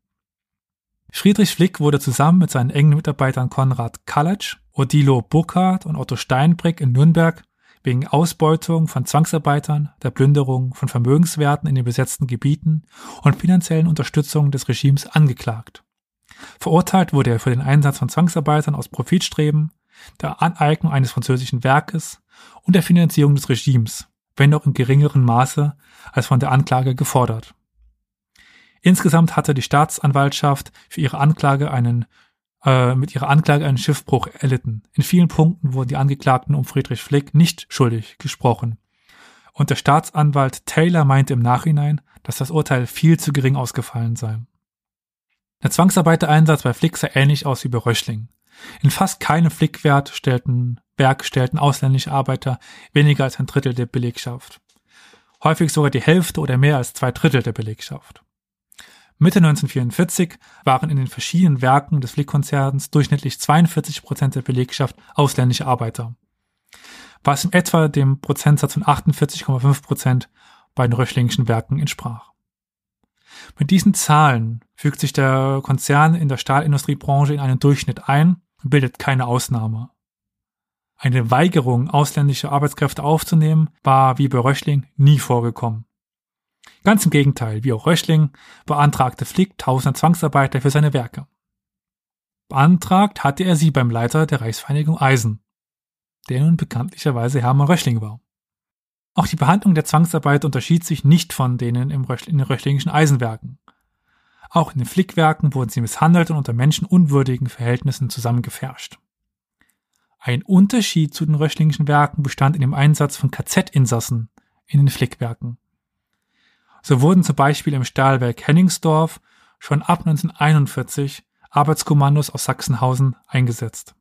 Speaker 1: Friedrich Flick wurde zusammen mit seinen engen Mitarbeitern Konrad Kalatsch, Odilo Burkhardt und Otto Steinbrück in Nürnberg wegen Ausbeutung von Zwangsarbeitern, der Plünderung von Vermögenswerten in den besetzten Gebieten und finanziellen Unterstützung des Regimes angeklagt. Verurteilt wurde er für den Einsatz von Zwangsarbeitern aus Profitstreben, der Aneignung eines französischen Werkes und der Finanzierung des Regimes, wenn auch in geringeren Maße als von der Anklage gefordert. Insgesamt hatte die Staatsanwaltschaft für ihre Anklage einen äh, mit ihrer Anklage einen Schiffbruch erlitten. In vielen Punkten wurden die Angeklagten um Friedrich Flick nicht schuldig gesprochen. Und der Staatsanwalt Taylor meinte im Nachhinein, dass das Urteil viel zu gering ausgefallen sei. Der Zwangsarbeitereinsatz bei Flick sah ähnlich aus wie bei Röschling. In fast keinem Flickwert stellten Berg stellten ausländische Arbeiter weniger als ein Drittel der Belegschaft. Häufig sogar die Hälfte oder mehr als zwei Drittel der Belegschaft. Mitte 1944 waren in den verschiedenen Werken des Flick-Konzerns durchschnittlich 42 Prozent der Belegschaft ausländische Arbeiter, was in etwa dem Prozentsatz von 48,5 Prozent bei den Röchlingischen Werken entsprach. Mit diesen Zahlen fügt sich der Konzern in der Stahlindustriebranche in einen Durchschnitt ein und bildet keine Ausnahme. Eine Weigerung, ausländische Arbeitskräfte aufzunehmen, war wie bei Röchling nie vorgekommen. Ganz im Gegenteil, wie auch Röchling beantragte Flick tausende Zwangsarbeiter für seine Werke. Beantragt hatte er sie beim Leiter der Reichsvereinigung Eisen, der nun bekanntlicherweise Hermann Röchling war. Auch die Behandlung der Zwangsarbeit unterschied sich nicht von denen in den röchlingischen Eisenwerken. Auch in den Flickwerken wurden sie misshandelt und unter menschenunwürdigen Verhältnissen zusammengefärscht. Ein Unterschied zu den röchlingischen Werken bestand in dem Einsatz von KZ-Insassen in den Flickwerken. So wurden zum Beispiel im Stahlwerk Henningsdorf schon ab 1941 Arbeitskommandos aus Sachsenhausen eingesetzt.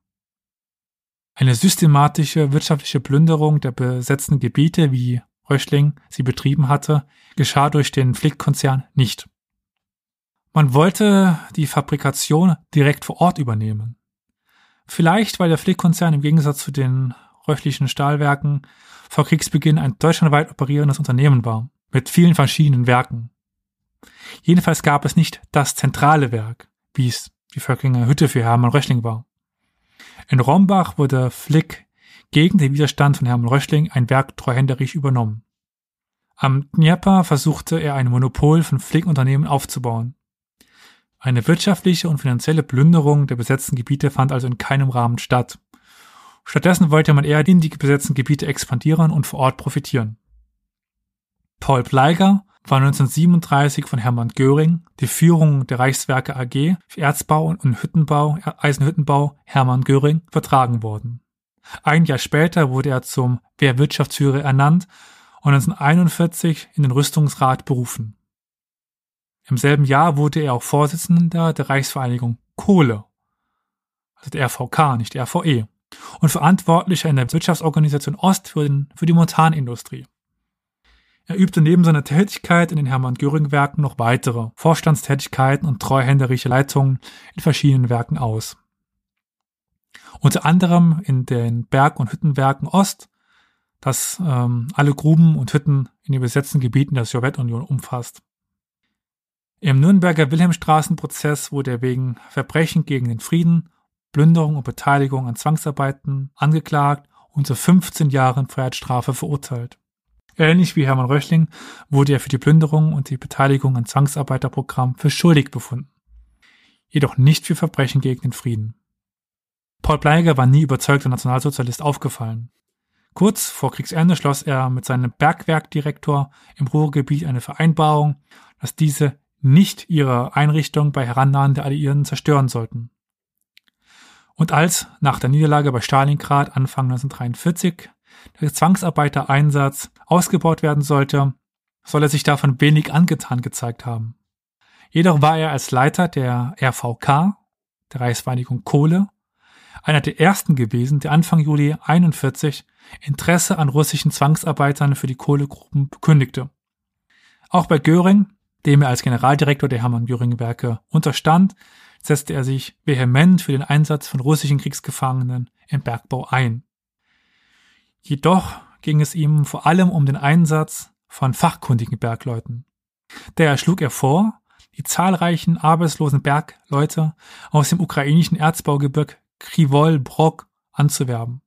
Speaker 1: Eine systematische wirtschaftliche Plünderung der besetzten Gebiete, wie Röchling sie betrieben hatte, geschah durch den Flick-Konzern nicht. Man wollte die Fabrikation direkt vor Ort übernehmen. Vielleicht, weil der Flick-Konzern im Gegensatz zu den röchlichen Stahlwerken vor Kriegsbeginn ein deutschlandweit operierendes Unternehmen war, mit vielen verschiedenen Werken. Jedenfalls gab es nicht das zentrale Werk, wie es die Völklinger Hütte für Hermann Röchling war. In Rombach wurde Flick gegen den Widerstand von Hermann Röchling ein Werk treuhänderisch übernommen. Am Dnieper versuchte er ein Monopol von Flick-Unternehmen aufzubauen. Eine wirtschaftliche und finanzielle Plünderung der besetzten Gebiete fand also in keinem Rahmen statt. Stattdessen wollte man eher in die besetzten Gebiete expandieren und vor Ort profitieren. Paul Pleiger war 1937 von Hermann Göring die Führung der Reichswerke AG für Erzbau und Hüttenbau, Eisenhüttenbau Hermann Göring vertragen worden. Ein Jahr später wurde er zum Wehrwirtschaftsführer ernannt und 1941 in den Rüstungsrat berufen. Im selben Jahr wurde er auch Vorsitzender der Reichsvereinigung Kohle, also der RVK, nicht der RVE, und Verantwortlicher in der Wirtschaftsorganisation Ost für, den, für die Montanindustrie. Er übte neben seiner Tätigkeit in den Hermann-Göring-Werken noch weitere Vorstandstätigkeiten und treuhänderische Leitungen in verschiedenen Werken aus. Unter anderem in den Berg- und Hüttenwerken Ost, das ähm, alle Gruben und Hütten in den besetzten Gebieten der Sowjetunion umfasst. Im Nürnberger Wilhelmstraßenprozess wurde er wegen Verbrechen gegen den Frieden, Plünderung und Beteiligung an Zwangsarbeiten angeklagt und zu 15 Jahren Freiheitsstrafe verurteilt. Ähnlich wie Hermann Röchling wurde er für die Plünderung und die Beteiligung an Zwangsarbeiterprogrammen für schuldig befunden. Jedoch nicht für Verbrechen gegen den Frieden. Paul Bleiger war nie überzeugter Nationalsozialist aufgefallen. Kurz vor Kriegsende schloss er mit seinem Bergwerkdirektor im Ruhrgebiet eine Vereinbarung, dass diese nicht ihre Einrichtung bei Herannahen der Alliierten zerstören sollten. Und als nach der Niederlage bei Stalingrad Anfang 1943 der Zwangsarbeitereinsatz ausgebaut werden sollte, soll er sich davon wenig angetan gezeigt haben. Jedoch war er als Leiter der RVK, der Reichsvereinigung Kohle, einer der ersten gewesen, der Anfang Juli 41 Interesse an russischen Zwangsarbeitern für die Kohlegruppen bekündigte. Auch bei Göring, dem er als Generaldirektor der Hermann Göring Werke unterstand, setzte er sich vehement für den Einsatz von russischen Kriegsgefangenen im Bergbau ein. Jedoch ging es ihm vor allem um den Einsatz von fachkundigen Bergleuten. Daher schlug er vor, die zahlreichen arbeitslosen Bergleute aus dem ukrainischen Erzbaugebirg Krivol Brok anzuwerben.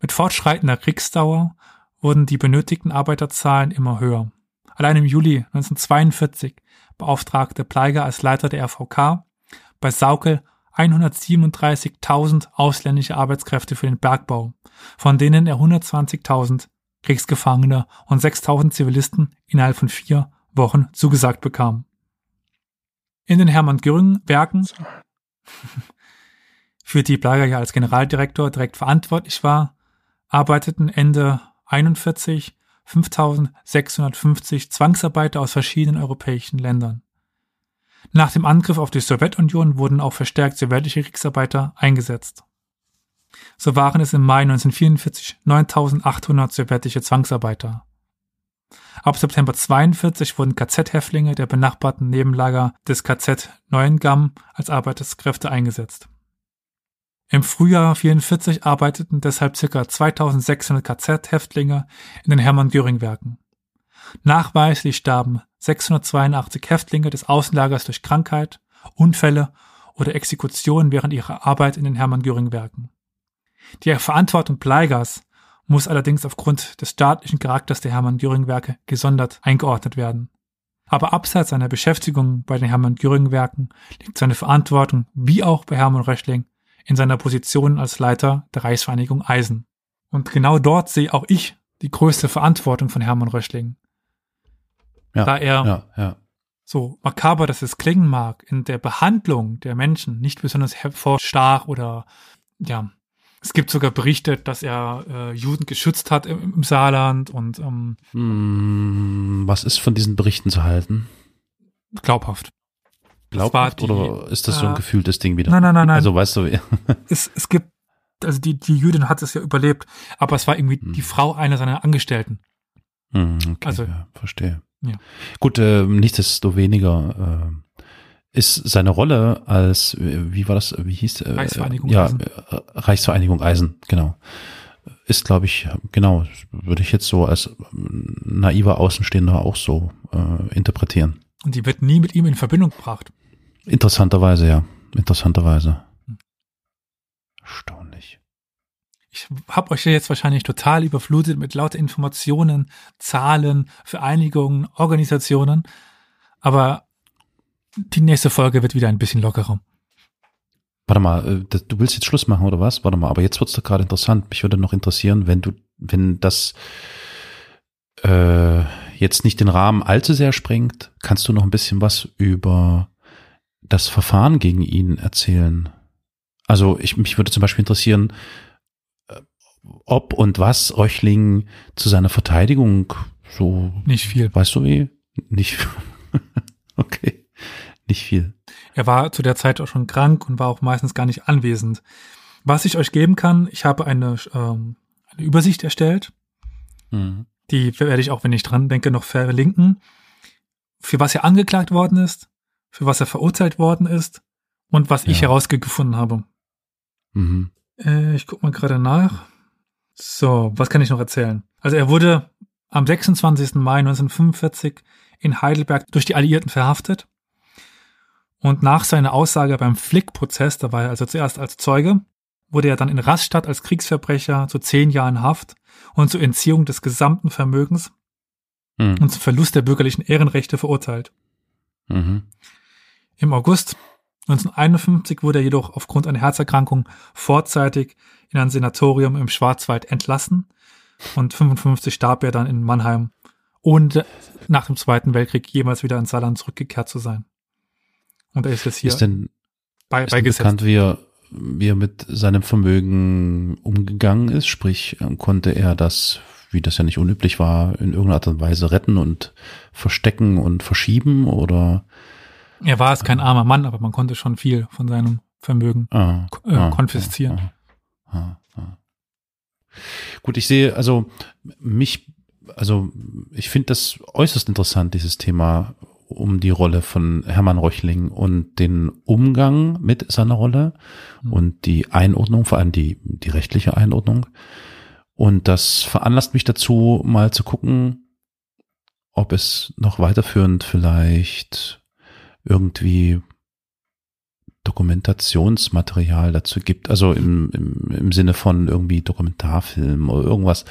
Speaker 1: Mit fortschreitender Kriegsdauer wurden die benötigten Arbeiterzahlen immer höher. Allein im Juli 1942 beauftragte Pleiger als Leiter der RVK bei Saukel 137.000 ausländische Arbeitskräfte für den Bergbau, von denen er 120.000 Kriegsgefangene und 6.000 Zivilisten innerhalb von vier Wochen zugesagt bekam. In den Hermann Göring Werken, für die Plager ja als Generaldirektor direkt verantwortlich war, arbeiteten Ende 41 5650 Zwangsarbeiter aus verschiedenen europäischen Ländern. Nach dem Angriff auf die Sowjetunion wurden auch verstärkt sowjetische Kriegsarbeiter eingesetzt. So waren es im Mai 1944 9800 sowjetische Zwangsarbeiter. Ab September 42 wurden KZ-Häftlinge der benachbarten Nebenlager des KZ Neuengamm als Arbeitskräfte eingesetzt. Im Frühjahr 44 arbeiteten deshalb ca. 2600 KZ-Häftlinge in den Hermann-Göring-Werken. Nachweislich starben 682 Häftlinge des Außenlagers durch Krankheit, Unfälle oder Exekutionen während ihrer Arbeit in den Hermann Göring Werken. Die Verantwortung Bleigers muss allerdings aufgrund des staatlichen Charakters der Hermann Göring Werke gesondert eingeordnet werden. Aber abseits seiner Beschäftigung bei den Hermann Göring Werken liegt seine Verantwortung, wie auch bei Hermann Röchling, in seiner Position als Leiter der Reichsvereinigung Eisen. Und genau dort sehe auch ich die größte Verantwortung von Hermann Röchling.
Speaker 3: Ja,
Speaker 1: da er
Speaker 3: ja, ja.
Speaker 1: so makaber, dass es klingen mag, in der Behandlung der Menschen nicht besonders hervorstach oder ja, es gibt sogar Berichte, dass er äh, Juden geschützt hat im, im Saarland und ähm,
Speaker 3: Hm, was ist von diesen Berichten zu halten?
Speaker 1: glaubhaft.
Speaker 3: Glaubhaft
Speaker 1: die,
Speaker 3: oder ist das so ein
Speaker 1: äh,
Speaker 3: gefühltes Ding wieder?
Speaker 1: Nein, nein, nein, nein.
Speaker 3: Also weißt du, *laughs*
Speaker 1: es, es gibt, also die, die Jüdin hat es ja überlebt, aber es war irgendwie
Speaker 3: Hm.
Speaker 1: die Frau einer seiner Angestellten.
Speaker 3: Hm, okay,
Speaker 1: Also-
Speaker 3: ja, verstehe.
Speaker 1: Ja.
Speaker 3: Gut, äh, nichtsdestoweniger äh, ist seine Rolle als, äh, wie war das, wie hieß äh,
Speaker 1: Reichsvereinigung
Speaker 3: ja,
Speaker 1: Eisen.
Speaker 3: äh, Reichsvereinigung Eisen, genau. Ist, glaube ich, genau, würde ich jetzt so als naiver Außenstehender auch so äh, interpretieren.
Speaker 1: Und die wird nie mit ihm in Verbindung gebracht.
Speaker 3: Interessanterweise, ja. Interessanterweise. Erstaunlich.
Speaker 1: Ich habe euch ja jetzt wahrscheinlich total überflutet mit lauter Informationen, Zahlen, Vereinigungen, Organisationen. Aber die nächste Folge wird wieder ein bisschen lockerer.
Speaker 3: Warte mal, äh, du willst jetzt Schluss machen oder was? Warte mal, aber jetzt wird's doch gerade interessant. Mich würde noch interessieren, wenn du, wenn das äh, jetzt nicht den Rahmen allzu sehr sprengt, kannst du noch ein bisschen was über das Verfahren gegen ihn erzählen? Also ich, mich würde zum Beispiel interessieren, äh, ob und was Röchling zu seiner Verteidigung so,
Speaker 1: Nicht viel.
Speaker 3: weißt du wie? Nicht, *laughs* okay, nicht viel.
Speaker 1: Er war zu der Zeit auch schon krank und war auch meistens gar nicht anwesend. Was ich euch geben kann, ich habe eine, ähm, eine Übersicht erstellt.
Speaker 3: Mhm.
Speaker 1: Die werde ich auch, wenn ich dran denke, noch verlinken. Für was er angeklagt worden ist, für was er verurteilt worden ist und was ich
Speaker 3: Ja.
Speaker 1: herausgefunden habe.
Speaker 3: Mhm.
Speaker 1: Äh, ich guck mal gerade nach. So, was kann ich noch erzählen? Also er wurde am 26. Mai 1945 in Heidelberg durch die Alliierten verhaftet. Und nach seiner Aussage beim Flick-Prozess, da war er also zuerst als Zeuge, wurde er dann in Rastatt als Kriegsverbrecher zu zehn Jahren Haft und zur Entziehung des gesamten Vermögens
Speaker 3: Mhm.
Speaker 1: und zum Verlust der bürgerlichen Ehrenrechte verurteilt.
Speaker 3: Mhm.
Speaker 1: Im August 1951 wurde er jedoch aufgrund einer Herzerkrankung vorzeitig in ein Senatorium im Schwarzwald entlassen und 55 starb er dann in Mannheim, ohne nach dem Zweiten Weltkrieg jemals wieder ins Saarland zurückgekehrt zu sein. Und er ist jetzt hier
Speaker 3: Ist denn,
Speaker 1: bei,
Speaker 3: ist denn
Speaker 1: beigesetzt.
Speaker 3: bekannt, wie er, wie er mit seinem Vermögen umgegangen ist? Sprich, ähm, konnte er das, wie das ja nicht unüblich war, in irgendeiner Art und Weise retten und verstecken und verschieben oder?
Speaker 1: Er war es kein armer Mann, aber man konnte schon viel von seinem Vermögen
Speaker 3: Ah,
Speaker 1: äh,
Speaker 3: ah,
Speaker 1: konfiszieren.
Speaker 3: ah, ah, ah. Gut, ich sehe, also mich, also ich finde das äußerst interessant, dieses Thema um die Rolle von Hermann Röchling und den Umgang mit seiner Rolle
Speaker 1: Mhm.
Speaker 3: und die Einordnung, vor allem die, die rechtliche Einordnung. Und das veranlasst mich dazu, mal zu gucken, ob es noch weiterführend vielleicht irgendwie Dokumentationsmaterial dazu gibt, also im, im, im Sinne von irgendwie Dokumentarfilm oder irgendwas.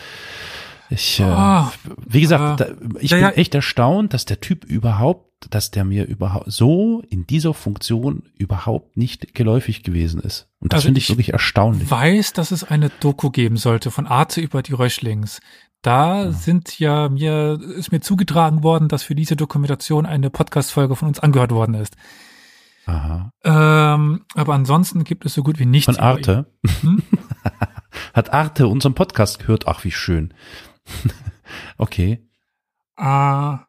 Speaker 3: Ich,
Speaker 1: Ah,
Speaker 3: äh, wie gesagt,
Speaker 1: äh,
Speaker 3: ich
Speaker 1: ja,
Speaker 3: bin
Speaker 1: ja.
Speaker 3: echt erstaunt, dass der Typ überhaupt, dass der mir überhaupt so in dieser Funktion überhaupt nicht geläufig gewesen ist. Und das
Speaker 1: Also
Speaker 3: finde ich
Speaker 1: ich
Speaker 3: wirklich erstaunlich.
Speaker 1: weiß, dass es eine Doku geben sollte von Arte über die Röchlings. Da sind ja mir, ist mir zugetragen worden, dass für diese Dokumentation eine Podcast-Folge von uns angehört worden ist.
Speaker 3: Aha.
Speaker 1: Ähm, aber ansonsten gibt es so gut wie nichts.
Speaker 3: Von Arte.
Speaker 1: Hm? *laughs*
Speaker 3: Hat Arte unseren Podcast gehört? Ach, wie schön. *laughs* okay.
Speaker 1: Ah,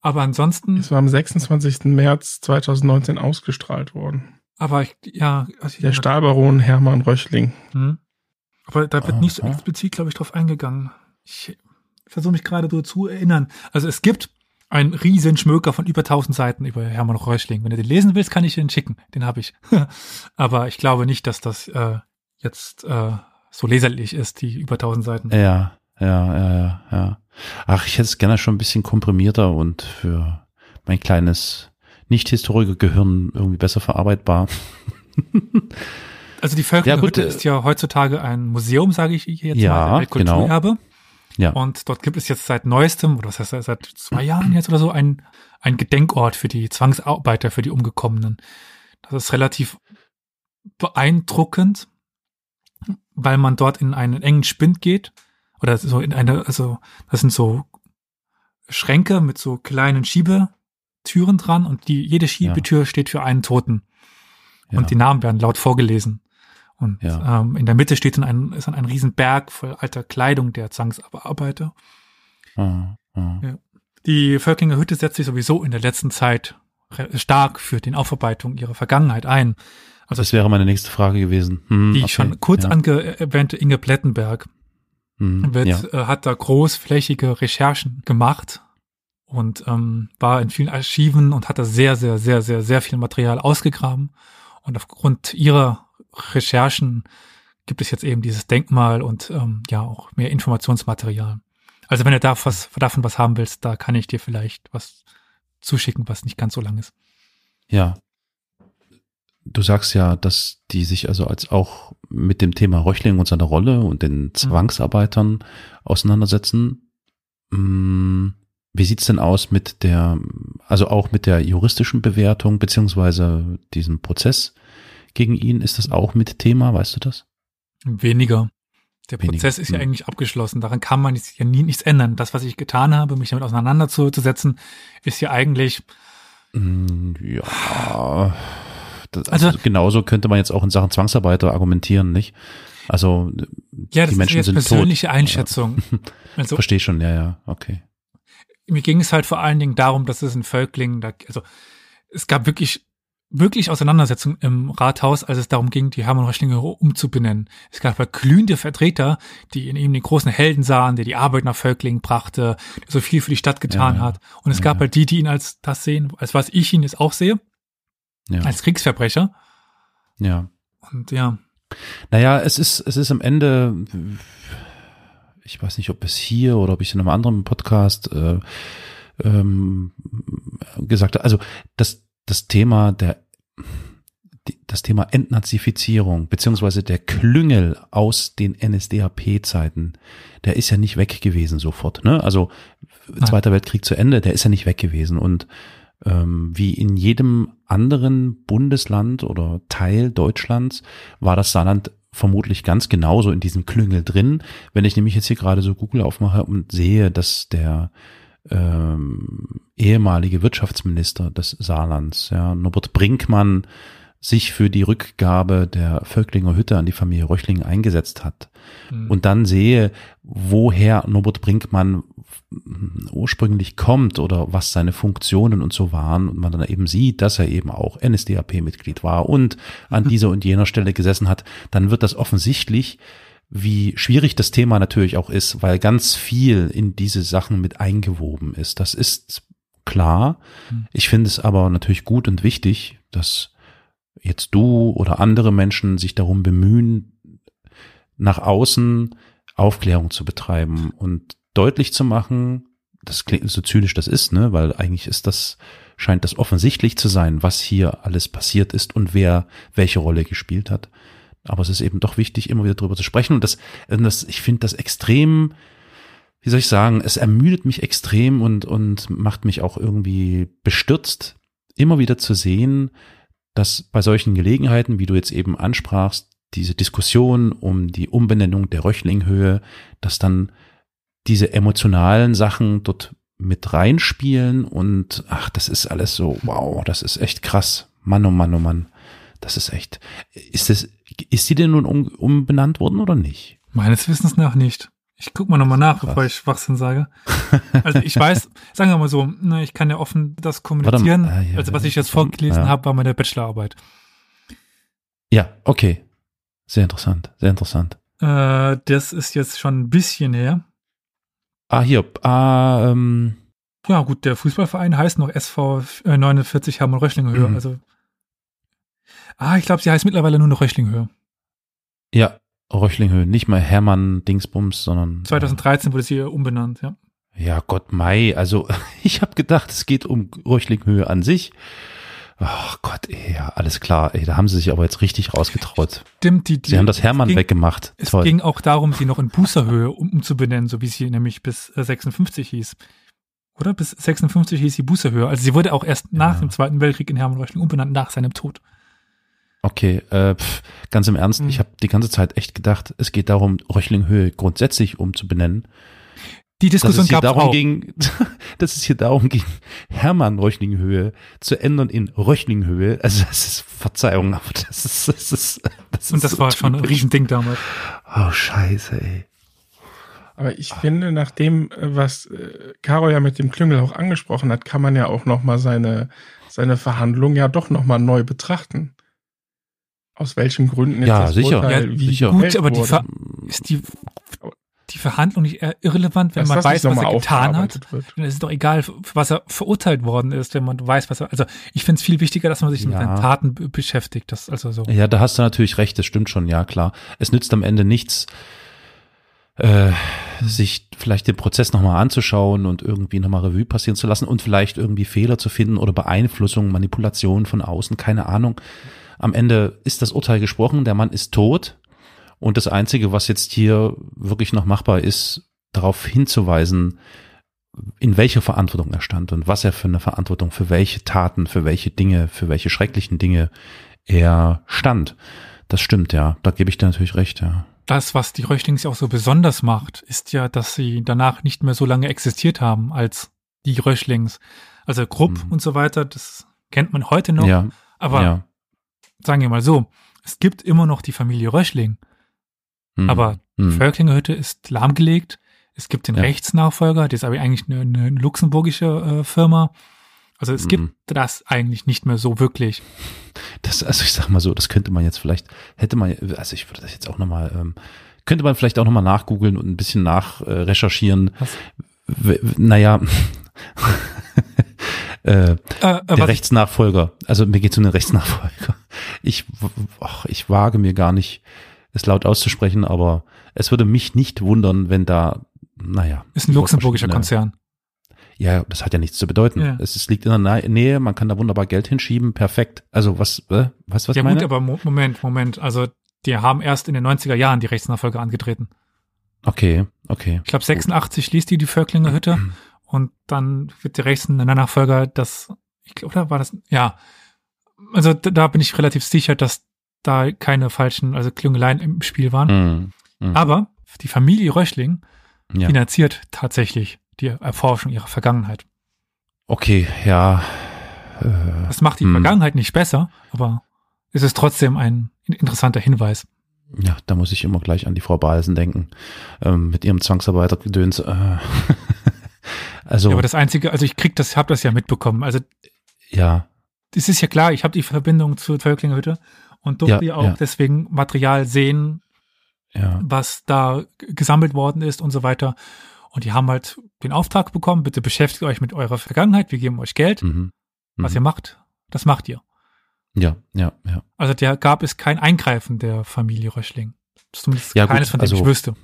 Speaker 1: aber ansonsten,
Speaker 2: Es war am 26. März 2019 ausgestrahlt worden.
Speaker 1: aber ich, ja, also ich,
Speaker 2: Der Stahlbaron Hermann Röchling.
Speaker 1: hm? aber da wird nicht so
Speaker 3: Aha.
Speaker 1: explizit, glaube ich, drauf eingegangen. Ich versuche mich gerade so zu erinnern. Also es gibt einen riesen Schmöker von über 1000 Seiten über Hermann Reuschling. Wenn du den lesen willst, kann ich den schicken. Den habe ich. *laughs* aber ich glaube nicht, dass das äh, jetzt äh, so leserlich ist, die über 1000 Seiten.
Speaker 3: Ja, ja, ja, ja, ja. Ach, ich hätte es gerne schon ein bisschen komprimierter und für mein kleines Nicht-Historiker-Gehirn irgendwie besser verarbeitbar. *laughs*
Speaker 1: Also die Völkerhütte
Speaker 3: Ja, äh,
Speaker 1: ist ja heutzutage ein Museum, sage ich jetzt
Speaker 3: Ja,
Speaker 1: mal, der Weltkulturerbe.
Speaker 3: Ja.
Speaker 1: Und dort gibt es jetzt seit neuestem, oder was heißt das, seit zwei Jahren jetzt oder so, ein, ein Gedenkort für die Zwangsarbeiter, für die Umgekommenen. Das ist relativ beeindruckend, weil man dort in einen engen Spind geht. Oder so in eine, also das sind so Schränke mit so kleinen Schiebetüren dran und die, jede Schiebetür steht für einen Toten.
Speaker 3: ja.
Speaker 1: Und die Namen werden laut vorgelesen. Und
Speaker 3: Ja.
Speaker 1: ähm, in der Mitte steht dann ein, ist dann ein Riesenberg voll alter Kleidung der Zwangsarbeiter.
Speaker 3: Ah.
Speaker 1: Ja. Die Völklinger Hütte setzt sich sowieso in der letzten Zeit stark für den Aufarbeitung ihrer Vergangenheit ein. Also
Speaker 3: Das wäre meine nächste Frage gewesen. Hm,
Speaker 1: die
Speaker 3: okay,
Speaker 1: schon kurz
Speaker 3: ja.
Speaker 1: ange erwähnte Inge Plettenberg
Speaker 3: Hm,
Speaker 1: wird,
Speaker 3: ja.
Speaker 1: äh, hat da großflächige Recherchen gemacht und ähm, war in vielen Archiven und hat da sehr, sehr, sehr, sehr, sehr viel Material ausgegraben. Und aufgrund ihrer Recherchen gibt es jetzt eben dieses Denkmal und ähm, ja auch mehr Informationsmaterial. Also wenn du da was, davon was haben willst, da kann ich dir vielleicht was zuschicken, was nicht ganz so lang ist.
Speaker 3: Ja. Du sagst ja, dass die sich also als auch mit dem Thema Röchling und seiner Rolle und den Zwangsarbeitern auseinandersetzen. Hm, Wie sieht's denn aus mit der, also auch mit der juristischen Bewertung beziehungsweise diesem Prozess gegen ihn? Ist das auch mit Thema? Weißt du das?
Speaker 1: Weniger. Der
Speaker 3: Weniger,
Speaker 1: Prozess ist ja
Speaker 3: hm.
Speaker 1: eigentlich abgeschlossen. Daran kann man jetzt ja nie nichts ändern. Das, was ich getan habe, mich damit auseinanderzusetzen, ist ja eigentlich
Speaker 3: Hm, Ja. Das, also,
Speaker 1: Also-
Speaker 3: genauso könnte man jetzt auch in Sachen Zwangsarbeiter argumentieren, nicht? Also
Speaker 1: Ja,
Speaker 3: die
Speaker 1: das
Speaker 3: Menschen
Speaker 1: ist
Speaker 3: sind
Speaker 1: jetzt persönliche Einschätzung. *laughs* Also
Speaker 3: Verstehe schon, ja, ja, okay.
Speaker 1: mir ging es halt vor allen Dingen darum, dass es ein Völkling, da, also es gab wirklich wirklich Auseinandersetzungen im Rathaus, als es darum ging, die Hermann Röchlinger umzubenennen. Es gab halt glühende Vertreter, die in ihm den großen Helden sahen, der die Arbeit nach Völklingen brachte, der so viel für die Stadt getan
Speaker 3: Ja, ja.
Speaker 1: hat. Und es
Speaker 3: Ja,
Speaker 1: gab halt die, die ihn als das sehen, als was ich ihn jetzt auch sehe,
Speaker 3: Ja,
Speaker 1: als Kriegsverbrecher.
Speaker 3: ja.
Speaker 1: Und ja,
Speaker 3: Naja, es ist, es ist am Ende, ich weiß nicht, ob es hier oder ob ich es in einem anderen Podcast äh, ähm, gesagt habe, also das, das Thema der das Thema Entnazifizierung beziehungsweise der Klüngel aus den NSDAP-Zeiten, der ist ja nicht weg gewesen sofort. Ne? Also Zweiter Weltkrieg zu Ende, der ist ja nicht weg gewesen. Und ähm, wie in jedem anderen Bundesland oder Teil Deutschlands war das Saarland vermutlich ganz genauso in diesem Klüngel drin. Wenn ich nämlich jetzt hier gerade so Google aufmache und sehe, dass der ähm, ehemalige Wirtschaftsminister des Saarlands, ja, Norbert Brinkmann, sich für die Rückgabe der Völklinger Hütte an die Familie Röchling eingesetzt hat
Speaker 1: hm.
Speaker 3: und dann sehe, woher Norbert Brinkmann ursprünglich kommt oder was seine Funktionen und so waren und man dann eben sieht, dass er eben auch NSDAP-Mitglied war und an dieser und jener Stelle gesessen hat, dann wird das offensichtlich, wie schwierig das Thema natürlich auch ist, weil ganz viel in diese Sachen mit eingewoben ist. Das ist klar.
Speaker 1: Hm.
Speaker 3: Ich finde es aber natürlich gut und wichtig, dass jetzt du oder andere Menschen sich darum bemühen, nach außen Aufklärung zu betreiben und deutlich zu machen, das klingt so zynisch das ist, ne, weil eigentlich ist das, scheint das offensichtlich zu sein, was hier alles passiert ist und wer welche Rolle gespielt hat. Aber es ist eben doch wichtig, immer wieder darüber zu sprechen und das, das ich finde das extrem, wie soll ich sagen, es ermüdet mich extrem und, und macht mich auch irgendwie bestürzt, immer wieder zu sehen, dass bei solchen Gelegenheiten, wie du jetzt eben ansprachst, diese Diskussion um die Umbenennung der Röchlinghöhe, dass dann diese emotionalen Sachen dort mit reinspielen und ach, das ist alles so, wow, das ist echt krass. Mann, oh Mann, oh Mann. Das ist echt. Ist das, ist die denn nun um, umbenannt worden oder nicht?
Speaker 1: Meines Wissens nach nicht. Ich guck mal nochmal nach,
Speaker 3: Krass.
Speaker 1: bevor ich Schwachsinn sage. Also ich weiß, *laughs* sagen wir mal so, ne, ich kann ja offen das kommunizieren.
Speaker 3: mal, ah, ja,
Speaker 1: also was ich jetzt vorgelesen
Speaker 3: Ja.
Speaker 1: habe, war meine Bachelorarbeit.
Speaker 3: Ja, okay. Sehr interessant, sehr interessant.
Speaker 1: Äh, das ist jetzt schon ein bisschen her.
Speaker 3: Ah, hier, ah, ähm,
Speaker 1: Ja gut, der Fußballverein heißt noch SV äh, 49 Hermann Röchlinghöhe.
Speaker 3: Mhm.
Speaker 1: Also Ah, ich glaube, sie heißt mittlerweile nur noch Röchlinghöhe.
Speaker 3: ja, Röchlinghöhe, nicht mal Hermann Dingsbums, sondern.
Speaker 1: 2013 wurde sie umbenannt, ja.
Speaker 3: Ja, Gott, Mai. Also *laughs* ich habe gedacht, es geht um Röchlinghöhe an sich. Ach Gott, ey, ja, alles klar. Ey, da haben sie sich aber jetzt richtig rausgetraut.
Speaker 1: Stimmt, die, die
Speaker 3: Sie haben das Hermann
Speaker 1: ging,
Speaker 3: weggemacht.
Speaker 1: Es
Speaker 3: Toll.
Speaker 1: ging auch darum, sie noch in Bußerhöhe um, umzubenennen, so wie sie nämlich bis äh, 56 hieß. Oder? Bis 56 hieß sie Bußerhöhe. Also sie wurde auch erst nach
Speaker 3: Ja.
Speaker 1: dem Zweiten Weltkrieg in Hermann Röchling umbenannt, nach seinem Tod.
Speaker 3: Okay, äh, pf, ganz im Ernst,
Speaker 1: Hm.
Speaker 3: ich habe die ganze Zeit echt gedacht, es geht darum, Röchlinghöhe grundsätzlich umzubenennen.
Speaker 1: Die
Speaker 3: Dass
Speaker 1: Diskussion
Speaker 3: es hier
Speaker 1: gab es
Speaker 3: darum
Speaker 1: auch.
Speaker 3: ging, *laughs* dass es hier darum ging, Hermann Röchlinghöhe zu ändern in Röchlinghöhe. Also das ist Verzeihung, aber das ist das ist das
Speaker 1: Und
Speaker 3: ist
Speaker 1: das
Speaker 3: so
Speaker 1: war schon ein
Speaker 3: typisch.
Speaker 1: Riesending damals.
Speaker 3: Oh Scheiße, ey.
Speaker 2: Aber ich finde, nach dem, was äh, Caro ja mit dem Klüngel auch angesprochen hat, kann man ja auch noch mal seine, seine Verhandlung ja doch noch mal neu betrachten. Aus welchen Gründen jetzt
Speaker 3: Ja,
Speaker 2: das
Speaker 3: sicher.
Speaker 2: Urteil
Speaker 3: Ja,
Speaker 2: wie
Speaker 3: sicher.
Speaker 1: Gut, aber die. Ver ist die, die Verhandlung nicht irrelevant, wenn
Speaker 2: Dass
Speaker 1: man weiß, was er getan hat?
Speaker 2: wird.
Speaker 1: Dann ist es doch egal, was er verurteilt worden ist, wenn man weiß, was er. Also ich finde es viel wichtiger, dass man sich mit
Speaker 3: Ja.
Speaker 1: seinen Taten be- beschäftigt. Das also so.
Speaker 3: Ja, da hast du natürlich recht, das stimmt schon, ja klar. Es nützt am Ende nichts, äh, sich vielleicht den Prozess nochmal anzuschauen und irgendwie nochmal Revue passieren zu lassen und vielleicht irgendwie Fehler zu finden oder Beeinflussung, Manipulation von außen, keine Ahnung. Am Ende ist das Urteil gesprochen, der Mann ist tot und das Einzige, was jetzt hier wirklich noch machbar ist, darauf hinzuweisen, in welcher Verantwortung er stand und was er für eine Verantwortung für welche Taten, für welche Dinge, für welche schrecklichen Dinge er stand. Das stimmt, ja. Da gebe ich dir natürlich recht, ja.
Speaker 1: Das, was die Röchlings auch so besonders macht, ist ja, dass sie danach nicht mehr so lange existiert haben als die Röchlings. Also Krupp
Speaker 3: Mhm.
Speaker 1: und so weiter, das kennt man heute noch.
Speaker 3: Ja,
Speaker 1: aber
Speaker 3: ja.
Speaker 1: sagen wir mal so, es gibt immer noch die Familie Röchling.
Speaker 3: Hm,
Speaker 1: Aber die
Speaker 3: hm.
Speaker 1: Völklinger Hütte ist lahmgelegt. Es gibt den
Speaker 3: Ja.
Speaker 1: Rechtsnachfolger, das ist aber eigentlich eine, eine luxemburgische äh, Firma. Also es
Speaker 3: Mhm.
Speaker 1: gibt das eigentlich nicht mehr so wirklich.
Speaker 3: Das, also ich sag mal so, das könnte man jetzt vielleicht, hätte man, also ich würde das jetzt auch nochmal, ähm, könnte man vielleicht auch nochmal nachgoogeln und ein bisschen nach äh, Naja, *laughs* äh,
Speaker 1: Äh, äh,
Speaker 3: der Rechtsnachfolger. Also mir geht es um den Rechtsnachfolger. Ich, ach, ich wage mir gar nicht, es laut auszusprechen, aber es würde mich nicht wundern, wenn da, naja.
Speaker 1: ist ein luxemburgischer Konzern.
Speaker 3: Ja, das hat ja nichts zu bedeuten.
Speaker 1: Ja.
Speaker 3: Es, es liegt in der Nähe, man kann da wunderbar Geld hinschieben, perfekt. Also was, äh, was, was
Speaker 1: ja
Speaker 3: meine?
Speaker 1: gut, aber Mo Moment, Moment. Also die haben erst in den 90er Jahren die Rechtsnachfolger angetreten.
Speaker 3: Okay, okay.
Speaker 1: Ich glaube 86 schließt die die Völklinger Hütte und dann wird der Rechtsnachfolger das, ich glaube, oder war das, ja. Also da, da bin ich relativ sicher, dass da keine falschen, also Klüngeleien im Spiel waren.
Speaker 3: Hm, hm.
Speaker 1: Aber die Familie Röchling
Speaker 3: ja.
Speaker 1: finanziert tatsächlich die Erforschung ihrer Vergangenheit.
Speaker 3: Okay, ja. Äh,
Speaker 1: Das macht die
Speaker 3: Hm.
Speaker 1: Vergangenheit nicht besser, aber es ist trotzdem ein interessanter Hinweis.
Speaker 3: ja, da muss ich immer gleich an die Frau Balsen denken. Ähm, mit ihrem Zwangsarbeitergedöns. Äh, *laughs* also,
Speaker 1: Ja, aber das Einzige, also ich krieg das, habe das ja mitbekommen. Also
Speaker 3: ja,
Speaker 1: es ist ja klar, ich habe die Verbindung zur Völklinger Hütte und durfte
Speaker 3: Ja,
Speaker 1: auch
Speaker 3: ja.
Speaker 1: deswegen Material sehen,
Speaker 3: ja.
Speaker 1: was da gesammelt worden ist und so weiter. Und die haben halt den Auftrag bekommen, bitte beschäftigt euch mit eurer Vergangenheit, wir geben euch Geld,
Speaker 3: Mhm.
Speaker 1: was
Speaker 3: Mhm.
Speaker 1: ihr macht, das macht ihr.
Speaker 3: Ja, ja, ja.
Speaker 1: Also da gab es kein Eingreifen der Familie Röchling. Zumindest
Speaker 3: Ja, gut,
Speaker 1: keines, von dem ich
Speaker 3: also-
Speaker 1: wüsste.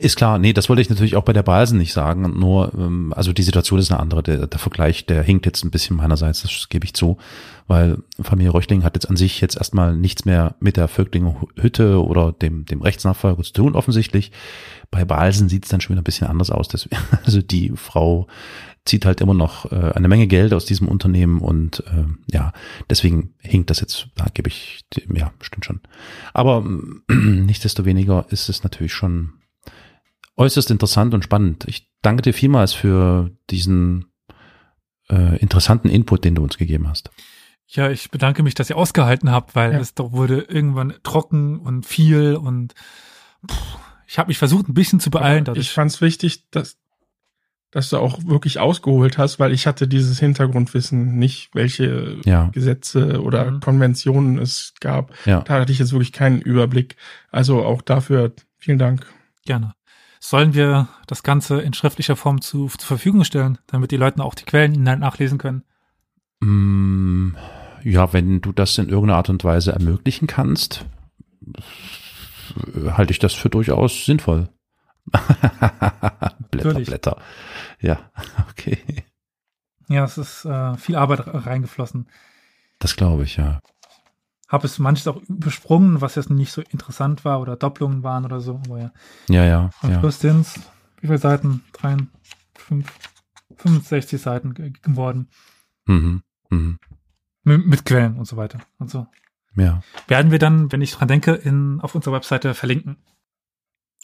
Speaker 3: Ist klar, nee, das wollte ich natürlich auch bei der Balsen nicht sagen. Nur, ähm, also die Situation ist eine andere. Der, der Vergleich, der hinkt jetzt ein bisschen meinerseits, das gebe ich zu. Weil Familie Röchling hat jetzt an sich jetzt erstmal nichts mehr mit der Vögtlinger Hütte oder dem, dem Rechtsnachfolger zu tun, offensichtlich. Bei Balsen sieht es dann schon wieder ein bisschen anders aus. Das, *laughs* also die Frau zieht halt immer noch äh, eine Menge Geld aus diesem Unternehmen und äh, ja, deswegen hinkt das jetzt, da gebe ich, ja, stimmt schon. Aber ähm, *clears throat* nichtsdestoweniger ist es natürlich schon äußerst interessant und spannend. Ich danke dir vielmals für diesen äh, interessanten Input, den du uns gegeben hast.
Speaker 1: Ja, ich bedanke mich, dass ihr ausgehalten habt, weil
Speaker 2: Ja.
Speaker 1: es doch wurde irgendwann trocken und viel und pff, ich habe mich versucht, ein bisschen zu beeilen.
Speaker 2: Aber ich
Speaker 1: Dadurch,
Speaker 2: fand es wichtig, dass, dass du auch wirklich ausgeholt hast, weil ich hatte dieses Hintergrundwissen nicht, welche
Speaker 3: Ja,
Speaker 2: Gesetze oder
Speaker 1: Mhm.
Speaker 2: Konventionen es gab.
Speaker 3: ja.
Speaker 2: Da hatte ich jetzt wirklich keinen Überblick. Also auch dafür vielen Dank.
Speaker 1: gerne. Sollen wir das Ganze in schriftlicher Form zu, zur Verfügung stellen, damit die Leute auch die Quellen nachlesen können?
Speaker 3: Mm, ja, wenn du das in irgendeiner Art und Weise ermöglichen kannst, äh, halte ich das für durchaus sinnvoll. *laughs* Blätter,
Speaker 1: Natürlich.
Speaker 3: Blätter. Ja, *laughs* okay.
Speaker 1: Ja, es ist äh, viel Arbeit reingeflossen.
Speaker 3: Das glaube ich, ja.
Speaker 1: Habe es manches auch übersprungen, was jetzt nicht so interessant war oder Doppelungen waren oder so. Aber ja,
Speaker 3: Ja, ja,
Speaker 1: am
Speaker 3: ja.
Speaker 1: Schluss sind es, wie viele Seiten? Drei, fünf, 65 Seiten ge- geworden.
Speaker 3: Mhm. Mhm.
Speaker 1: Mit, mit Quellen und so weiter. Und so.
Speaker 3: Ja.
Speaker 1: Werden wir dann, wenn ich dran denke, in, auf unserer Webseite verlinken.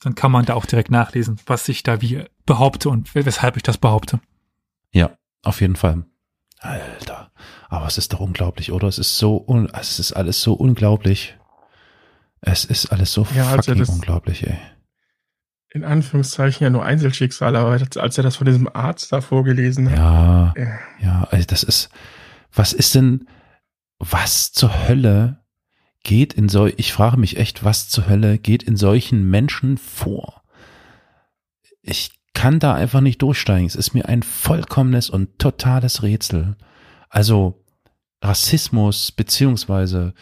Speaker 1: Dann kann man da auch direkt nachlesen, was ich da wie behaupte und weshalb ich das behaupte.
Speaker 3: Ja, auf jeden Fall. Alter, aber es ist doch unglaublich, oder? Es ist so, un es ist alles so unglaublich. Es ist alles so
Speaker 2: Ja,
Speaker 3: fucking
Speaker 2: das-
Speaker 3: unglaublich, ey.
Speaker 2: In Anführungszeichen ja nur Einzelschicksal, aber als als er das von diesem Arzt da vorgelesen hat,
Speaker 3: Ja,
Speaker 2: äh,
Speaker 3: ja, also das ist, was ist denn, was zur Hölle geht in so, ich frage mich echt, was zur Hölle geht in solchen Menschen vor? Ich kann da einfach nicht durchsteigen. Es ist mir ein vollkommenes und totales Rätsel. Also Rassismus beziehungsweise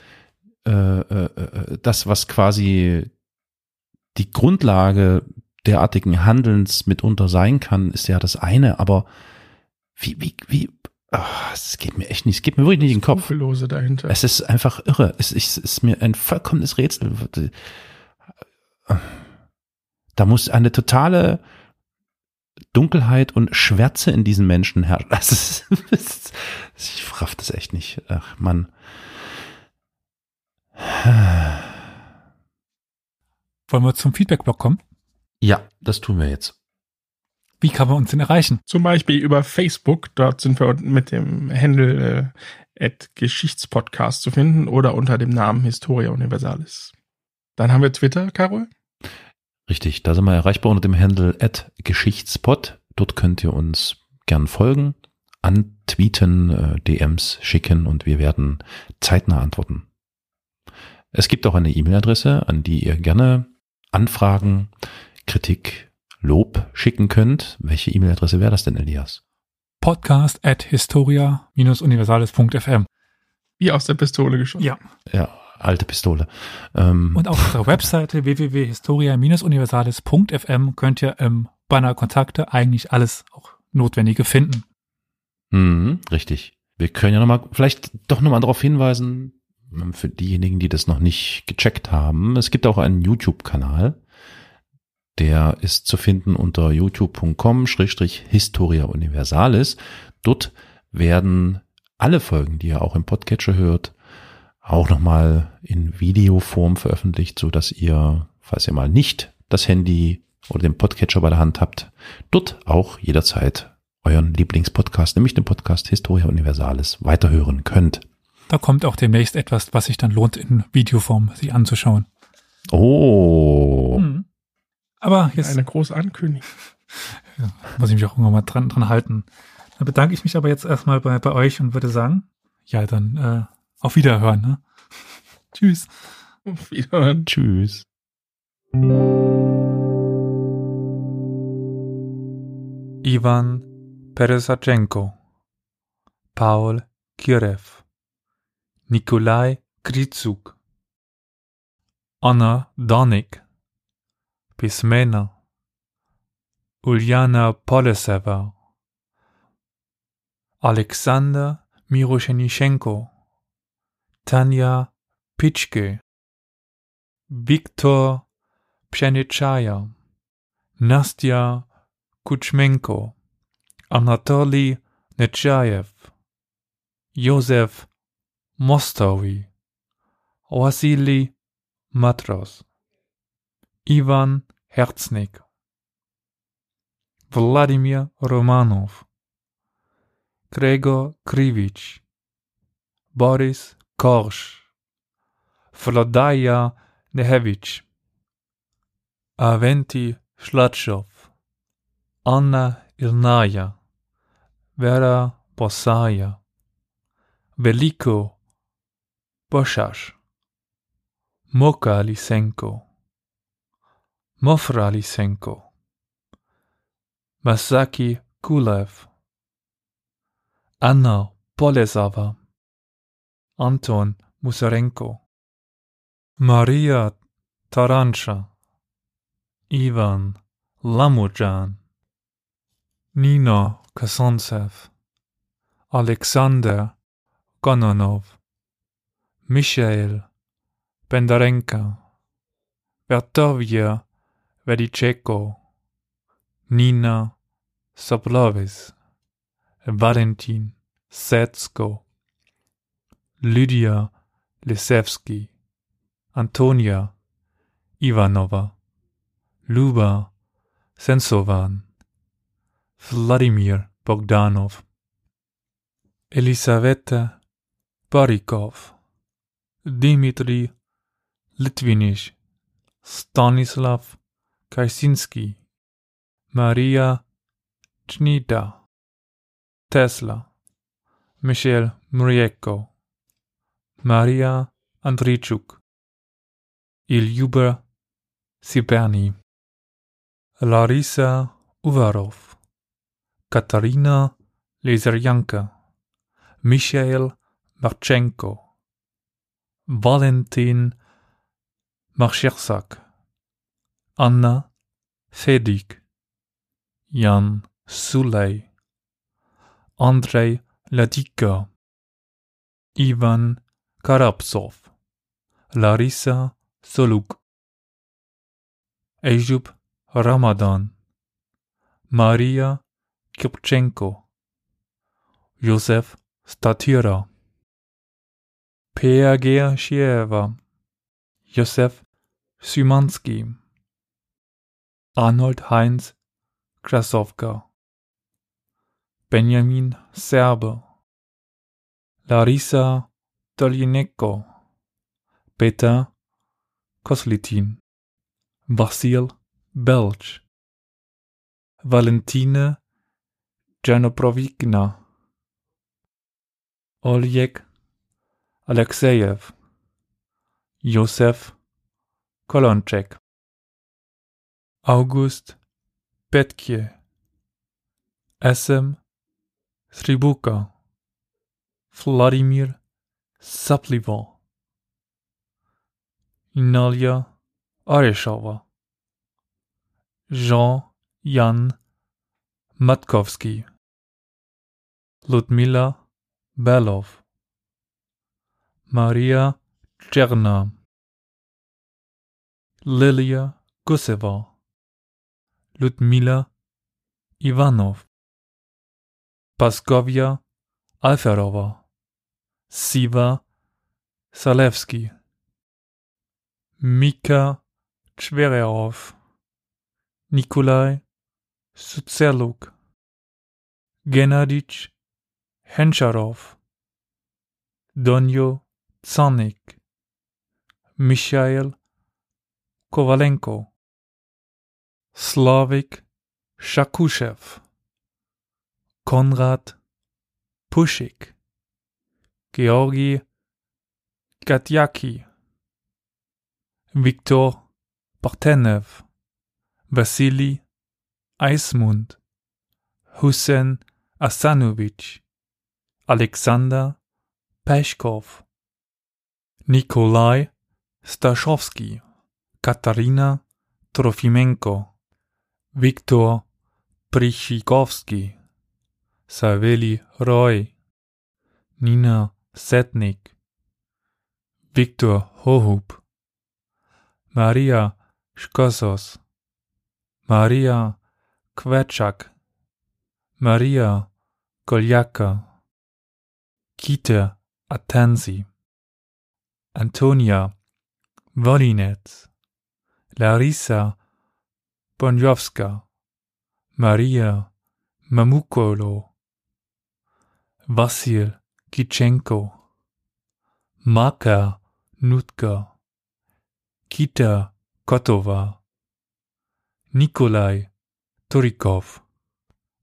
Speaker 3: äh, äh, äh, das, was quasi die Grundlage derartigen Handelns mitunter sein kann, ist ja das eine, aber wie, wie, wie, ah, es geht mir echt nicht, es geht mir wirklich nicht in den Kopf.
Speaker 2: Dahinter.
Speaker 3: Es ist einfach irre. Es ist, es ist mir ein vollkommenes Rätsel. Da muss eine totale Dunkelheit und Schwärze in diesen Menschen herrschen. *laughs* Das ist, das ist, ich raff das echt nicht. Ach, Mann.
Speaker 1: Wollen wir zum Feedback-Blog kommen?
Speaker 3: Ja, das tun wir jetzt.
Speaker 1: Wie kann man uns denn erreichen?
Speaker 2: Zum Beispiel über Facebook, dort sind wir mit dem Handle äh, at Geschichtspodcast zu finden oder unter dem Namen Historia Universalis. Dann haben wir Twitter, Carol.
Speaker 3: Richtig, da sind wir erreichbar unter dem Handle at Geschichtspot. Dort könnt ihr uns gern folgen, antweeten, äh, DMs schicken und wir werden zeitnah antworten. Es gibt auch eine E-Mail-Adresse, an die ihr gerne Anfragen, Kritik, Lob schicken könnt. Welche E-Mail-Adresse wäre das denn, Elias?
Speaker 1: Podcast at historia-universales.fm.
Speaker 2: Wie aus der Pistole geschossen.
Speaker 1: Ja.
Speaker 3: Ja, alte Pistole. Ähm,
Speaker 1: Und auf unserer *laughs* Webseite www.historia-universales.fm könnt ihr im Banner Kontakte eigentlich alles auch Notwendige finden.
Speaker 3: Mhm, richtig. Wir können ja nochmal, vielleicht doch nochmal darauf hinweisen, für diejenigen, die das noch nicht gecheckt haben. Es gibt auch einen YouTube-Kanal. Der ist zu finden unter youtube.com-historia universalis. Dort werden alle Folgen, die ihr auch im Podcatcher hört, auch nochmal in Videoform veröffentlicht, so dass ihr, falls ihr mal nicht das Handy oder den Podcatcher bei der Hand habt, dort auch jederzeit euren Lieblingspodcast, nämlich den Podcast Historia Universalis, weiterhören könnt.
Speaker 1: Da kommt auch demnächst etwas, was sich dann lohnt, in Videoform sich anzuschauen.
Speaker 3: Oh,
Speaker 1: Mhm. Aber jetzt
Speaker 2: Eine große Ankündigung. *laughs*
Speaker 1: muss ich mich auch irgendwann mal dran, dran halten. Dann bedanke ich mich aber jetzt erstmal bei, bei euch und würde sagen, ja, dann äh, auf Wiederhören. Ne? *laughs* Tschüss.
Speaker 2: Auf Wiederhören.
Speaker 3: tschüss.
Speaker 1: Ivan Perezachenko, Paul Kirev, Nikolai Kritsuk, Anna Donik, Pismena, Uljana Poleseva, Alexander Miroshenishenko, Tania Pitschke, Wiktor Przenichaja, Nastia Kuchmenko, Anatoli Nechayev, Józef Mostowi, Wasili Matros, Iwan Herznik, Władimir Romanow, Gregor Krivich, Boris Korsz, Flodaja Nehewicz, Aventi Szlaczow, Anna Ilnaja, Vera Bosaja, Veliko Boszarz, Moka Lisenko, Mofra Lisenko, Masaki Kulev, Anna Polezawa, Anton Musarenko, Maria Tarancha, Ivan Lamujan, Nina Kasontsev, Alexander Kononov, Michael Bendarenka, Bertovia Vediceko, Nina Soblovis, Valentin Setsko, Lydia Lisewski, Antonia Ivanova, Luba Sensovan, Vladimir Bogdanov, Elisaveta Barikov, Dmitry Litvinish, Stanislav Kaczynski, Maria Chnida, Tesla, Michel Murieko, Maria Andrichuk, Iljuba Siberni, Larisa Uvarov, Katarina Leserjanka, Michael Marchenko, Valentin Marchersak, Anna Fedik, Jan Sulej, Andrei Ladika, Ivan Karapsov, Larissa Soluk, Ejub Ramadan, Maria Kypchenko, Josef Statira, Peager Shieva, Josef Szymanski, Arnold Heinz Krasowka, Benjamin Serbe, Larissa Dolineko, Peter Koslitin, Vasil Belch, Valentine Janoprovigna, Oleg Alexeyev, Josef Kolonczek, August Petkie, Esem Sribuka, Vladimir Saplivo, Inalia Areshova, Jean-Jan Matkowski, Ludmila Belov, Maria Czerna, Lilia Guseva, Ludmila Ivanov, Paskovia Alferova, Siva Salevsky, Mika Chvereov, Nikolai Sutzeluk, Genadich Hensharov Donio Tsanik, Mikhail Kovalenko, Slavik Shakushev, Konrad Pushik. Georgi Gatyaki, Viktor Partenev, Vasili Eismund, Hussein Asanovic, Alexander Peshkov, Nikolai Staszowski, Katarina Trofimenko, Viktor Prichikowski, Saveli Roy, Nina Setnik, Viktor Hohub, Maria Szkosos, Maria Kwetschak, Maria Goljaka, Kita Atansi, Antonia Wolinec, Larissa Bonjowska, Maria Mamukolo, Vasil Kitschenko, Maka Nutka, Kita Kotova, Nikolai Turikov,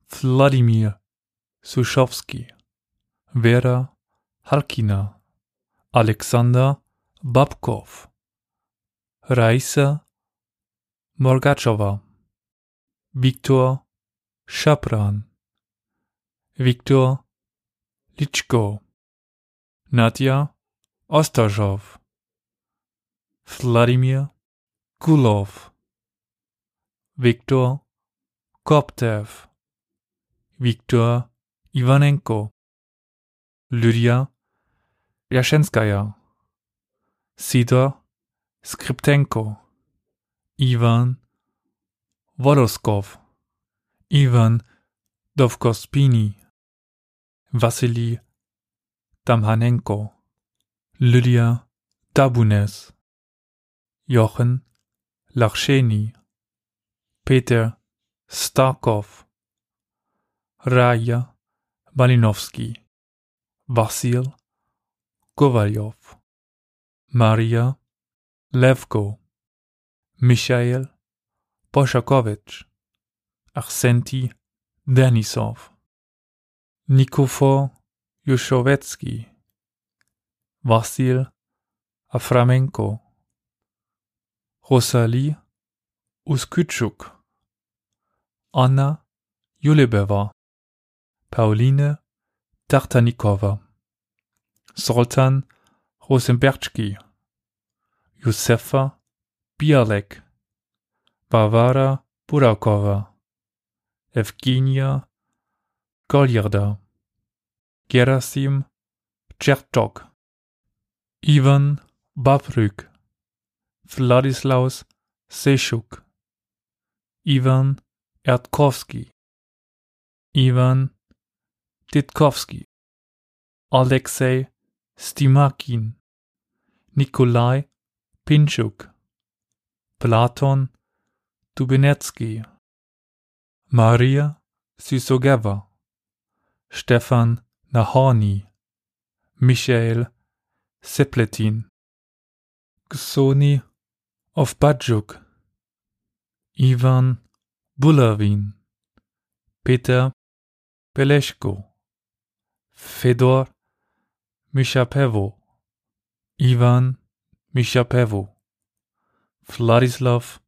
Speaker 1: Vladimir Suschowski, Vera Halkina, Alexander Babkov, Raisa Morgachova, Viktor Schapran, Viktor Litschko, Nadja Ostaschow, Wladimir Gulov, Viktor Koptev, Viktor Ivanenko, Lydia Jaschenskaya, Sidor Skriptenko, Ivan Woloskov, Ivan Dovkospini, Wassily Damhanenko, Lydia Dabunes, Jochen Lachscheni, Peter Starkov, Raya Malinowski, Vassil Kovalyov, Maria Levko, Michael Poshakovich, Arsenti Denisov, Nikofor Juszowecki, Vassil Aframenko, Rosalie Uskytschuk, Anna Julebeva, Pauline Tartanikova, Soltan Rosenbergski, Josefa Bialek, Varvara Burakova, Evgenia Golyarda, Gerasim Chertok, Ivan Babryk, Vladislaus Sechuk, Ivan Erdkowski, Ivan Titkowski, Alexei Stimakin, Nikolai Pinchuk, Platon Dubinetsky, Maria Sysogeva, Stefan Nahorny, Michael Sepletin, Ksoni Ovbadjuk, Ivan Bulavin, Peter Beleshko, Fedor Mishapevo, Ivan Mishapevo, Vladislav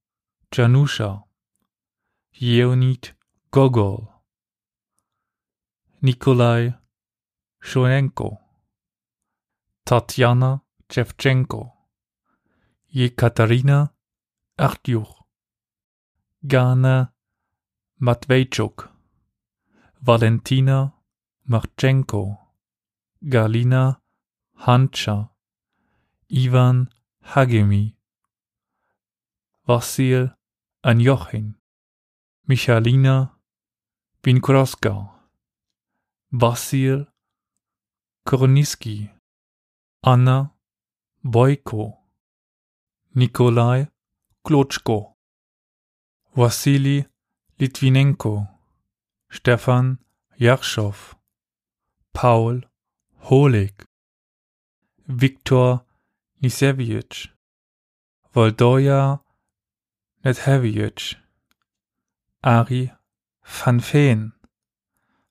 Speaker 1: Janusha, Yeonid Gogol, Nikolai Shonenko, Tatjana Shevchenko, Yekaterina Artyuch, Gana Matveychuk, Valentina Marchenko, Galina Hancha, Ivan Hagemi, Vassil Anjochin, Michalina Winkroska, Vassil Korniski, Anna Boyko, Nikolai Klotschko, Wassili Litvinenko, Stefan Jarschow, Paul Holig, Viktor Nisevich, Voldoja Nethevich, Ari van Veen,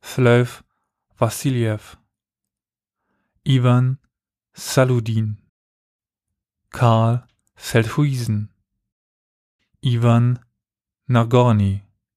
Speaker 1: Fleuf Vassiljev, Ivan Saludin, Karl Feldhuisen, Ivan Nagorny,